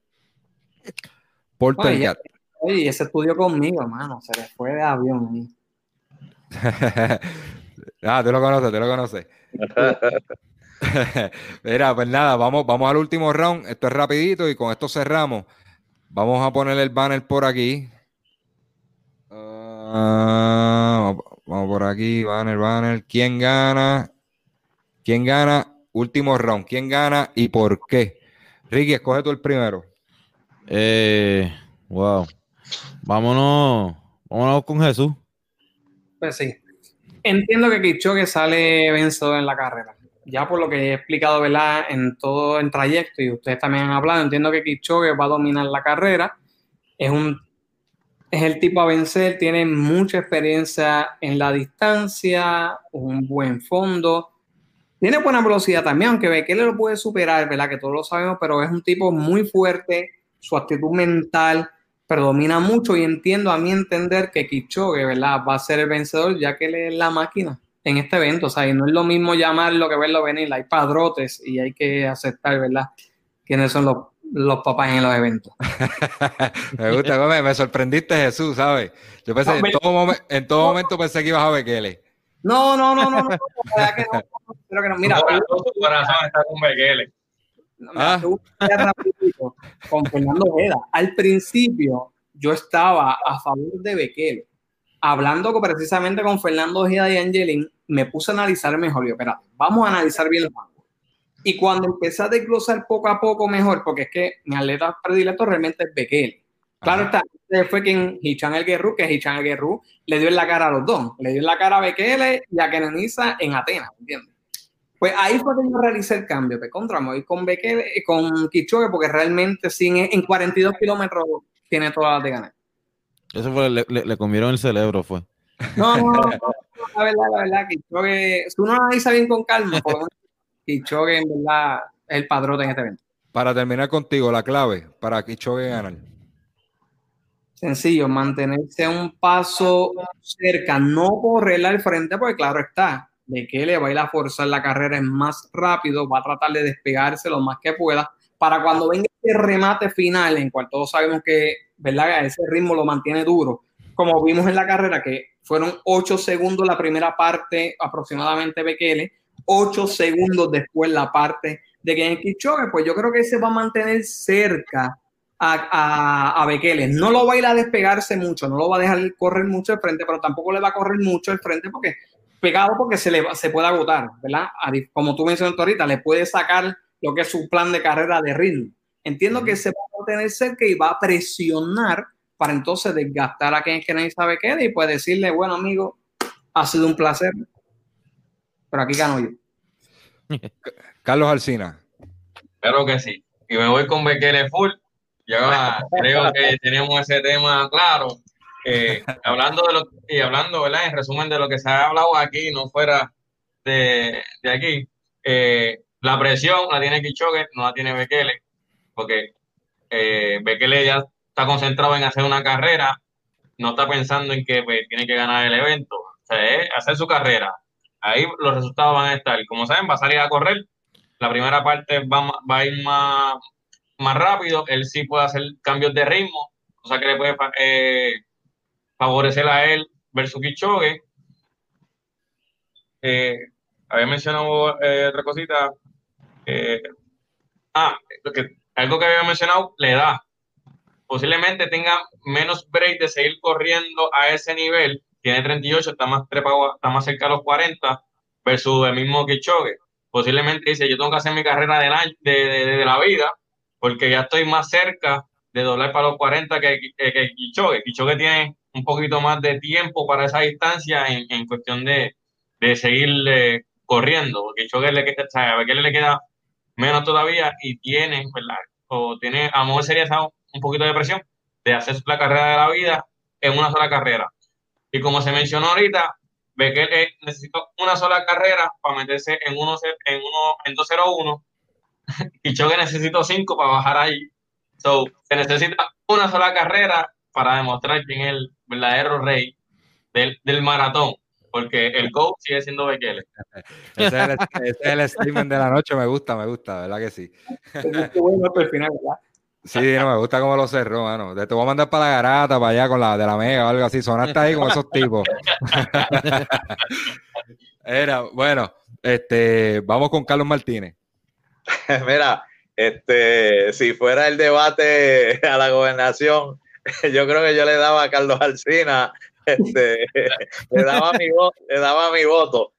Porter Oye, ese estudio conmigo, hermano. Se le fue de avión ahí. [laughs] ah, tú lo conoces, tú lo conoces. [laughs] Mira, pues nada, vamos, vamos al último round. Esto es rapidito y con esto cerramos. Vamos a poner el banner por aquí. Ah, vamos por aquí, banner, banner. ¿Quién gana? ¿Quién gana? Último round. ¿Quién gana y por qué? Ricky, escoge tú el primero. Eh, wow. Vámonos, vámonos con Jesús. Pues sí. Entiendo que Kipchoge sale vencedor en la carrera. Ya por lo que he explicado, ¿verdad? En todo el trayecto y ustedes también han hablado, entiendo que Kipchoge va a dominar la carrera. Es un es el tipo a vencer, tiene mucha experiencia en la distancia, un buen fondo. Tiene buena velocidad también, aunque Bekele lo puede superar, ¿verdad? Que todos lo sabemos, pero es un tipo muy fuerte, su actitud mental predomina mucho y entiendo a mi entender que Kipchoge, ¿verdad? Va a ser el vencedor ya que él es la máquina en este evento, o sea, y no es lo mismo llamarlo que verlo venir, hay padrotes y hay que aceptar, ¿verdad? Quiénes son los, los papás en los eventos. [laughs] me gusta, me, me sorprendiste, Jesús, ¿sabes? Yo pensé, No, en todo, momen- en todo momento pensé que ibas a Bekele. No, no, no, no, no, la verdad que no, creo que no. Mira, su corazón está con Bekele. No, Ah. rapidito con Fernando Ojeda. Al principio yo estaba a favor de Bekele. Hablando con- precisamente con Fernando Ojeda y Angelín, me puse a analizar mejor. Yo, espérate, vamos a analizar bien los ángulos. Y cuando empecé a desglosar poco a poco mejor, porque es que mi atleta predilecto realmente es Bekele. Claro Ajá. está, fue quien Hichan el Guerrero, que Hichan el Guerrero le dio en la cara a los dos. Le dio en la cara a Bekele y a Kenenisa en Atenas, ¿entiendes? Pues ahí fue que yo realicé el cambio, que contra me voy con Bekele, con Kichogue, porque realmente sin, en 42 kilómetros tiene todas las de ganar. Eso fue, le, le, le comieron el cerebro, fue. No, no, no, no, [laughs] la verdad, la verdad, Kichogue, si uno analiza bien con calma, lo Kichogue en verdad es el padrote en este evento. Para terminar contigo, la clave para Kichoge ganar. Sencillo, mantenerse un paso cerca, no correrle al frente, porque claro está, de que le va a ir a forzar la carrera es más rápido, va a tratar de despegarse lo más que pueda, para cuando venga ese remate final, en cual todos sabemos que, ¿verdad? Ese ritmo lo mantiene duro, como vimos en la carrera, que fueron 8 segundos la primera parte, aproximadamente Bekele, 8 segundos después la parte de Ken Kichogue, pues yo creo que se va a mantener cerca a, a, a Bekele. No lo va a ir a despegarse mucho, no lo va a dejar correr mucho al frente, pero tampoco le va a correr mucho al frente porque pegado porque se le va- se puede agotar, ¿verdad? Como tú mencionaste ahorita, le puede sacar lo que es su plan de carrera de ritmo. Entiendo que se va a mantener cerca y va a presionar para entonces desgastar a quien es que nadie sabe qué y pues decirle, bueno amigo, ha sido un placer, pero aquí gano yo. [laughs] Carlos Alcina. Claro que sí. Y me voy con Bekele full. Yo [laughs] creo que tenemos ese tema claro. Eh, hablando de lo y hablando, ¿verdad? En resumen de lo que se ha hablado aquí, no fuera de, de aquí. eh, la presión la tiene Kichogue, no la tiene Bekele, porque eh, Bekele ya está concentrado en hacer una carrera, no está pensando en que pues, tiene que ganar el evento. hacer su carrera. Ahí los resultados van a estar. Como saben, va a salir a correr. La primera parte va, va a ir más, más rápido. Él sí puede hacer cambios de ritmo, cosa que le puede eh, favorecer a él versus Kichogue. Eh, había mencionado eh, otra cosita. Eh, ah, que, algo que había mencionado, la edad. Posiblemente tenga menos break de seguir corriendo a ese nivel. Tiene 38, está más trepado, está más cerca de los 40 versus el mismo Kichogue. Posiblemente dice, yo tengo que hacer mi carrera de de, de, la vida porque ya estoy más cerca de doblar para los 40 que, que, que. Kichogue tiene un poquito más de tiempo para esa distancia en, en cuestión de, de seguir corriendo, porque Kichogue le, a le queda menos todavía y tiene, ¿verdad? O tiene, a lo mejor sería un poquito de presión de hacer la carrera de la vida en una sola carrera. Y como se mencionó ahorita, ve que necesita una sola carrera para meterse en uno en uno en 201 [laughs] y Choque necesito cinco para bajar ahí. So, se necesita una sola carrera para demostrar quién es el verdadero rey del, del maratón porque el coach sigue siendo Bekele. [laughs] ese, es el, ese es el statement de la noche, me gusta, me gusta, ¿verdad que sí? Sí, no, me gusta cómo lo cerró, mano. Te voy a mandar para la garata, para allá con la de la mega o algo así. Sonaste ahí con esos tipos. [laughs] Era, bueno, este, vamos con Carlos Martínez. [laughs] Mira, este, si fuera el debate a la gobernación, [laughs] yo creo que yo le daba a Carlos Alcina [laughs] este, [laughs] le, daba mi voto, voto.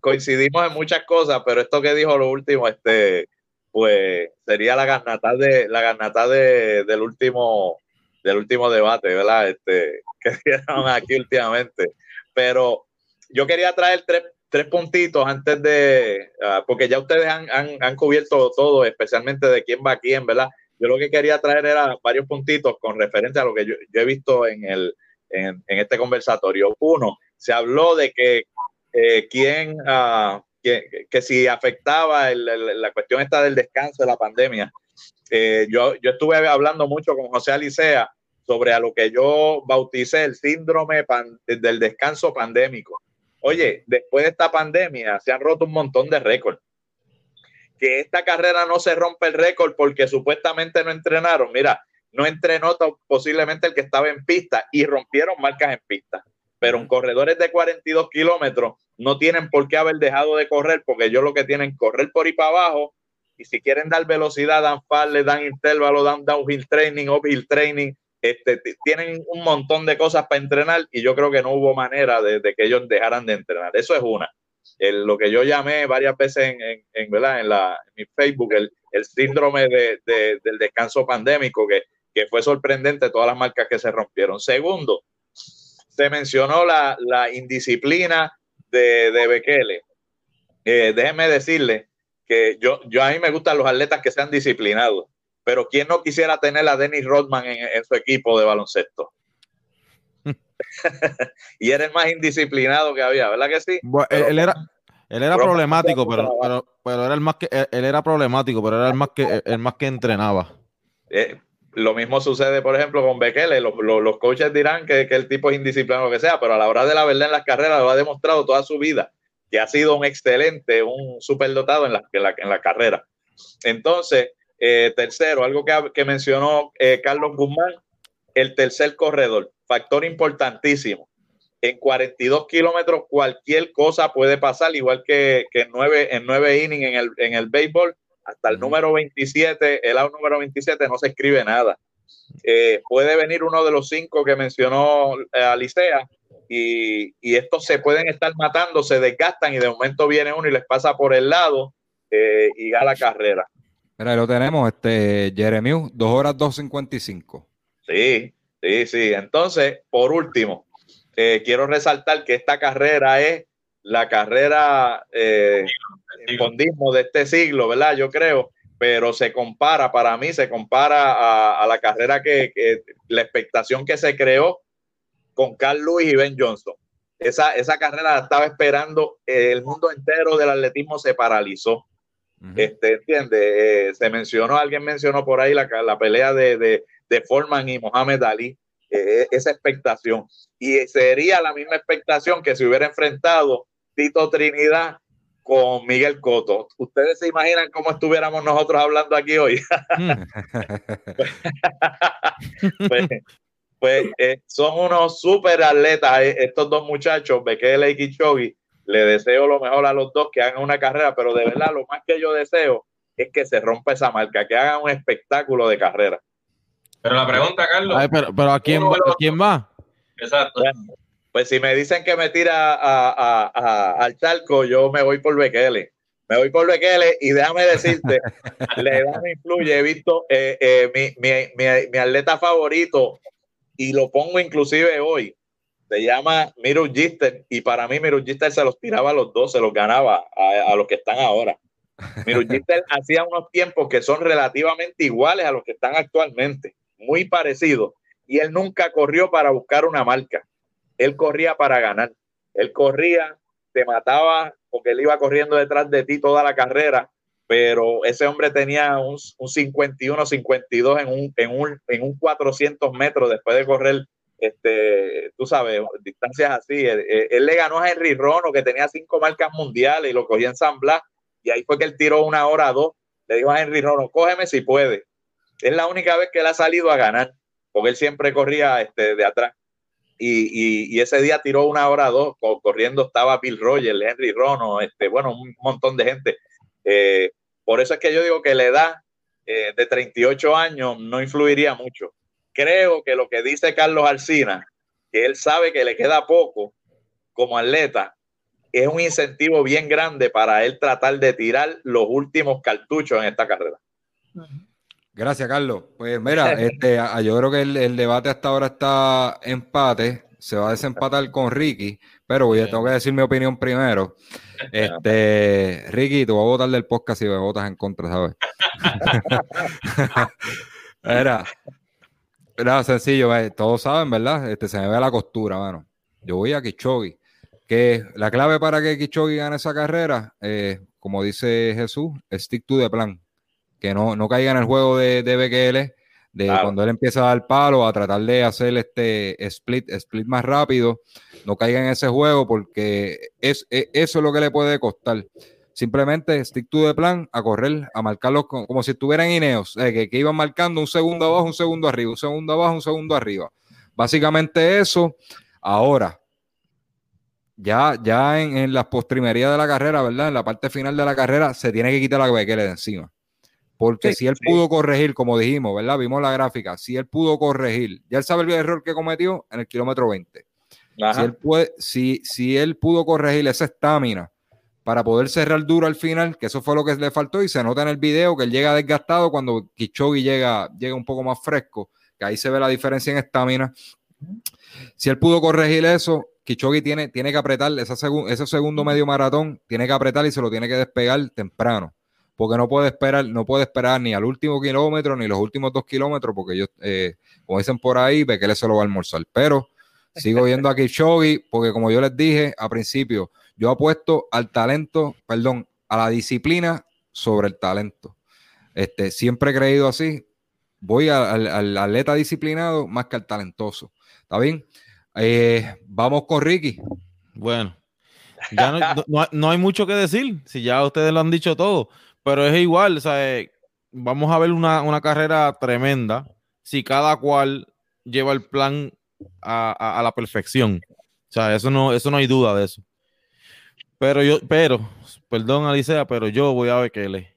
coincidimos en muchas cosas, pero esto que dijo lo último, este, pues sería la garnata de la garnata de, del último del último debate, ¿verdad? Este, que dieron aquí últimamente. Pero yo quería traer tres, tres puntitos antes de, ah, porque ya ustedes han, han, han, cubierto todo, especialmente de quién va a quién, ¿verdad? Yo lo que quería traer era varios puntitos con referencia a lo que yo, he visto en el, en, este conversatorio. Uno, se habló de que eh, quién, uh, que, que, si afectaba la cuestión esta del descanso de la pandemia. Eh, yo, yo estuve hablando mucho con José Alicea sobre a lo que yo bauticé el síndrome del descanso pandémico. Oye, después de esta pandemia se han roto un montón de récords. Que esta carrera no se rompe el récord porque supuestamente no entrenaron. Mira, no entrenó posiblemente el que estaba en pista y rompieron marcas en pista. Pero en corredores de 42 kilómetros no tienen por qué haber dejado de correr porque ellos lo que tienen correr por ahí para abajo y si quieren dar velocidad, dan fall, dan intervalo, dan downhill training, uphill training, este, tienen un montón de cosas para entrenar y yo creo que no hubo manera de, que ellos dejaran de entrenar. Eso es una. Lo que yo llamé varias veces en, en, en, ¿verdad? en, la, mi Facebook, el, el síndrome de, del descanso pandémico, que que fue sorprendente todas las marcas que se rompieron. Segundo, se mencionó la, indisciplina de, de Bekele. Eh, déjeme decirle que yo, yo a mí me gustan los atletas que sean disciplinados, pero ¿quién no quisiera tener a Dennis Rodman en, su equipo de baloncesto? [laughs] y era el más indisciplinado que había, ¿verdad que sí? él, era, él era problemático, pero, pero, era el más que él era problemático, pero era el más que el más que entrenaba. Eh, lo mismo sucede, por ejemplo, con Bekele. Los, los, coaches dirán que, el tipo es indisciplinado lo que sea, pero a la hora de la verdad en las carreras lo ha demostrado toda su vida que ha sido un excelente, un superdotado en la, en la, en la carrera. Entonces, eh, tercero, algo que, que mencionó eh, Carlos Guzmán, el tercer corredor, factor importantísimo. En 42 kilómetros cualquier cosa puede pasar, igual que, que en, nueve, en nueve innings en el, en el béisbol hasta el número 27, el out número 27 no se escribe nada. Eh, puede venir uno de los cinco que mencionó eh, Alicea y, y, estos se pueden estar matando, se desgastan y de momento viene uno y les pasa por el lado eh, y gana la carrera. Mira, lo tenemos, este Jeremiah, 2 horas 2.55. Sí, sí, sí. Entonces, por último, quiero resaltar que esta carrera es la carrera eh, el fondismo de este siglo, ¿verdad? Yo creo, pero se compara, para mí, se compara a, la carrera que, la expectación que se creó con Carl Lewis y Ben Johnson. Esa, esa carrera la estaba esperando, el mundo entero del atletismo se paralizó. este, ¿entiende? Eh, se mencionó, alguien mencionó por ahí la, la pelea de, de, de Foreman y Mohamed Ali. eh, esa expectación. Y sería la misma expectación que si hubiera enfrentado Tito Trinidad con Miguel Coto. ¿Ustedes se imaginan cómo estuviéramos nosotros hablando aquí hoy? [laughs] pues, pues eh, son unos super atletas eh, estos dos muchachos, Bekele y Kichogi. Le deseo lo mejor a los dos, que hagan una carrera, pero de verdad lo más que yo deseo es que se rompa esa marca, que hagan un espectáculo de carrera. Pero la pregunta, Carlos. pero, ¿a, quién va, quién va? Exacto. pues si me dicen que me tira al charco, yo me voy por Bekele. Me voy por Bekele y déjame decirte, [laughs] la edad me influye. He visto eh, eh, mi, mi, mi, atleta favorito y lo pongo inclusive hoy. Se llama Miru Gister y para mí Miru Gister se los tiraba a los dos, se los ganaba a, a los que están ahora. Miru [laughs] Gister hacía unos tiempos que son relativamente iguales a los que están actualmente muy parecido. Y él nunca corrió para buscar una marca. Él corría para ganar. Él corría, te mataba porque él iba corriendo detrás de ti toda la carrera, pero ese hombre tenía un, un 51, 52 en un, en, un, en un 400 metros después de correr, este, tú sabes, distancias así. Él, le ganó a Henry Rono, que tenía cinco marcas mundiales y lo cogía en San Blas, y ahí fue que él tiró una hora dos. Le dijo a Henry Rono, cógeme si puede. Es la única vez que él ha salido a ganar, porque él siempre corría este, de atrás. Y, ese día tiró una hora dos, corriendo estaba Bill Rogers, Henry Rono, este, bueno, un montón de gente. Eh, por eso es que yo digo que la edad eh, de 38 años no influiría mucho. Creo que lo que dice Carlos Alcina, que él sabe que le queda poco como atleta, es un incentivo bien grande para él tratar de tirar los últimos cartuchos en esta carrera. Gracias, Carlos. Pues mira, este, yo creo que el, debate hasta ahora está empate. Se va a desempatar con Ricky, pero voy a, tengo que decir mi opinión primero. Este, Ricky, tú vas a votar del podcast si me votas en contra, ¿sabes? [laughs] era, era sencillo, todos saben, ¿verdad? Este, se me ve la costura, mano. Yo voy a Kichogi. Que la clave para que Kichogi gane esa carrera, eh, como dice Jesús, stick to the plan que no, no caiga en el juego de, de BQL, de cuando él empieza a dar palo, a tratar de hacer este split, split más rápido, no caiga en ese juego porque es, e, eso es lo que le puede costar. Simplemente stick to the plan, a correr, a marcarlos como, si estuvieran Ineos, eh, que, que iban marcando un segundo abajo, un segundo arriba, un segundo abajo, un segundo arriba. Básicamente eso. Ahora, ya, ya en, en las postrimerías de la carrera, ¿verdad? En la parte final de la carrera, se tiene que quitar la BQL de encima. Porque si él pudo corregir, como dijimos, ¿verdad? Vimos la gráfica, si él pudo corregir, ya él sabe el error que cometió en el kilómetro 20. Si él, puede, si, si él pudo corregir esa estamina para poder cerrar duro al final, que eso fue lo que le faltó y se nota en el video que él llega desgastado cuando Kichogi llega, llega un poco más fresco, que ahí se ve la diferencia en estamina. Si él pudo corregir eso, Kichogi tiene, tiene que apretar esa ese segundo medio maratón, tiene que apretar y se lo tiene que despegar temprano porque no puede esperar, no puede esperar ni al último kilómetro ni los últimos dos kilómetros, porque ellos, eh, como dicen por ahí, ve que él se lo va a almorzar. Pero sigo [laughs] viendo a Kipchoge, porque como yo les dije al principio, yo apuesto al talento, perdón, a la disciplina sobre el talento. Este, siempre he creído así. Voy al, atleta disciplinado más que al talentoso. ¿Está bien? Eh, vamos con Ricky. Bueno, ya no, hay mucho que decir, si ya ustedes lo han dicho todo. Pero es igual, o sea, eh, vamos a ver una, carrera tremenda si cada cual lleva el plan a, la perfección. O sea, eso no, eso no hay duda de eso. Pero yo, pero, perdón, Alicia, pero yo voy a ver qué le.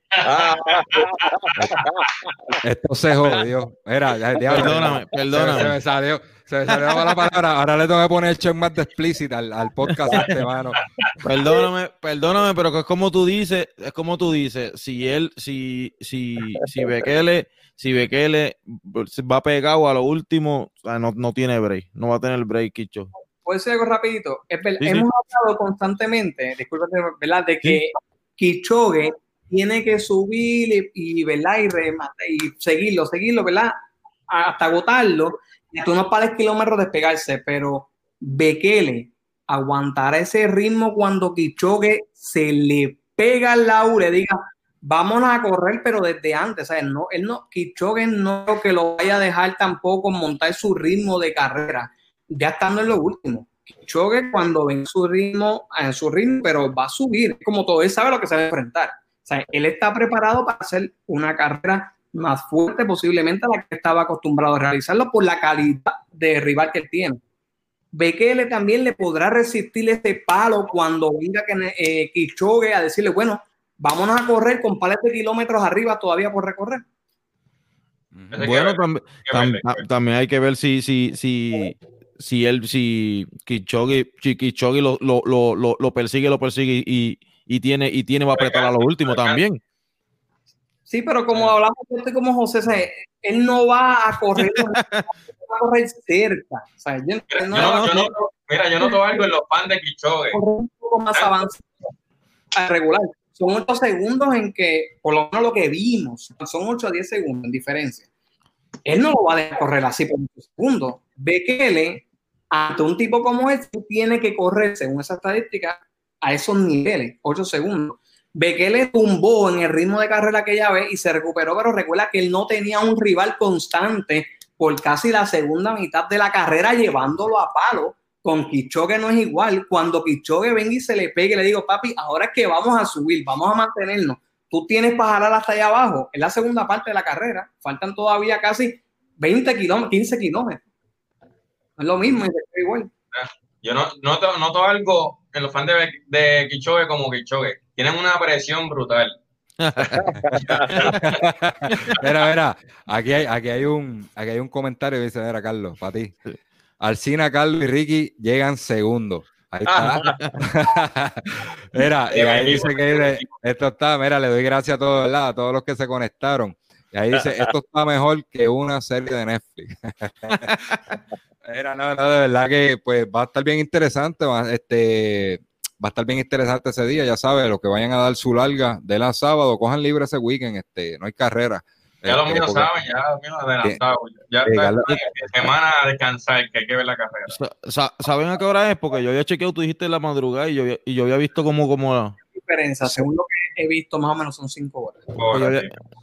Esto se jodió. Era, perdóname, perdóname. Se, me salió, se me salió la palabra. Ahora le tengo que poner el check más de explícita al, al podcast este, mano. Perdóname, perdóname, pero que es como tú dices, es como tú dices, si él, si, si, si Bekele, si Bekele va pegado a lo último, no, no tiene break, no va a tener break, Kicho. Puede ser algo rapidito. Hemos hablado constantemente, disculpa, ¿verdad? De que Kichoge tiene que subir y, ¿verdad? Y, y seguirlo, seguirlo, ¿verdad? Hasta agotarlo. Y tú no pares kilómetros despegarse, pero Bekele aguantará ese ritmo cuando Kichogue se le pega al lado y le diga, vámonos a correr, pero desde antes, ¿sabes? No, él no, Kichogue no que lo vaya a dejar tampoco montar su ritmo de carrera, ya estando en lo último. Kichogue cuando ven su ritmo, en su ritmo, pero va a subir, como todo, él sabe lo que se va a enfrentar. O sea, él está preparado para hacer una carrera más fuerte posiblemente a la que estaba acostumbrado a realizarlo por la calidad de rival que él tiene. Bekele también le podrá resistir este palo cuando venga eh, Kichogue a decirle, bueno, vámonos a correr con pares de kilómetros arriba todavía por recorrer. Bueno, también hay que ver si, si, si, si él, si Kichogi, si lo, lo, lo, lo, persigue, lo persigue y, y tiene, y tiene va a apretar a lo último también. Sí, pero como hablamos de como José, él no va a correr, [laughs] va a correr cerca. O sea, yo, no, yo no, mira, yo noto algo en los fans de Kichogue. Un poco más avanzado regular son 8 segundos en que, por lo menos lo que vimos, son 8 a 10 segundos en diferencia. Él no lo va a dejar correr así por 8 segundos. Bekele, ante un tipo como este, tiene que correr, según esa estadística, a esos niveles, 8 segundos. Bekele tumbó en el ritmo de carrera aquella vez y se recuperó, pero recuerda que él no tenía un rival constante por casi la segunda mitad de la carrera llevándolo a palo con Kichogue no es igual. Cuando Kichogue venga y se le pegue, le digo, papi, ahora es que vamos a subir, vamos a mantenernos. Tú tienes para jalar hasta allá abajo. Es la segunda parte de la carrera. Faltan todavía casi 20 kilómetros, 15 kilómetros. Es lo mismo, es igual. Yo no, noto, noto algo en los fans de, de Kichogue como Kichogue. Tienen una presión brutal. [laughs] mira, mira, aquí hay, aquí hay un, aquí hay un comentario que dice, mira, Carlos, para ti. Alcina, Carlos y Ricky llegan segundos. Ahí está. [laughs] mira, y ahí dice que esto está, mira, le doy gracias a todos, A todos los que se conectaron. Y ahí dice, esto está mejor que una serie de Netflix. [laughs] Era, no, no, de verdad que pues va a estar bien interesante, va, este, va a estar bien interesante ese día, ya sabes, los que vayan a dar su larga de la sábado, cojan libre ese weekend, este, no hay carrera. Ya los míos saben, ya los míos adelantados. Ya está semana a descansar, que hay que ver la carrera. ¿Saben a qué hora es? Porque yo había chequeado, tú dijiste la madrugada y yo, y yo había visto como... como... diferencia, según lo que he visto, más o menos son 5 horas.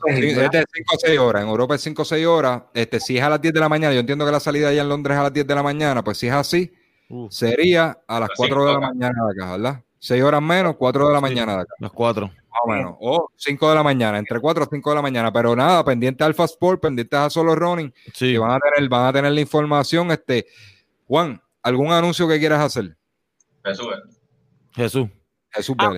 es de 5 o 6 horas. En Europa es 5 o 6 horas. Este, si es a las 10 de la mañana, yo entiendo que la salida allá en Londres es a las 10 de la mañana, pues si es así, sería a las 4 de la mañana de acá, ¿verdad? 6 horas menos, 4 de la mañana de acá. Las 4 más o menos, o 5 de la mañana, entre 4 o 5 de la mañana, pero nada, pendiente Alpha Sport, pendientes a Solo Running, sí. van a tener, van a tener la información. Este, Juan, ¿algún anuncio que quieras hacer? Jesús. Jesús. Jesús, ah,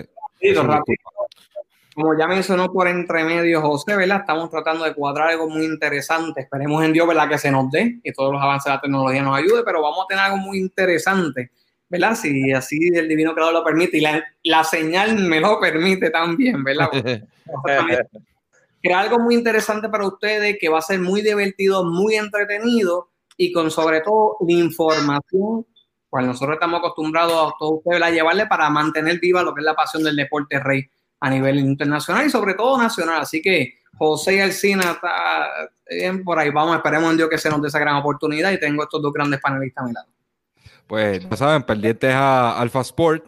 Como ya mencionó por entre medio José, ¿verdad? Estamos tratando de cuadrar algo muy interesante. Esperemos en Dios, ¿verdad? Que se nos dé y todos los avances de la tecnología nos ayude, pero vamos a tener algo muy interesante ¿verdad? Si así el divino creador lo permite y la, la señal me lo permite también, ¿verdad? [laughs] Crea algo muy interesante para ustedes que va a ser muy divertido, muy entretenido y con sobre todo la información, cual nosotros estamos acostumbrados a todos ustedes a llevarle para mantener viva lo que es la pasión del deporte rey a nivel internacional y sobre todo nacional. Así que José y Alcina está por ahí. Vamos, esperemos en Dios que se nos dé esa gran oportunidad y tengo estos dos grandes panelistas a mi lado pues ya saben, pendientes a Alpha Sport,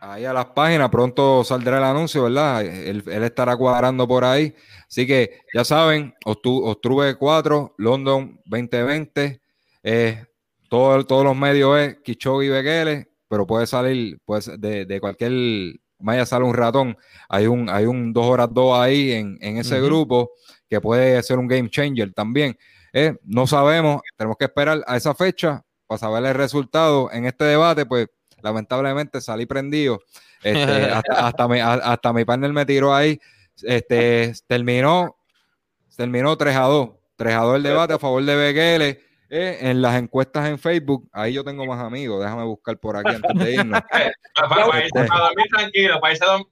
ahí a las páginas, pronto saldrá el anuncio, ¿verdad? Él, estará cuadrando por ahí. Así que ya saben, Ostruve 4, London 2020, eh, todo, todos los medios es Kichogi Bekele, pero puede salir pues, de, de cualquier vaya sale un ratón. Hay un, hay un 2 horas 2 ahí en, ese grupo que puede ser un game changer también. Eh, no sabemos, tenemos que esperar a esa fecha para saber el resultado en este debate, pues lamentablemente salí prendido. Este, [laughs] hasta, mi, hasta mi partner me tiró ahí. Este, terminó, terminó 3 a 2. 3 a 2 el debate a favor de Beguele. Eh, en las encuestas en Facebook, ahí yo tengo más amigos, déjame buscar por aquí antes de irnos. [laughs] para, dormir tranquilo,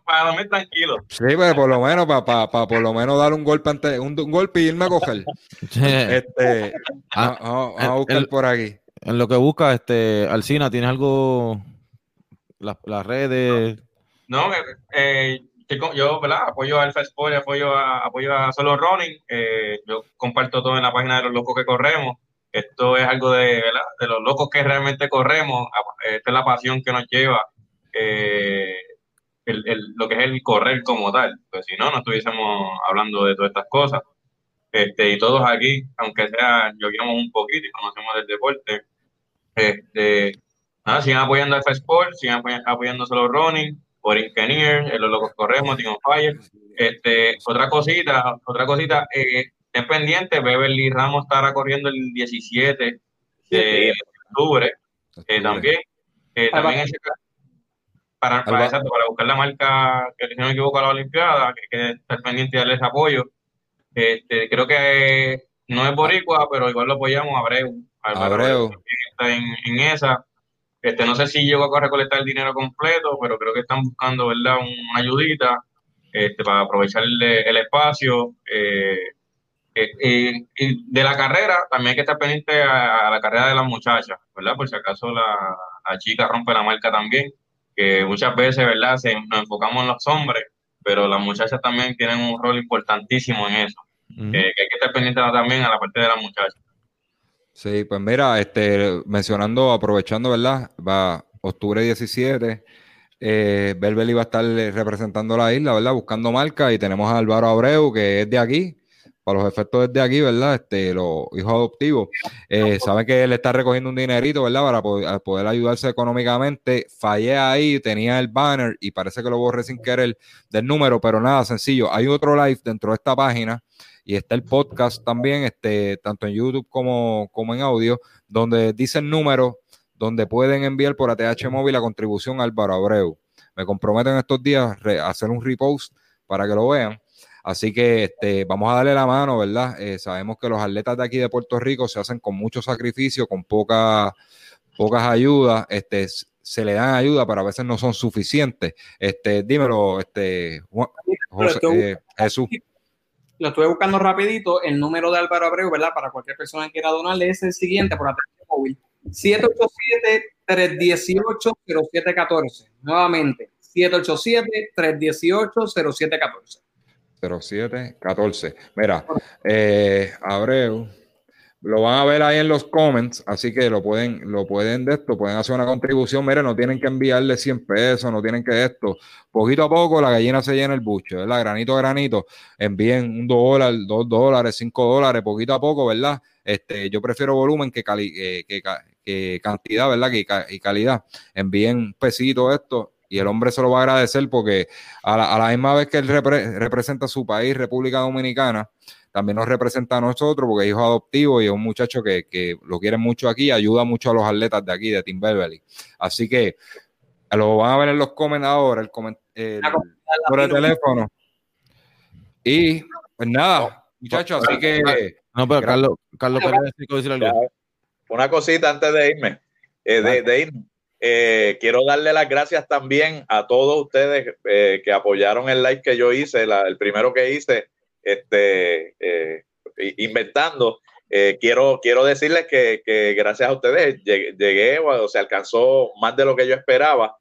para, dormir tranquilo. Sí, pues por lo menos, para, para, por lo menos dar un golpe antes, un, golpe y irme a coger. este, ah, vamos, a buscar por aquí. En lo que busca, este, Alcina, ¿tienes algo? Las, redes. No, eh, eh yo, ¿verdad? Apoyo a Alfa Sport, apoyo a, apoyo a Solo Running. Eh, yo comparto todo en la página de los locos que corremos. Esto es algo de, de los locos que realmente corremos. Esta es la pasión que nos lleva. Eh, el, el, lo que es el correr como tal, pues si no, no estuviésemos hablando de todas estas cosas. Este, y todos aquí, aunque sea, yogueamos un poquito y conocemos del deporte, este, nada, sigan apoyando a F-Sport, sigan apoyando solo running, por Engineer, los locos corremos, Team Fire. Este, otra cosita, otra cosita, eh, es pendiente, Beverly Ramos estará corriendo el 17 de octubre, eh, también. Eh, también ese, para, para, exacto, para buscar la marca, que si no me equivoco, a la Olimpiada, que que estar pendiente y darles apoyo. Este, creo que no es boricua, pero igual lo apoyamos, Abreu. Abreu. Está en, en, esa. Este, no sé si llegó a recolectar el dinero completo, pero creo que están buscando, ¿verdad?, una ayudita este, para aprovechar el, el espacio. Eh, eh, y de la carrera, también hay que estar pendiente a, a, la carrera de las muchachas, ¿verdad? Por si acaso la, la chica rompe la marca también que muchas veces, ¿verdad? Se, nos enfocamos en los hombres, pero las muchachas también tienen un rol importantísimo en eso. Uh -huh. eh, que hay que estar pendiente también a la parte de las muchachas. Sí, pues mira, este, mencionando, aprovechando, ¿verdad? Va octubre 17, eh, Belbeli va a estar representando la isla, ¿verdad? Buscando marca y tenemos a Álvaro Abreu, que es de aquí, para los efectos desde aquí, ¿verdad? Este, los hijos adoptivos, eh, saben que él está recogiendo un dinerito, ¿verdad? Para poder, ayudarse económicamente. Fallé ahí, tenía el banner y parece que lo borré sin querer del número, pero nada, sencillo. Hay otro live dentro de esta página y está el podcast también, este, tanto en YouTube como, como en audio, donde dice el número donde pueden enviar por ATH móvil la contribución a Álvaro Abreu. Me comprometo en estos días a hacer un repost para que lo vean. Así que este, vamos a darle la mano, ¿verdad? Eh, sabemos que los atletas de aquí de Puerto Rico se hacen con mucho sacrificio, con poca, pocas ayudas, este, se le dan ayuda, pero a veces no son suficientes. Este, dímelo, este, José, eh, Jesús. Lo estuve buscando rapidito, el número de Álvaro Abreu, ¿verdad? Para cualquier persona que quiera donarle es el siguiente por atención móvil. 787-318-0714. Nuevamente, 787-318-0714. 0714. Mira, eh, Abreu, lo van a ver ahí en los comments, así que lo pueden, lo pueden de esto, pueden hacer una contribución. Mire, no tienen que enviarle 100 pesos, no tienen que esto. Poquito a poco la gallina se llena el buche, ¿verdad? Granito a granito, envíen un dólar, dos dólares, cinco dólares, poquito a poco, ¿verdad? Este, yo prefiero volumen que, cali, eh, que, que, cantidad, ¿verdad? Que, y calidad. Envíen un pesito esto y el hombre se lo va a agradecer porque a la, a la misma vez que él repre, representa a su país, República Dominicana, también nos representa a nosotros porque es hijo adoptivo y es un muchacho que, que lo quiere mucho aquí, ayuda mucho a los atletas de aquí, de Team Beverly. Así que lo van a ver en los comentarios ahora, el, coment el, por el teléfono. Y pues nada, muchachos, así que... No, pero Carlos, Carlos decir algo. Una cosita antes de irme, eh, de, de irme. Eh, quiero darle las gracias también a todos ustedes eh, que apoyaron el live que yo hice, el primero que hice, este, eh, inventando. quiero, quiero decirles que, que, gracias a ustedes llegué, llegué, o se alcanzó más de lo que yo esperaba.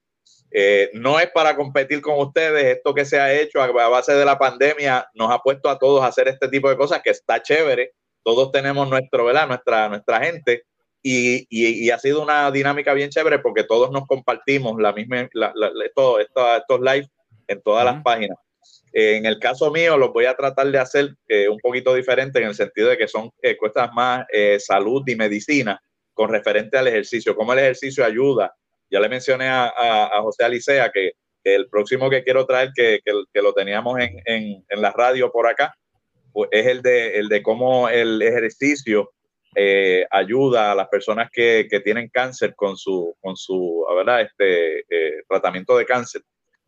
no es para competir con ustedes, esto que se ha hecho a base de la pandemia nos ha puesto a todos a hacer este tipo de cosas que está chévere. Todos tenemos nuestro, ¿verdad? Nuestra, nuestra gente y, y, y, ha sido una dinámica bien chévere porque todos nos compartimos la misma, la, la, todo, esto, estos live en todas uh -huh. las páginas. Eh, en el caso mío, los voy a tratar de hacer eh, un poquito diferente en el sentido de que son eh, cuestas más eh, salud y medicina con referente al ejercicio, cómo el ejercicio ayuda. Ya le mencioné a, a, a José Alicea que, que, el próximo que quiero traer, que, que, que lo teníamos en, en, en, la radio por acá, pues es el de, el de cómo el ejercicio eh, ayuda a las personas que, que, tienen cáncer con su, con su ¿verdad? Este, eh, tratamiento de cáncer.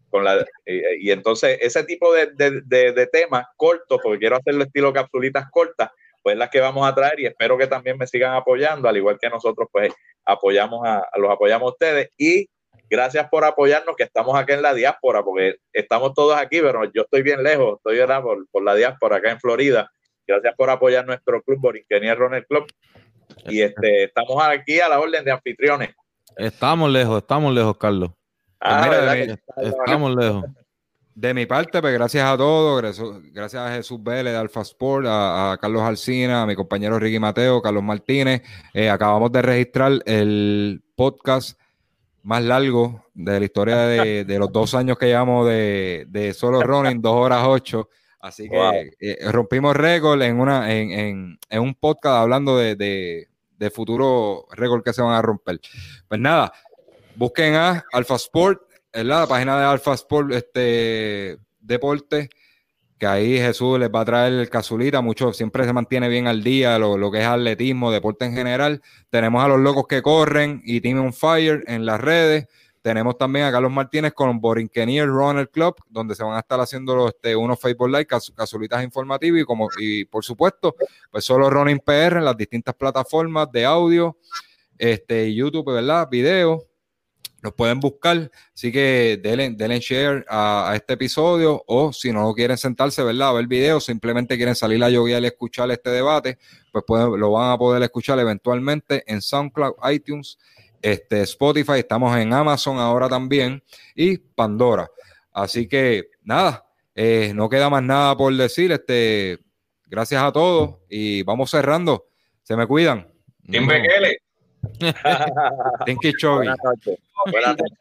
Con la, eh, y entonces ese tipo de, de, de, de, temas cortos, porque quiero hacerlo estilo capsulitas cortas, pues las que vamos a traer y espero que también me sigan apoyando, al igual que nosotros pues apoyamos a, los apoyamos a ustedes y gracias por apoyarnos que estamos aquí en la diáspora, porque estamos todos aquí, pero yo estoy bien lejos, estoy. Por, por la diáspora acá en Florida Gracias por apoyar nuestro club, Borinquenia Runner Club. Y este, estamos aquí a la orden de anfitriones. Estamos lejos, estamos lejos, Carlos. Ah, pues mira, estamos lejos. De mi parte, pues gracias a todos, gracias a Jesús Vélez de Alfa Sport, a, a, Carlos Alcina, a mi compañero Ricky Mateo, Carlos Martínez. Eh, acabamos de registrar el podcast más largos de la historia de, de los dos años que llevamos de, de solo running, dos horas ocho. Así que eh, rompimos récord en, una, en, en, en un podcast hablando de, de, de futuros récords que se van a romper. Pues nada, busquen a Alpha Sport, ¿verdad? la página de Alpha Sport este, Deporte, que ahí Jesús les va a traer el casulita, mucho, siempre se mantiene bien al día lo, lo que es atletismo, deporte en general. Tenemos a los locos que corren y Team on Fire en las redes. Tenemos también a Carlos Martínez con Borinquenier Runner Club, donde se van a estar haciendo los, este, unos Facebook Live, cas- casulitas informativas y, como, y por supuesto, pues solo Running PR en las distintas plataformas de audio, este, YouTube, ¿verdad? Video. Los pueden buscar, así que denle, denle share a, este episodio o si no quieren sentarse, ¿verdad? A ver videos, simplemente quieren salir a yoguear y escuchar este debate, pues pueden, lo van a poder escuchar eventualmente en SoundCloud, iTunes, este, Spotify, estamos en Amazon ahora también y Pandora. Así que nada, eh, no queda más nada por decir. Este, gracias a todos y vamos cerrando. Se me cuidan. No. Bekele. You, Chovy. Buenas noches. Buenas noches.